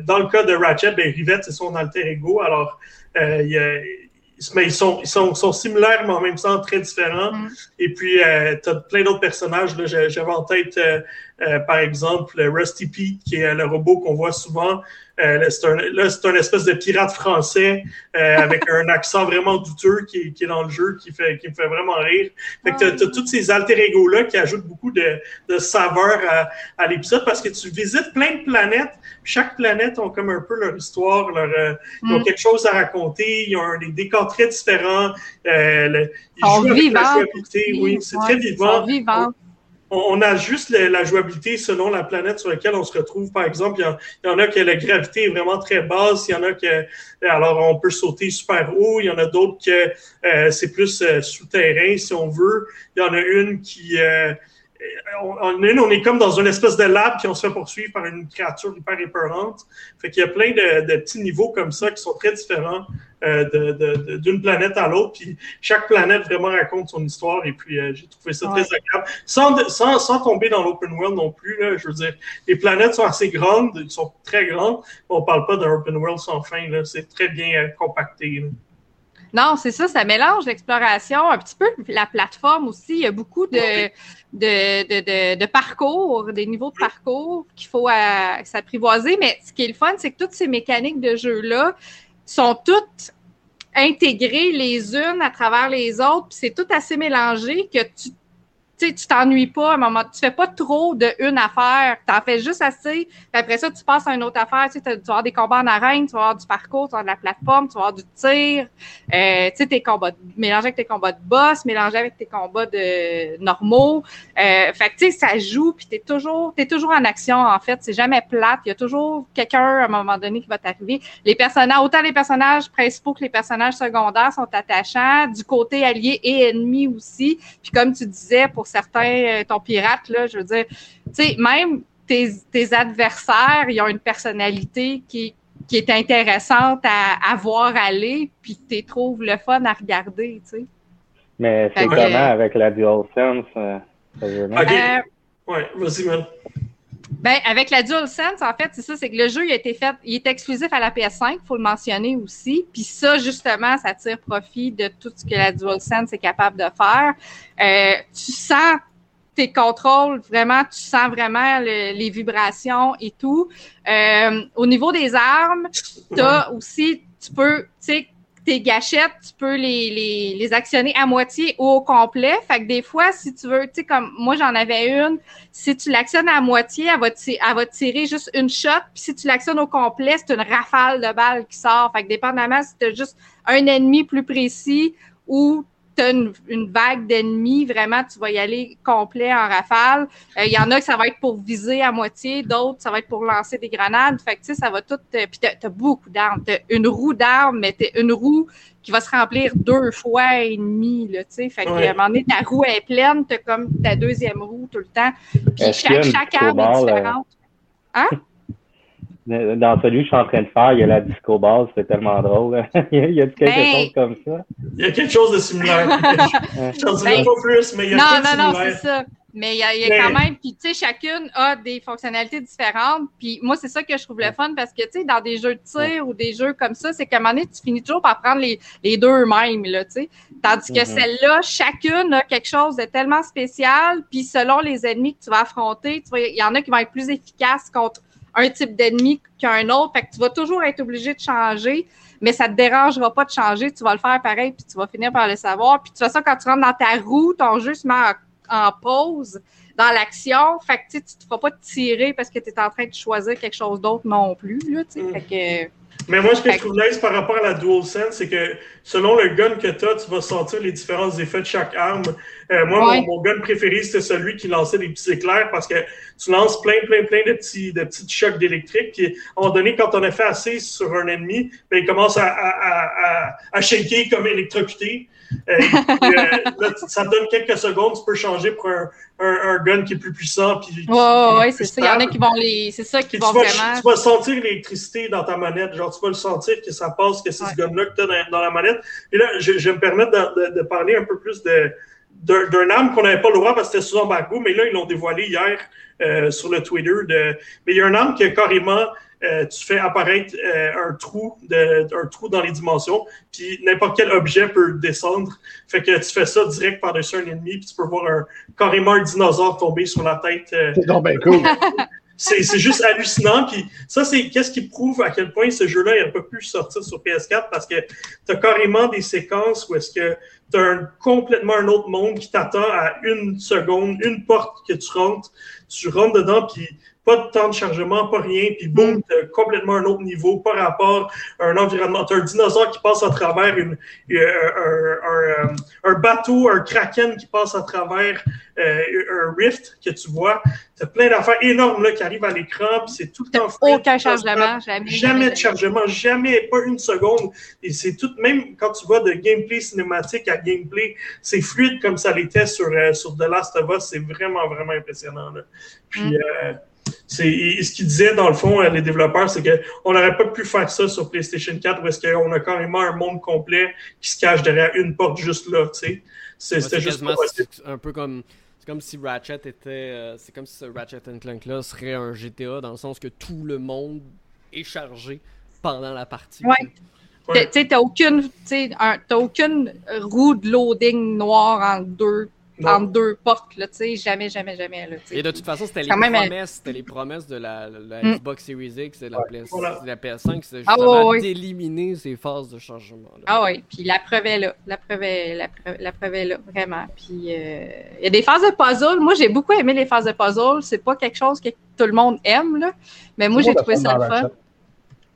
dans le cas de Ratchet, ben, Rivette, c'est son alter ego. Alors, il y a, mais ils sont, ils sont, sont, similaires, mais en même temps très différents. Mm. Et puis, euh, tu as plein d'autres personnages. J'avais en tête euh, par exemple, Rusty Pete, qui est le robot qu'on voit souvent. Là, c'est un, là, c'est un espèce de pirate français avec un accent vraiment douteux qui, qui, est dans le jeu, qui, fait, qui me fait vraiment rire. Fait que t'as, as tous ces alter ego-là qui ajoutent beaucoup de, de saveur à, à l'épisode parce que tu visites plein de planètes. Chaque planète ont comme un peu leur histoire, leur, ils ont mm. quelque chose à raconter, ils ont des décors très différents. Euh, ils jouent avec la jouabilité, oui, c'est très vivant. On, a juste la jouabilité selon la planète sur laquelle on se retrouve. Par exemple, il y, en, a que la gravité est vraiment très basse, il y en a que alors on peut sauter super haut, il y en a d'autres que euh, c'est plus euh, souterrain si on veut. Il y en a une qui euh, on, on, est comme dans une espèce de lab qui on se fait poursuivre par une créature hyper épeurante. Fait qu'il y a plein de, de, petits niveaux comme ça qui sont très différents euh, d'une planète à l'autre. Puis chaque planète vraiment raconte son histoire et puis euh, j'ai trouvé ça très agréable. Sans, sans, sans tomber dans l'open world non plus, là, je veux dire, les planètes sont assez grandes, elles sont très grandes. On parle pas d'un open world sans fin. C'est très bien euh, compacté. Non, c'est ça, ça mélange l'exploration, un petit peu la plateforme aussi. Il y a beaucoup de, de, de, de, parcours, des niveaux de parcours qu'il faut euh, s'apprivoiser. Mais ce qui est le fun, c'est que toutes ces mécaniques de jeu-là sont toutes intégrées les unes à travers les autres, puis c'est tout assez mélangé que tu tu t'ennuies pas à un moment. Tu fais pas trop de une affaire. Tu en fais juste assez. Puis après ça, tu passes à une autre affaire. Tu, vas avoir des combats en arène, tu vas avoir du parcours, tu vas avoir de la plateforme, tu vas avoir du tir. Euh, tu sais, tes combats, mélanger avec tes combats de boss, mélanger avec tes combats de normaux. Euh, fait que, tu sais, ça joue, puis t'es toujours, t'es toujours en action, en fait. C'est jamais plate. Il y a toujours quelqu'un, à un moment donné, qui va t'arriver. Les personnages, autant les personnages principaux que les personnages secondaires sont attachants. Du côté allié et ennemi aussi. Puis comme tu disais, pour certains, euh, ton pirate, là, je veux dire, tu sais, même tes, tes, adversaires, ils ont une personnalité qui, qui est intéressante à, à voir aller, puis tu trouves le fun à regarder, tu sais. Mais c'est comment avec la DualSense? Euh, euh, ouais, vas-y, man. Ben, avec la DualSense, en fait, c'est ça, c'est que le jeu, il a été fait, il est exclusif à la PS5, il faut le mentionner aussi. Puis ça, justement, ça tire profit de tout ce que la DualSense est capable de faire. Euh, tu sens tes contrôles, vraiment, tu sens vraiment les vibrations et tout. Euh, au niveau des armes, tu as aussi, tu peux, tu sais, tes gâchettes, tu peux les, les, les, actionner à moitié ou au complet. Fait que des fois, si tu veux, tu sais, comme moi, j'en avais une, si tu l'actionnes à moitié, elle va, elle va tirer juste une shot. Puis si tu l'actionnes au complet, c'est une rafale de balles qui sort. Fait que dépendamment si tu as juste un ennemi plus précis ou tu as une, vague d'ennemis, vraiment, tu vas y aller complet en rafale. Il euh, y en a que ça va être pour viser à moitié, d'autres, ça va être pour lancer des grenades. Fait que, tu sais, ça va tout... Euh, puis tu as, beaucoup d'armes. Tu une roue d'armes, mais tu une roue qui va se remplir deux fois et demi, là, tu sais. Fait que, à un moment donné, ta roue est pleine, tu as comme ta deuxième roue tout le temps. Puis chaque, chaque arme est différente. Hein? Dans celui que je suis en train de faire, il y a la disco base, c'est tellement drôle. il y a quelque ben, chose comme ça. Il y a quelque chose de similaire. je n'en dirai ben, pas plus, mais il y a non, quelque chose Non, non, c'est ça. Mais il y a, y a quand même, puis tu sais, chacune a des fonctionnalités différentes. Puis moi, c'est ça que je trouve le fun parce que, tu sais, dans des jeux de tir ou des jeux comme ça, c'est qu'à un moment donné, tu finis toujours par prendre les, les deux mêmes, là, tu sais. Tandis que mm-hmm. celle-là, chacune a quelque chose de tellement spécial. Puis selon les ennemis que tu vas affronter, tu vois, il y en a qui vont être plus efficaces contre un type d'ennemi qu'un autre. Fait que tu vas toujours être obligé de changer, mais ça te dérangera pas de changer. Tu vas le faire pareil, puis tu vas finir par le savoir. Puis de toute façon, quand tu rentres dans ta roue, ton jeu se met en, pause dans l'action. Fait que tu te feras pas tirer parce que tu es en train de choisir quelque chose d'autre non plus. Là, mm. Fait que mais moi, ce que je trouve nice par rapport à la DualSense, c'est que selon le gun que tu as, tu vas sentir les différents effets de chaque arme. Euh, moi, mon, gun préféré, c'était celui qui lançait des petits éclairs parce que tu lances plein, plein, plein de petits, de petits chocs d'électrique. Puis, à un moment donné, quand on a fait assez sur un ennemi, ben, il commence à, à, à, à shaker comme électrocuté. Euh, euh, ça te donne quelques secondes, tu peux changer pour un, un, gun qui est plus puissant. Puis, ouais, c'est ça. Il y en a qui vont les. C'est ça qui vont vraiment. Tu vas sentir l'électricité dans ta manette. Genre, tu vas le sentir que ça passe, que c'est ce gun-là que tu as dans, la manette. Et là, je, je vais me permettre de, de, parler un peu plus de, d'un arme qu'on n'avait pas le droit parce que c'était sous embargo, mais là, ils l'ont dévoilé hier euh, sur le Twitter. De... Mais il y a un arme qui a carrément, euh, tu fais apparaître euh, un, trou de, un trou dans les dimensions, puis n'importe quel objet peut descendre. Fait que tu fais ça direct par-dessus un ennemi, puis tu peux voir un, carrément un dinosaure tomber sur la tête. C'est donc bien cool. c'est juste hallucinant. Puis ça, c'est qu'est-ce qui prouve à quel point ce jeu-là n'a pas pu sortir sur PS4 parce que tu as carrément des séquences où est-ce que tu un, complètement un autre monde qui t'attend à une seconde, une porte que tu rentres. Tu rentres dedans, puis pas de temps de chargement, pas rien, puis boum, complètement un autre niveau par rapport à un environnement. T'as un dinosaure qui passe à travers une, un, un, un, un, bateau, un kraken qui passe à travers euh, un rift que tu vois. T'as plein d'affaires énormes là, qui arrivent à l'écran, puis c'est tout le temps Aucun chargement, jamais. Jamais de chargement, jamais, pas une seconde. Et c'est tout, même quand tu vois de gameplay cinématique à gameplay, c'est fluide comme ça l'était sur, euh, sur The Last of Us. C'est vraiment, vraiment impressionnant. Là. Puis, mm. euh, c'est ce qu'ils disaient dans le fond, euh, les développeurs, c'est qu'on n'aurait pas pu faire ça sur PlayStation 4 parce qu'on a carrément un monde complet qui se cache derrière une porte juste là, tu sais. C'était juste un peu comme c'est comme si Ratchet était euh, c'est comme si ce Ratchet Clank là serait un GTA dans le sens que tout le monde est chargé pendant la partie. Ouais. Tu sais, t'as aucune, aucune roue de loading noire en deux entre deux portes, là, tu sais, jamais, jamais, jamais. Là, et de toute façon, c'était les, promesses, c'était les promesses de la, mm. Xbox Series X et la, PS, la PS5, c'était ah, justement d'éliminer ces phases de changement. Là. Ah oui, puis la preuve est là, la preuve est, la preuve, la preuve est là, vraiment. Puis euh, il y a des phases de puzzle, moi j'ai beaucoup aimé les phases de puzzle, c'est pas quelque chose que tout le monde aime, là, mais moi j'ai trouvé ça le fun.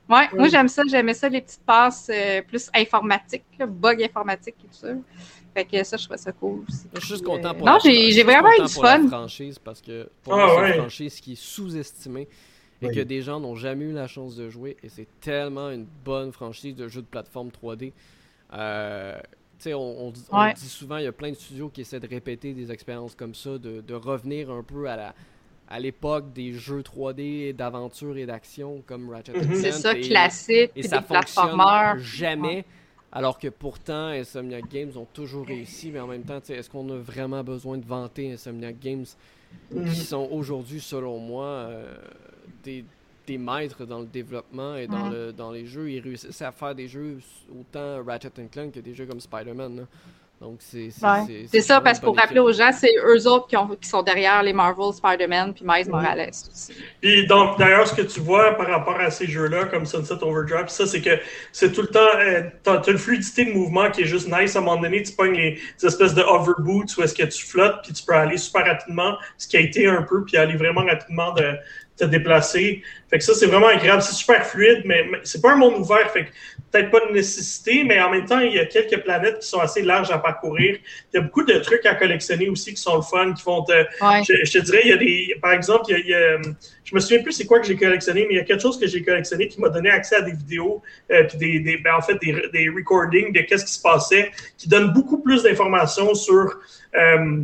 Ouais, moi j'aime ça, j'aimais ça, les petites passes euh, plus informatiques, bug informatique et tout ça. Fait que ça, je trouve ça cool aussi. Je suis juste content pour Non, j'ai vraiment eu du fun. La franchise parce que pour ah, moi, c'est une franchise qui est sous-estimée et que des gens n'ont jamais eu la chance de jouer. Et c'est tellement une bonne franchise de jeu de plateforme 3D. Euh, on, on, on dit souvent, il y a plein de studios qui essaient de répéter des expériences comme ça, de, de revenir un peu à la à l'époque des jeux 3D d'aventure et d'action comme Ratchet mm C'est ça, classique, et ça fonctionne jamais. Alors que pourtant, Insomniac Games ont toujours réussi, mais en même temps, est-ce qu'on a vraiment besoin de vanter Insomniac Games qui mm. sont aujourd'hui, selon moi, euh, des, des, maîtres dans le développement et dans, le, dans les jeux? Ils réussissent à faire des jeux autant Ratchet Clank que des jeux comme Spider-Man. Donc, c'est C'est ça, parce que pour rappeler aux gens, c'est eux autres qui, ont, qui, sont derrière les Marvel, Spider-Man, puis Miles Morales aussi. Puis, donc, d'ailleurs, ce que tu vois par rapport à ces jeux-là, comme Sunset Overdrive, ça, c'est que c'est tout le temps, euh, tu as, une fluidité de mouvement qui est juste nice. À un moment donné, tu pognes les, espèces de où est-ce que tu flottes, puis tu peux aller super rapidement, ce qui a été un peu, puis aller vraiment rapidement de, te déplacer. Fait que ça, c'est vraiment agréable. C'est super fluide, mais, c'est pas un monde ouvert. Fait que peut-être pas de nécessité, mais en même temps, il y a quelques planètes qui sont assez larges à parcourir. Il y a beaucoup de trucs à collectionner aussi qui sont le fun, qui vont te. Je, te dirais, il y a des. Par exemple, il y a, je me souviens plus c'est quoi que j'ai collectionné, mais il y a quelque chose que j'ai collectionné qui m'a donné accès à des vidéos, euh, puis des, des ben, en fait, des, des recordings de qu'est-ce qui se passait, qui donnent beaucoup plus d'informations sur. Euh,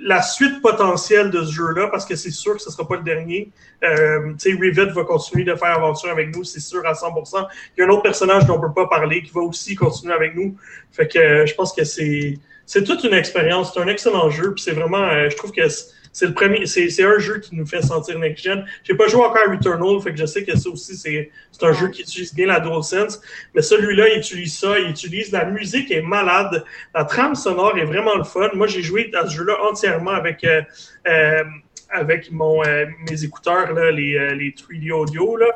la suite potentielle de ce jeu-là, parce que c'est sûr que ce ne sera pas le dernier. Euh, Rivet va continuer de faire aventure avec nous, c'est sûr à 100%. Il y a un autre personnage dont on ne peut pas parler qui va aussi continuer avec nous. Fait que euh, je pense que c'est c'est toute une expérience. C'est un excellent jeu. Puis c'est vraiment, euh, je trouve que c'est le premier, c'est un jeu qui nous fait sentir next-gen. J'ai pas joué encore à Returnal, fait que je sais que ça aussi, c'est un jeu qui utilise bien la DualSense. Mais celui-là, il utilise ça, il utilise la musique est malade. La trame sonore est vraiment le fun. Moi, j'ai joué à ce jeu-là entièrement avec euh, euh, avec mon, euh, mes écouteurs, là, les, les 3D audio. Là.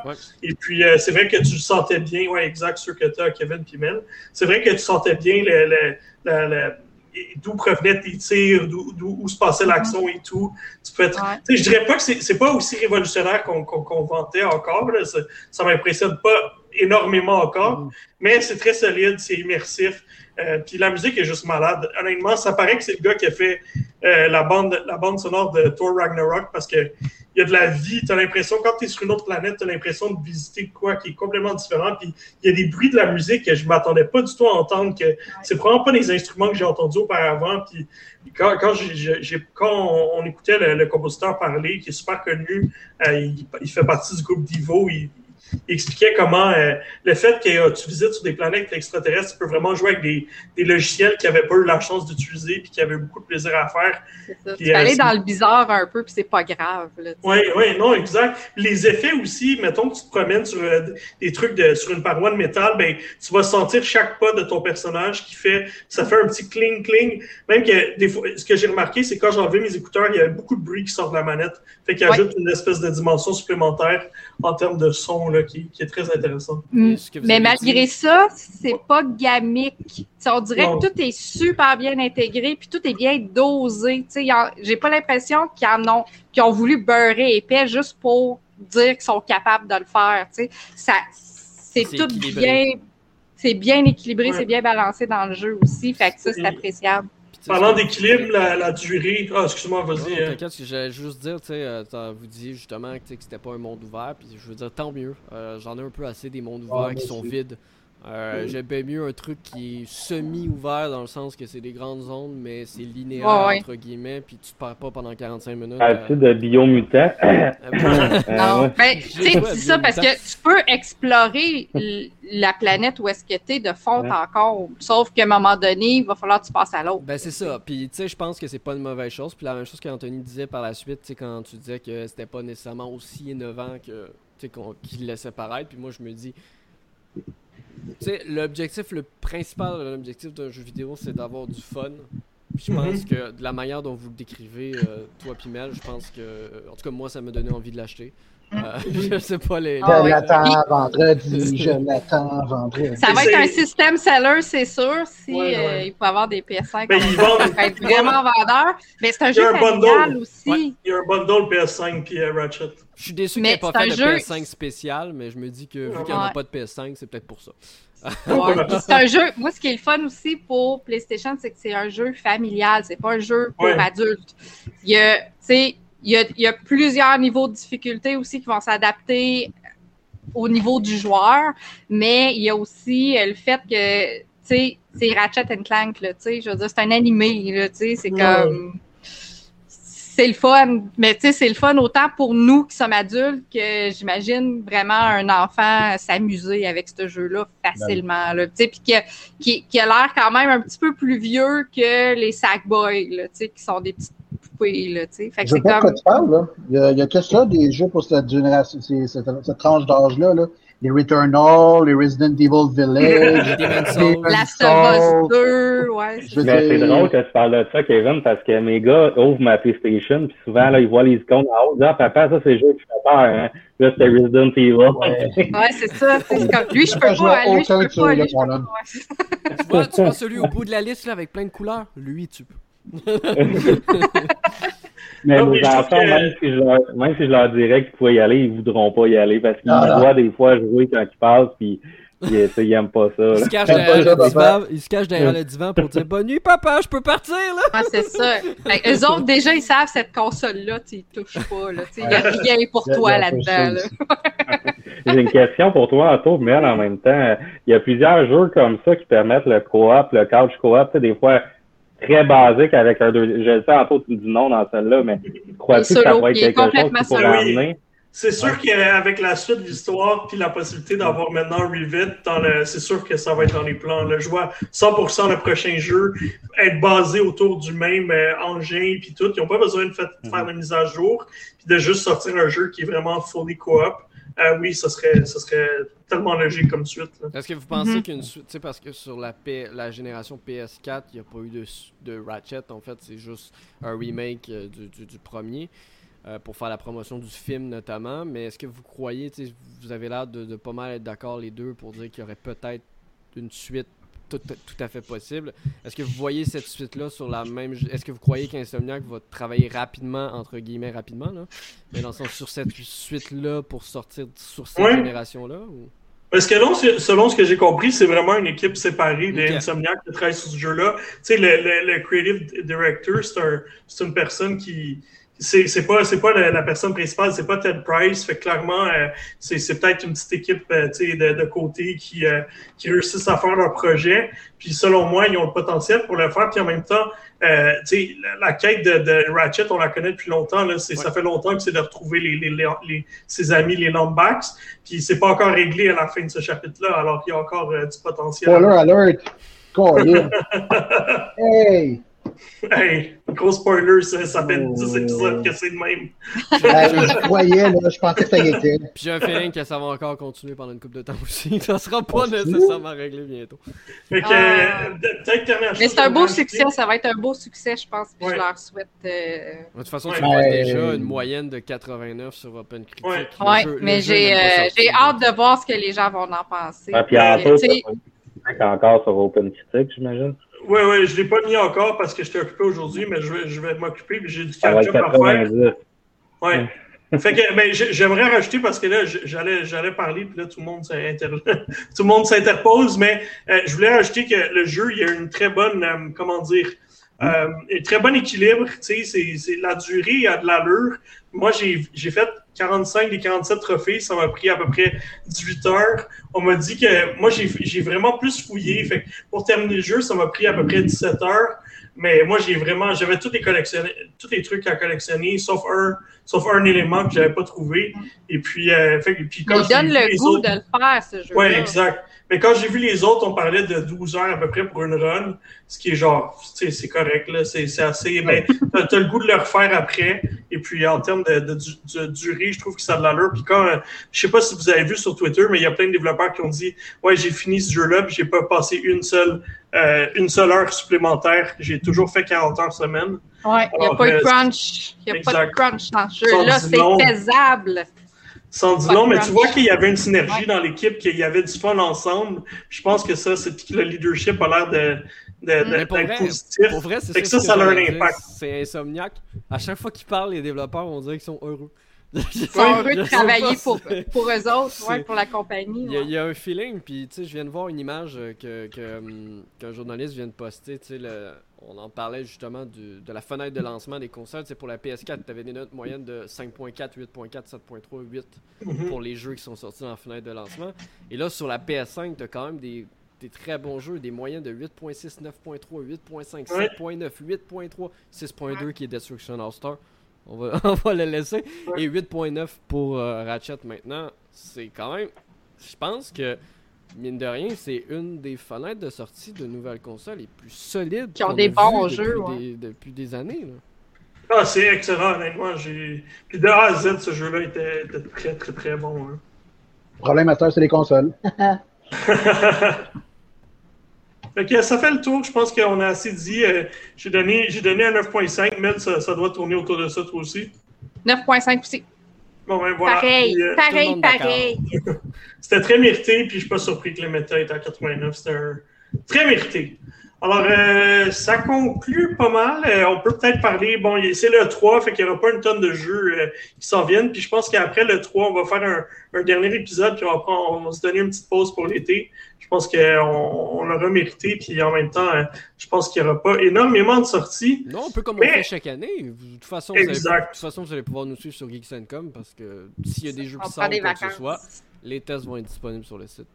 Et puis, c'est vrai que tu le sentais bien, ouais, exact, sûr que tu as, Kevin Pimel. C'est vrai que tu sentais bien le, le, d'où provenaient tes tirs, d'où où se passait l'action et tout. Tu peux être, Je dirais pas que c'est pas aussi révolutionnaire qu'on vantait encore. Ça, ça m'impressionne pas énormément encore, mhm. mais c'est très solide, c'est immersif. Euh, puis la musique est juste malade. Honnêtement, ça paraît que c'est le gars qui a fait euh, la, bande, la bande sonore de Thor Ragnarok parce qu'il y a de la vie. Tu as l'impression, quand tu es sur une autre planète, tu as l'impression de visiter quoi qui est complètement différent. Puis il y a des bruits de la musique que je ne m'attendais pas du tout à entendre. que C'est probablement pas des instruments que j'ai entendus auparavant. Puis quand, on, écoutait le, compositeur parler, qui est super connu, euh, il, fait partie du groupe Divo, expliquait comment euh, le fait que tu visites sur des planètes extraterrestres, tu peux vraiment jouer avec des, des logiciels qui n'avaient pas eu la chance d'utiliser puis qui avaient beaucoup de plaisir à faire. Ça. tu peux aller dans le bizarre un peu puis c'est pas grave. Oui, oui, non, exact. Les effets aussi, mettons que tu te promènes sur des trucs de, sur une paroi de métal, ben, tu vas sentir chaque pas de ton personnage qui fait, ça fait un petit cling cling. Même que des fois, ce que j'ai remarqué, c'est quand j'ai enlevé mes écouteurs, il y a beaucoup de bruit qui sort de la manette. Fait qu'il ajoute une espèce de dimension supplémentaire en termes de son là, qui, qui est très intéressant. Mm. Mais malgré ça, c'est pas gamique. on dirait que tout est super bien intégré puis tout est bien dosé. J'ai pas l'impression qu'ils en ont, qu'ils ont voulu beurrer épais juste pour dire qu'ils sont capables de le faire. Ça, c'est tout bien, c'est bien équilibré, c'est bien balancé dans le jeu aussi. Fait que ça, c'est appréciable. Parlant d'équilibre, la, durée. Ah, excuse-moi, vas-y. Non, T'inquiète, j'allais juste dire, tu sais, euh, vous disiez justement que, que c'était pas un monde ouvert, puis je veux dire, tant mieux. Euh, j'en ai un peu assez des mondes ouverts qui sont vides. Euh, J'aime bien mieux un truc qui est semi-ouvert dans le sens que c'est des grandes zones, mais c'est linéaire entre guillemets, puis tu pars pas pendant 45 minutes. As-tu de biomutant? non, ben, c'est ça parce que tu peux explorer la planète où est-ce que tu es de fond encore, sauf qu'à un moment donné, il va falloir que tu passes à l'autre. Ben c'est ça. Puis tu sais, je pense que c'est pas une mauvaise chose. Puis la même chose qu'Anthony disait par la suite, tu sais, quand tu disais que c'était pas nécessairement aussi innovant que qu'il laissait paraître. Puis moi, je me dis tu sais, l'objectif, le principal l'objectif d'un jeu vidéo, c'est d'avoir du fun. Puis je pense mhm. que de la manière dont vous le décrivez, euh, toi Pimel, je pense que, en tout cas moi, ça m'a donné envie de l'acheter. Euh, je sais pas les. Je l'attends vendredi, je l'attends vendredi. Ça va être un système seller, c'est sûr. Si euh, il peut avoir des PS5, ben, il va être vraiment vendeur. Mais c'est un jeu familial aussi. Il y a un bundle PS5 puis Ratchet. Je suis déçu qu'il n'y ait pas fait de PS5 spécial, mais je me dis que vu qu'il n'y en a pas de PS5, c'est peut-être pour ça. c'est un jeu. Moi, ce qui est le fun aussi pour PlayStation, c'est que c'est un jeu familial. C'est pas un jeu pour adultes. Il y a, il y, a, il y a plusieurs niveaux de difficulté aussi qui vont s'adapter au niveau du joueur, mais il y a aussi le fait que, tu sais, c'est Ratchet Clank, là, tu sais, je veux dire, c'est un animé, là, tu sais, c'est comme c'est le fun. Mais tu sais, c'est le fun autant pour nous qui sommes adultes que j'imagine vraiment un enfant s'amuser avec ce jeu-là facilement. Là, puis qui, qui, qui a l'air quand même un petit peu plus vieux que les Sackboys, là, qui sont des petites poupées. Là, fait que Je sais pas comme... quoi tu parles. Là. Il, y a, il y a que ça, des jeux pour cette génération, cette, cette tranche d'âge-là. Là les Returnal, les Resident Evil Village, les Last of Us 2, ouais. C'est drôle que tu parles de ça, Kevin, parce que mes gars ouvrent ma PlayStation, puis souvent, là, ils voient les icônes en haut, ah, papa, ça, c'est le jeu qui fait peur, hein. Là, c'était Resident Evil. Ouais, c'est ça. C'est comme, lui, je peux pas, lui, je peux pas, lui, je peux pas. Tu vois, tu vois celui au bout de la liste, là, avec plein de couleurs? Lui, tu peux. Mais nos enfants, même, si je leur, même si je leur dirais qu'ils pouvaient y aller, ils voudront pas y aller parce qu'ils ah, voient des fois jouer quand ils passent, puis ils, n'aiment pas ça. Ils se cachent derrière, le divan, ils se cachent derrière le divan pour dire Bonne nuit, papa, je peux partir. Là. Ah, c'est ça. Eux autres, déjà, ils savent cette console-là, ils touchent pas. Il n'y a rien pour toi là-dedans. J'ai une question pour toi, Anto, mais en même temps, il y a plusieurs jeux comme ça qui permettent le co-op, le couch co-op. Des fois, très basique avec un deux. Je sais, en tu me dis non dans celle-là, mais crois-tu que ça va être quelque chose qui pourrait amener? C'est sûr qu'avec la suite de l'histoire puis la possibilité d'avoir maintenant Revit, c'est sûr que ça va être dans les plans. Là. Je vois 100% le prochain jeu être basé autour du même euh, engin puis tout. Ils n'ont pas besoin de faire, de faire mise à jour puis de juste sortir un jeu qui est vraiment fully co-op. Ah oui, ça serait, ça serait tellement logique comme suite. Est-ce que vous pensez mhm. qu'une suite, tu sais, parce que sur la, la génération PS4, il n'y a pas eu de, de Ratchet, en fait, c'est juste un remake euh, du, du, premier. Euh, pour faire la promotion du film notamment, mais est-ce que vous croyez, vous avez l'air de, de, pas mal être d'accord les deux pour dire qu'il y aurait peut-être une suite tout, à fait possible. Est-ce que vous voyez cette suite-là sur la même. Est-ce que vous croyez qu'Insomniac va travailler rapidement, entre guillemets, rapidement, là? Mais dans le sens sur cette suite-là pour sortir sur cette génération-là Parce que selon ce que j'ai compris, c'est vraiment une équipe séparée d'Insomniac qui travaille sur ce jeu-là. Tu sais, le, le, creative director, c'est un, une personne qui, c'est pas c'est pas la, personne principale, c'est pas Ted Price. Fait clairement, euh, c'est peut-être une petite équipe euh, de, de côté qui, euh, qui réussissent à faire leur projet. Puis selon moi, ils ont le potentiel pour le faire. Puis en même temps, euh, la, la quête de, de, Ratchet, on la connaît depuis longtemps. Là, Ça fait longtemps que c'est de retrouver les, les, les, ses amis, les Lombax. Puis c'est pas encore réglé à la fin de ce chapitre-là, alors qu'il y a encore du potentiel. Spoiler alert! hey! Hey, gros spoiler, ça, ça fait 10 épisodes que c'est le même. je croyais, là, je pensais que ça y était. Puis j'ai un feeling que ça va encore continuer pendant une couple de temps aussi. Ça sera pas nécessairement réglé bientôt. Fait que, euh, Mais c'est un beau succès, ça va être un beau succès, je pense. Puis je leur souhaite. Euh... De toute façon, tu vois déjà une moyenne de 89 sur Open Critique. Ouais, mais j'ai euh, hâte de voir ce que les gens vont en penser. Ah, puis en encore sur Open Critique, j'imagine. Oui, oui, je ne l'ai pas mis encore parce que je j'étais occupé aujourd'hui, mais je vais, je vais m'occuper. J'ai du catch-up à faire. Oui. fait que ben, j'aimerais rajouter parce que là, j'allais, j'allais parler, puis là, tout le monde tout le monde s'interpose, mais euh, je voulais rajouter que le jeu, il y a une très bonne, euh, comment dire, euh, un très bon équilibre. Tu sais, c'est, la durée a de l'allure. Moi, j'ai fait 45 des 47 trophées, ça m'a pris à peu près 18 heures. On m'a dit que moi, j'ai vraiment plus fouillé. Fait pour terminer le jeu, ça m'a pris à peu près 17 heures. Mais moi, j'ai vraiment, j'avais tous les tous les trucs à collectionner, sauf un, sauf un élément que j'avais pas trouvé. Et puis, euh, fait, puis quand Il donne le goût de le faire, ce jeu. Ouais, exact. Mais quand j'ai vu les autres, on parlait de 12 heures à peu près pour une run, ce qui est genre, tu sais, c'est correct, là, c'est assez, mais t'as as le goût de le refaire après. Et puis, en termes de, de, durée, je trouve que ça a de l'allure. Puis quand, euh, je sais pas si vous avez vu sur Twitter, mais il y a plein de développeurs qui ont dit, ouais, j'ai fini ce jeu-là, puis j'ai pas passé une seule, euh, une seule heure supplémentaire. J'ai toujours fait 40 heures semaine. Ouais, il n'y a pas de euh, crunch. Il n'y a pas de crunch dans ce jeu-là. C'est faisable. Sans dire long, mais tu vois qu'il y avait une synergie dans l'équipe, qu'il y avait du fun ensemble. Je pense que ça, c'est que le leadership a l'air de, d'être positif. Pour vrai, c'est ça, ça, ça a un impact. C'est Insomniac. À chaque fois qu'ils parlent, les développeurs, on dirait qu'ils sont heureux. Ils sont heureux de travailler pour, pour eux autres, ouais, pour la compagnie. Il y, a, un feeling, puis tu sais, je viens de voir une image que, que, hum, qu'un journaliste vient de poster. Tu sais, le, on en parlait justement du, de la fenêtre de lancement des consoles. C'est pour la PS4, tu avais des notes moyennes de 5.4, 8.4, 7.3, 8 pour les jeux qui sont sortis dans la fenêtre de lancement. Et là, sur la PS5, tu as quand même des, des, très bons jeux, des moyennes de 8.6, 9.3, 8.5, 7.9, 8.3, 6.2 qui est Destruction All-Star. On va, on va le laisser. Et 8.9 pour euh, Ratchet maintenant. C'est quand même. Je pense que mine de rien, c'est une des fenêtres de sortie de nouvelles consoles les plus solides. Qui ont des bons jeux. Depuis, des, depuis des années. Là. Ah, c'est excellent, honnêtement. J'ai... Puis de A à Z, ce jeu-là était, très, très, très bon. Hein. Le problème, à c'est les consoles. ok, ça fait le tour. Je pense qu'on a assez dit. Euh, j'ai, donné, j'ai donné un 9.5, mais ça, ça doit tourner autour de ça, toi aussi. 9.5 aussi. Bon, ben, voilà. Pareil, euh, pareil, pareil. C'était très mérité, puis je suis pas surpris que le méta est à 89. C'était très mérité. Alors, euh, ça conclut pas mal. Euh, on peut peut-être parler, bon, c'est le 3, fait qu'il n'y aura pas une tonne de jeux euh, qui s'en viennent. Puis je pense qu'après le 3, on va faire un, un, dernier épisode, puis on va, prendre, on va se donner une petite pause pour l'été. Je pense qu'on on, l'aura mérité, puis en même temps, je pense qu'il n'y aura pas énormément de sorties. Non, un peu comme on fait chaque année. De toute, façon, vous allez, de toute façon, vous allez pouvoir nous suivre sur Geeks.com parce que s'il y a des jeux qui sortent, quoi que ce soit, les tests vont être disponibles sur le site.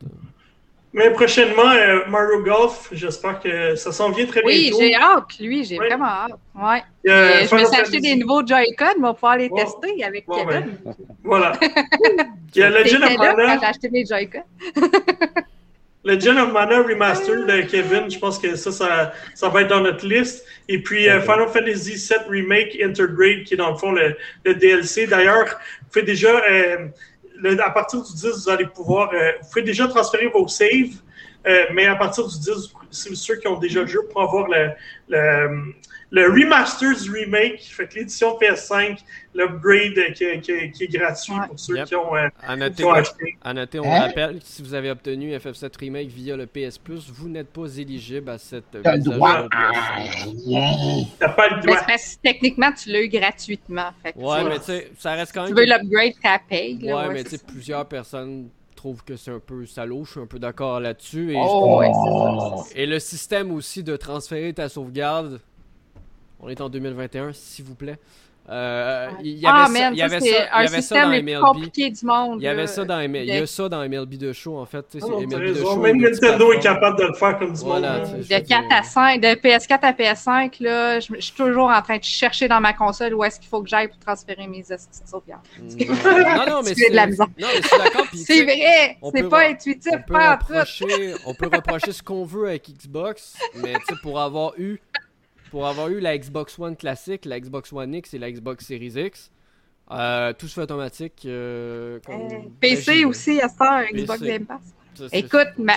Mais prochainement, euh, Mario Golf, j'espère que ça s'en vient très bientôt. Oui, j'ai hâte, lui, j'ai vraiment hâte. Ouais. Euh, je me suis acheté des nouveaux Joy-Con, on va pouvoir les tester avec Kevin. Voilà. Il y a Legend of Mana. J'ai acheté mes Joy-Con. Legend of Mana Remastered de Kevin, je pense que ça, ça, ça, va être dans notre liste. Et puis euh, Final Fantasy VII Remake Intergrade, qui est dans le fond le, le DLC. D'ailleurs, vous faites déjà à partir du 10, vous allez pouvoir. Euh, vous pouvez déjà transférer vos saves, euh, mais à partir du 10, c'est ceux qui ont déjà le jeu pour avoir le, le, le remastered remake, fait que l'édition PS5, l'upgrade qui, qui, qui, est gratuit pour ceux qui ont, euh, noter, acheté. À noter, on hein? rappelle que si vous avez obtenu FF7 Remake via le PS Plus, vous n'êtes pas éligible à cette T'as le droit. T'as pas le droit. techniquement, tu l'as eu gratuitement. Fait ouais, mais tu sais, ça reste quand même. Tu veux l'upgrade, tu paye. Ouais, ouais, mais tu sais, plusieurs personnes trouvent que c'est un peu salaud. Je suis un peu d'accord là-dessus. Et, oh, ouais, et le système aussi de transférer ta sauvegarde On est en 2021, s'il vous plaît. Euh, il y ah, avait ça, man, il y avait c'est ça, il y un avait ça système dans le plus MLB. compliqué du monde. Il y avait ça dans MLB. Il y a ça dans MLB de show en fait. sais, Ah c'est MLB de show. Même Nintendo est capable de le faire comme du Voilà, monde. De 4 à 5, de PS4 à PS5, là, je, je suis toujours en train de chercher dans ma console où est-ce qu'il faut que j'aille pour transférer mes esti de sauvegarde. Non, non, mais fais de la c'est- misère. C'est vrai, c'est peut pas intuitif, on peut, pas en tout. reprocher, on peut reprocher ce qu'on veut avec Xbox, mais tu sais, pour avoir eu pour avoir eu la Xbox One classique, la Xbox One X et la Xbox Series X, euh, tout se fait automatique. euh, comme- ben, PC aussi, à heure, Xbox PC. Game Pass. ça, Écoute, ma...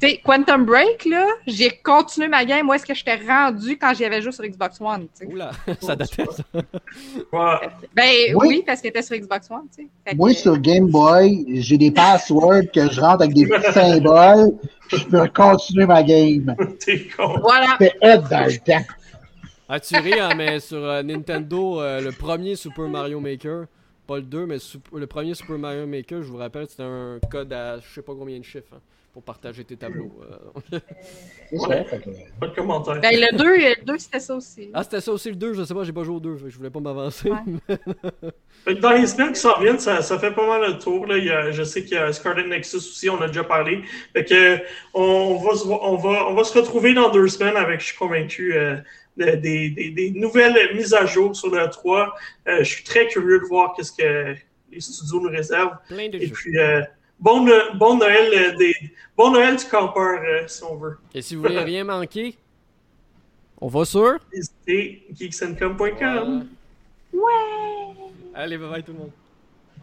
tu sais, Quantum Break, là, j'ai continué ma game. Où est-ce que j'étais rendu quand j'y avais joué sur Xbox One, tu sais. Oula, ça datait ça. Ouais. Ben Oui. oui, parce qu'elle était sur Xbox One. Fait Moi, que- sur Game Boy, j'ai des passwords que je rentre avec des petits symboles. Je peux continuer ma game. T'es con. Voilà. C'était hot dans le temps. Ah, tu ris, hein, mais sur euh, Nintendo, euh, le premier Super Mario Maker, pas le 2, mais sup- le premier Super Mario Maker, je vous rappelle, c'était un code à je sais pas combien de chiffres hein, pour partager tes tableaux. euh. Ouais. Pas de commentaire. Ben le 2, le 2 c'était ça aussi. ah, c'était ça aussi le 2, je sais pas, j'ai pas joué au 2, fait que je voulais pas m'avancer. Ouais. Fait que dans les semaines qui s'en viennent, ça, ça fait pas mal le tour. Là. Il y a, je sais qu'il y a Scarlet Nexus aussi, on a déjà parlé. Fait que on va, se, on va, on va se retrouver dans deux semaines avec, je suis convaincu, euh, des, des, des nouvelles mises à jour sur le 3. Euh, je suis très curieux de voir qu'est-ce que les studios nous réservent. Plein de Et jeux. puis, euh, bon, bon Noël euh, des, bon Noël du campeur, euh, si on veut. Et si vous voulez rien manquer, on va sur. Visitez geeksandcom.com. Voilà. Ouais. Allez, bye bye tout le monde.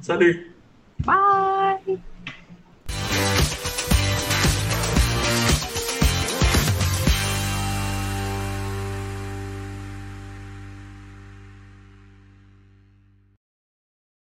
Salut! Bye.